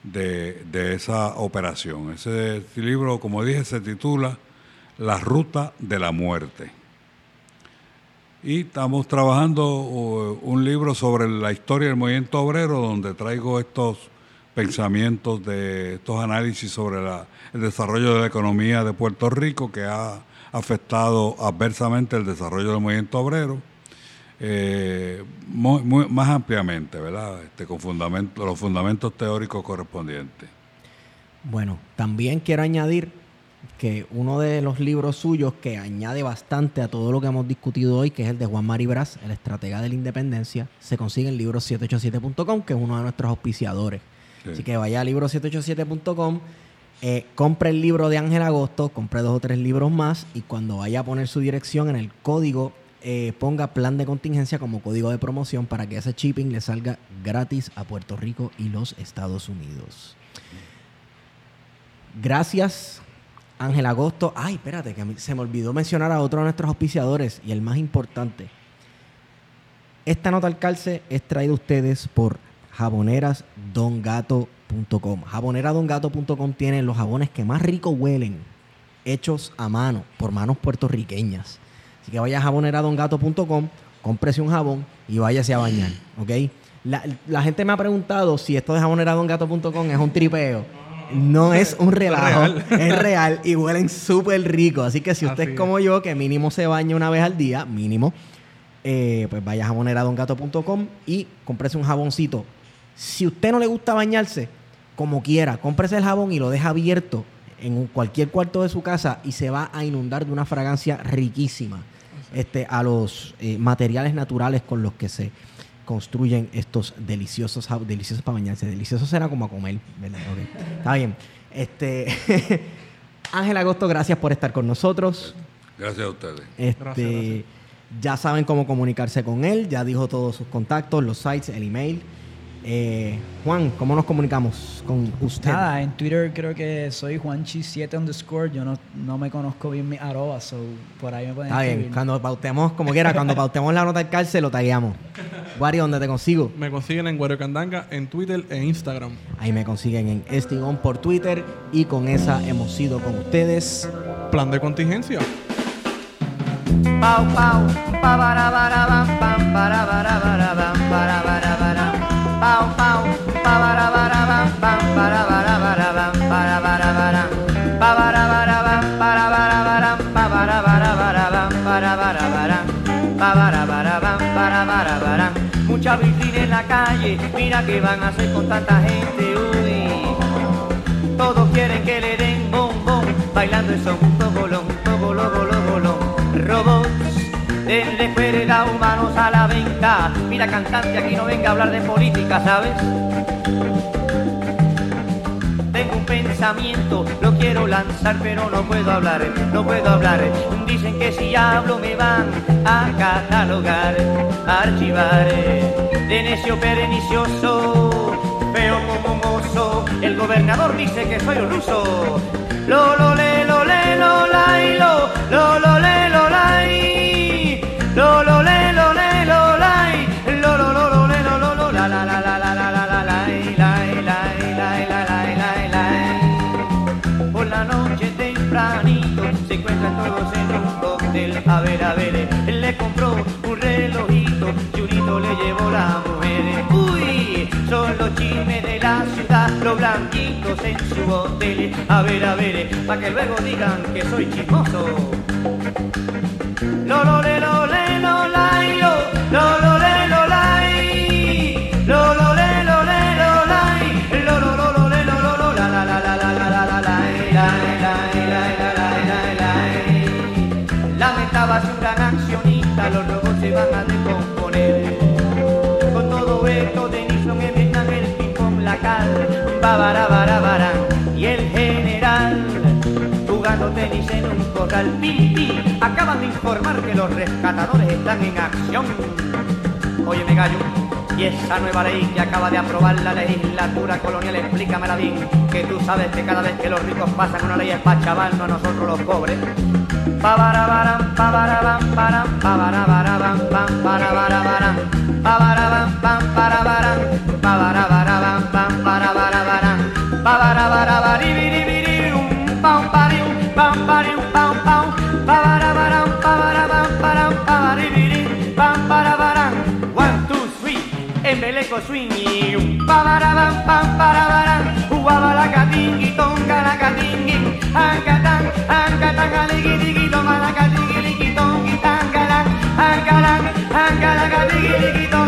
de, de esa operación. Ese libro, como dije, se titula La Ruta de la Muerte. Y estamos trabajando un libro sobre la historia del movimiento obrero, donde traigo estos pensamientos de estos análisis sobre la, el desarrollo de la economía de Puerto Rico que ha afectado adversamente el desarrollo del movimiento obrero, eh, más ampliamente, ¿verdad? Este, con fundamento, los fundamentos teóricos correspondientes. Bueno, también quiero añadir que uno de los libros suyos que añade bastante a todo lo que hemos discutido hoy, que es el de Juan Maribras, el estratega de la independencia, se consigue en libro787.com, que es uno de nuestros auspiciadores. Sí. Así que vaya a libro787.com, eh, compre el libro de Ángel Agosto, compre dos o tres libros más y cuando vaya a poner su dirección en el código, eh, ponga plan de contingencia como código de promoción para que ese shipping le salga gratis a Puerto Rico y los Estados Unidos. Gracias, Ángel Agosto. Ay, espérate, que se me olvidó mencionar a otro de nuestros auspiciadores y el más importante. Esta nota al calce es traída a ustedes por jabonerasdongato.com. Jaboneradongato.com tiene los jabones que más rico huelen, hechos a mano, por manos puertorriqueñas. Así que vaya a jaboneradongato.com, cómprese un jabón y váyase a bañar, ¿ok? La, la gente me ha preguntado si esto de jaboneradongato.com es un tripeo. No es un relajo, es real y huelen súper rico. Así que si usted Así es es. como yo, que mínimo se baña una vez al día, mínimo, eh, pues vaya a jaboneradongato.com y cómprese un jaboncito. Si usted no le gusta bañarse, como quiera, cómprese el jabón y lo deja abierto en cualquier cuarto de su casa y se va a inundar de una fragancia riquísima este, a los eh, materiales naturales con los que se construyen estos deliciosos deliciosos para bañarse. Deliciosos será como a comer, ¿verdad? Ok. Está bien. Este, Ángel Agosto, gracias por estar con nosotros. Gracias a ustedes. Este, Gracias, gracias. Ya saben cómo comunicarse con él, ya dijo todos sus contactos, los sites, el email. Eh, Juan, ¿cómo nos comunicamos con usted? Nada, en Twitter creo que soy Juanchi7 underscore. Yo no, no me conozco bien mi arroba, so por ahí me pueden Está bien, cuando pautemos, como quiera, cuando pautemos la nota del cárcel, lo tagueamos. Guari, ¿dónde te consigo? Me consiguen en Guario Candanga en Twitter e Instagram. Ahí me consiguen en Estigón por Twitter y con esa hemos sido con ustedes. Plan de contingencia. Pau pau, pa para para para para para para para bara. Mucha vitrina en la calle, mira que van a hacer con tanta gente, uy. Todos quieren que le den bombón, bailando eso un togolón, togolo, golo, golón. Denle cuerda humanos a la venta. Mira cantante, aquí no venga a hablar de política, ¿sabes? Tengo un pensamiento, lo quiero lanzar, pero no puedo hablar, no puedo hablar. Dicen que si hablo me van a catalogar, a archivar. De necio pernicioso, feo como mozo. El gobernador dice que soy un ruso. Lo lo le lo le lo la y lo lo lo le encuentran todos en un cóctel. A ver, a ver, él le compró un relojito y unito le llevó la mujer. Uy, son los chismes de la ciudad, los blanquitos en su hotel. A ver, a ver, para que luego digan que soy chismoso. Lo lo lo lo lo lo lo van a descomponer. Con todo esto de Nixon en Vietnam, el ping pong, la cal, y el general jugando tenis en un corral. Pi, pi, acaban de informar que los rescatadores están en acción. Oye, me gallo, y esa nueva ley que acaba de aprobar la legislatura colonial, explícamela bien, que tú sabes que cada vez que los ricos pasan una ley es para chaval, no a nosotros los pobres. Embeleco swingy, pabarabam, pam, parabaram, uabalacatingui, tonga, lacatingui, ancatán, ancatán, alegui, toma la catingui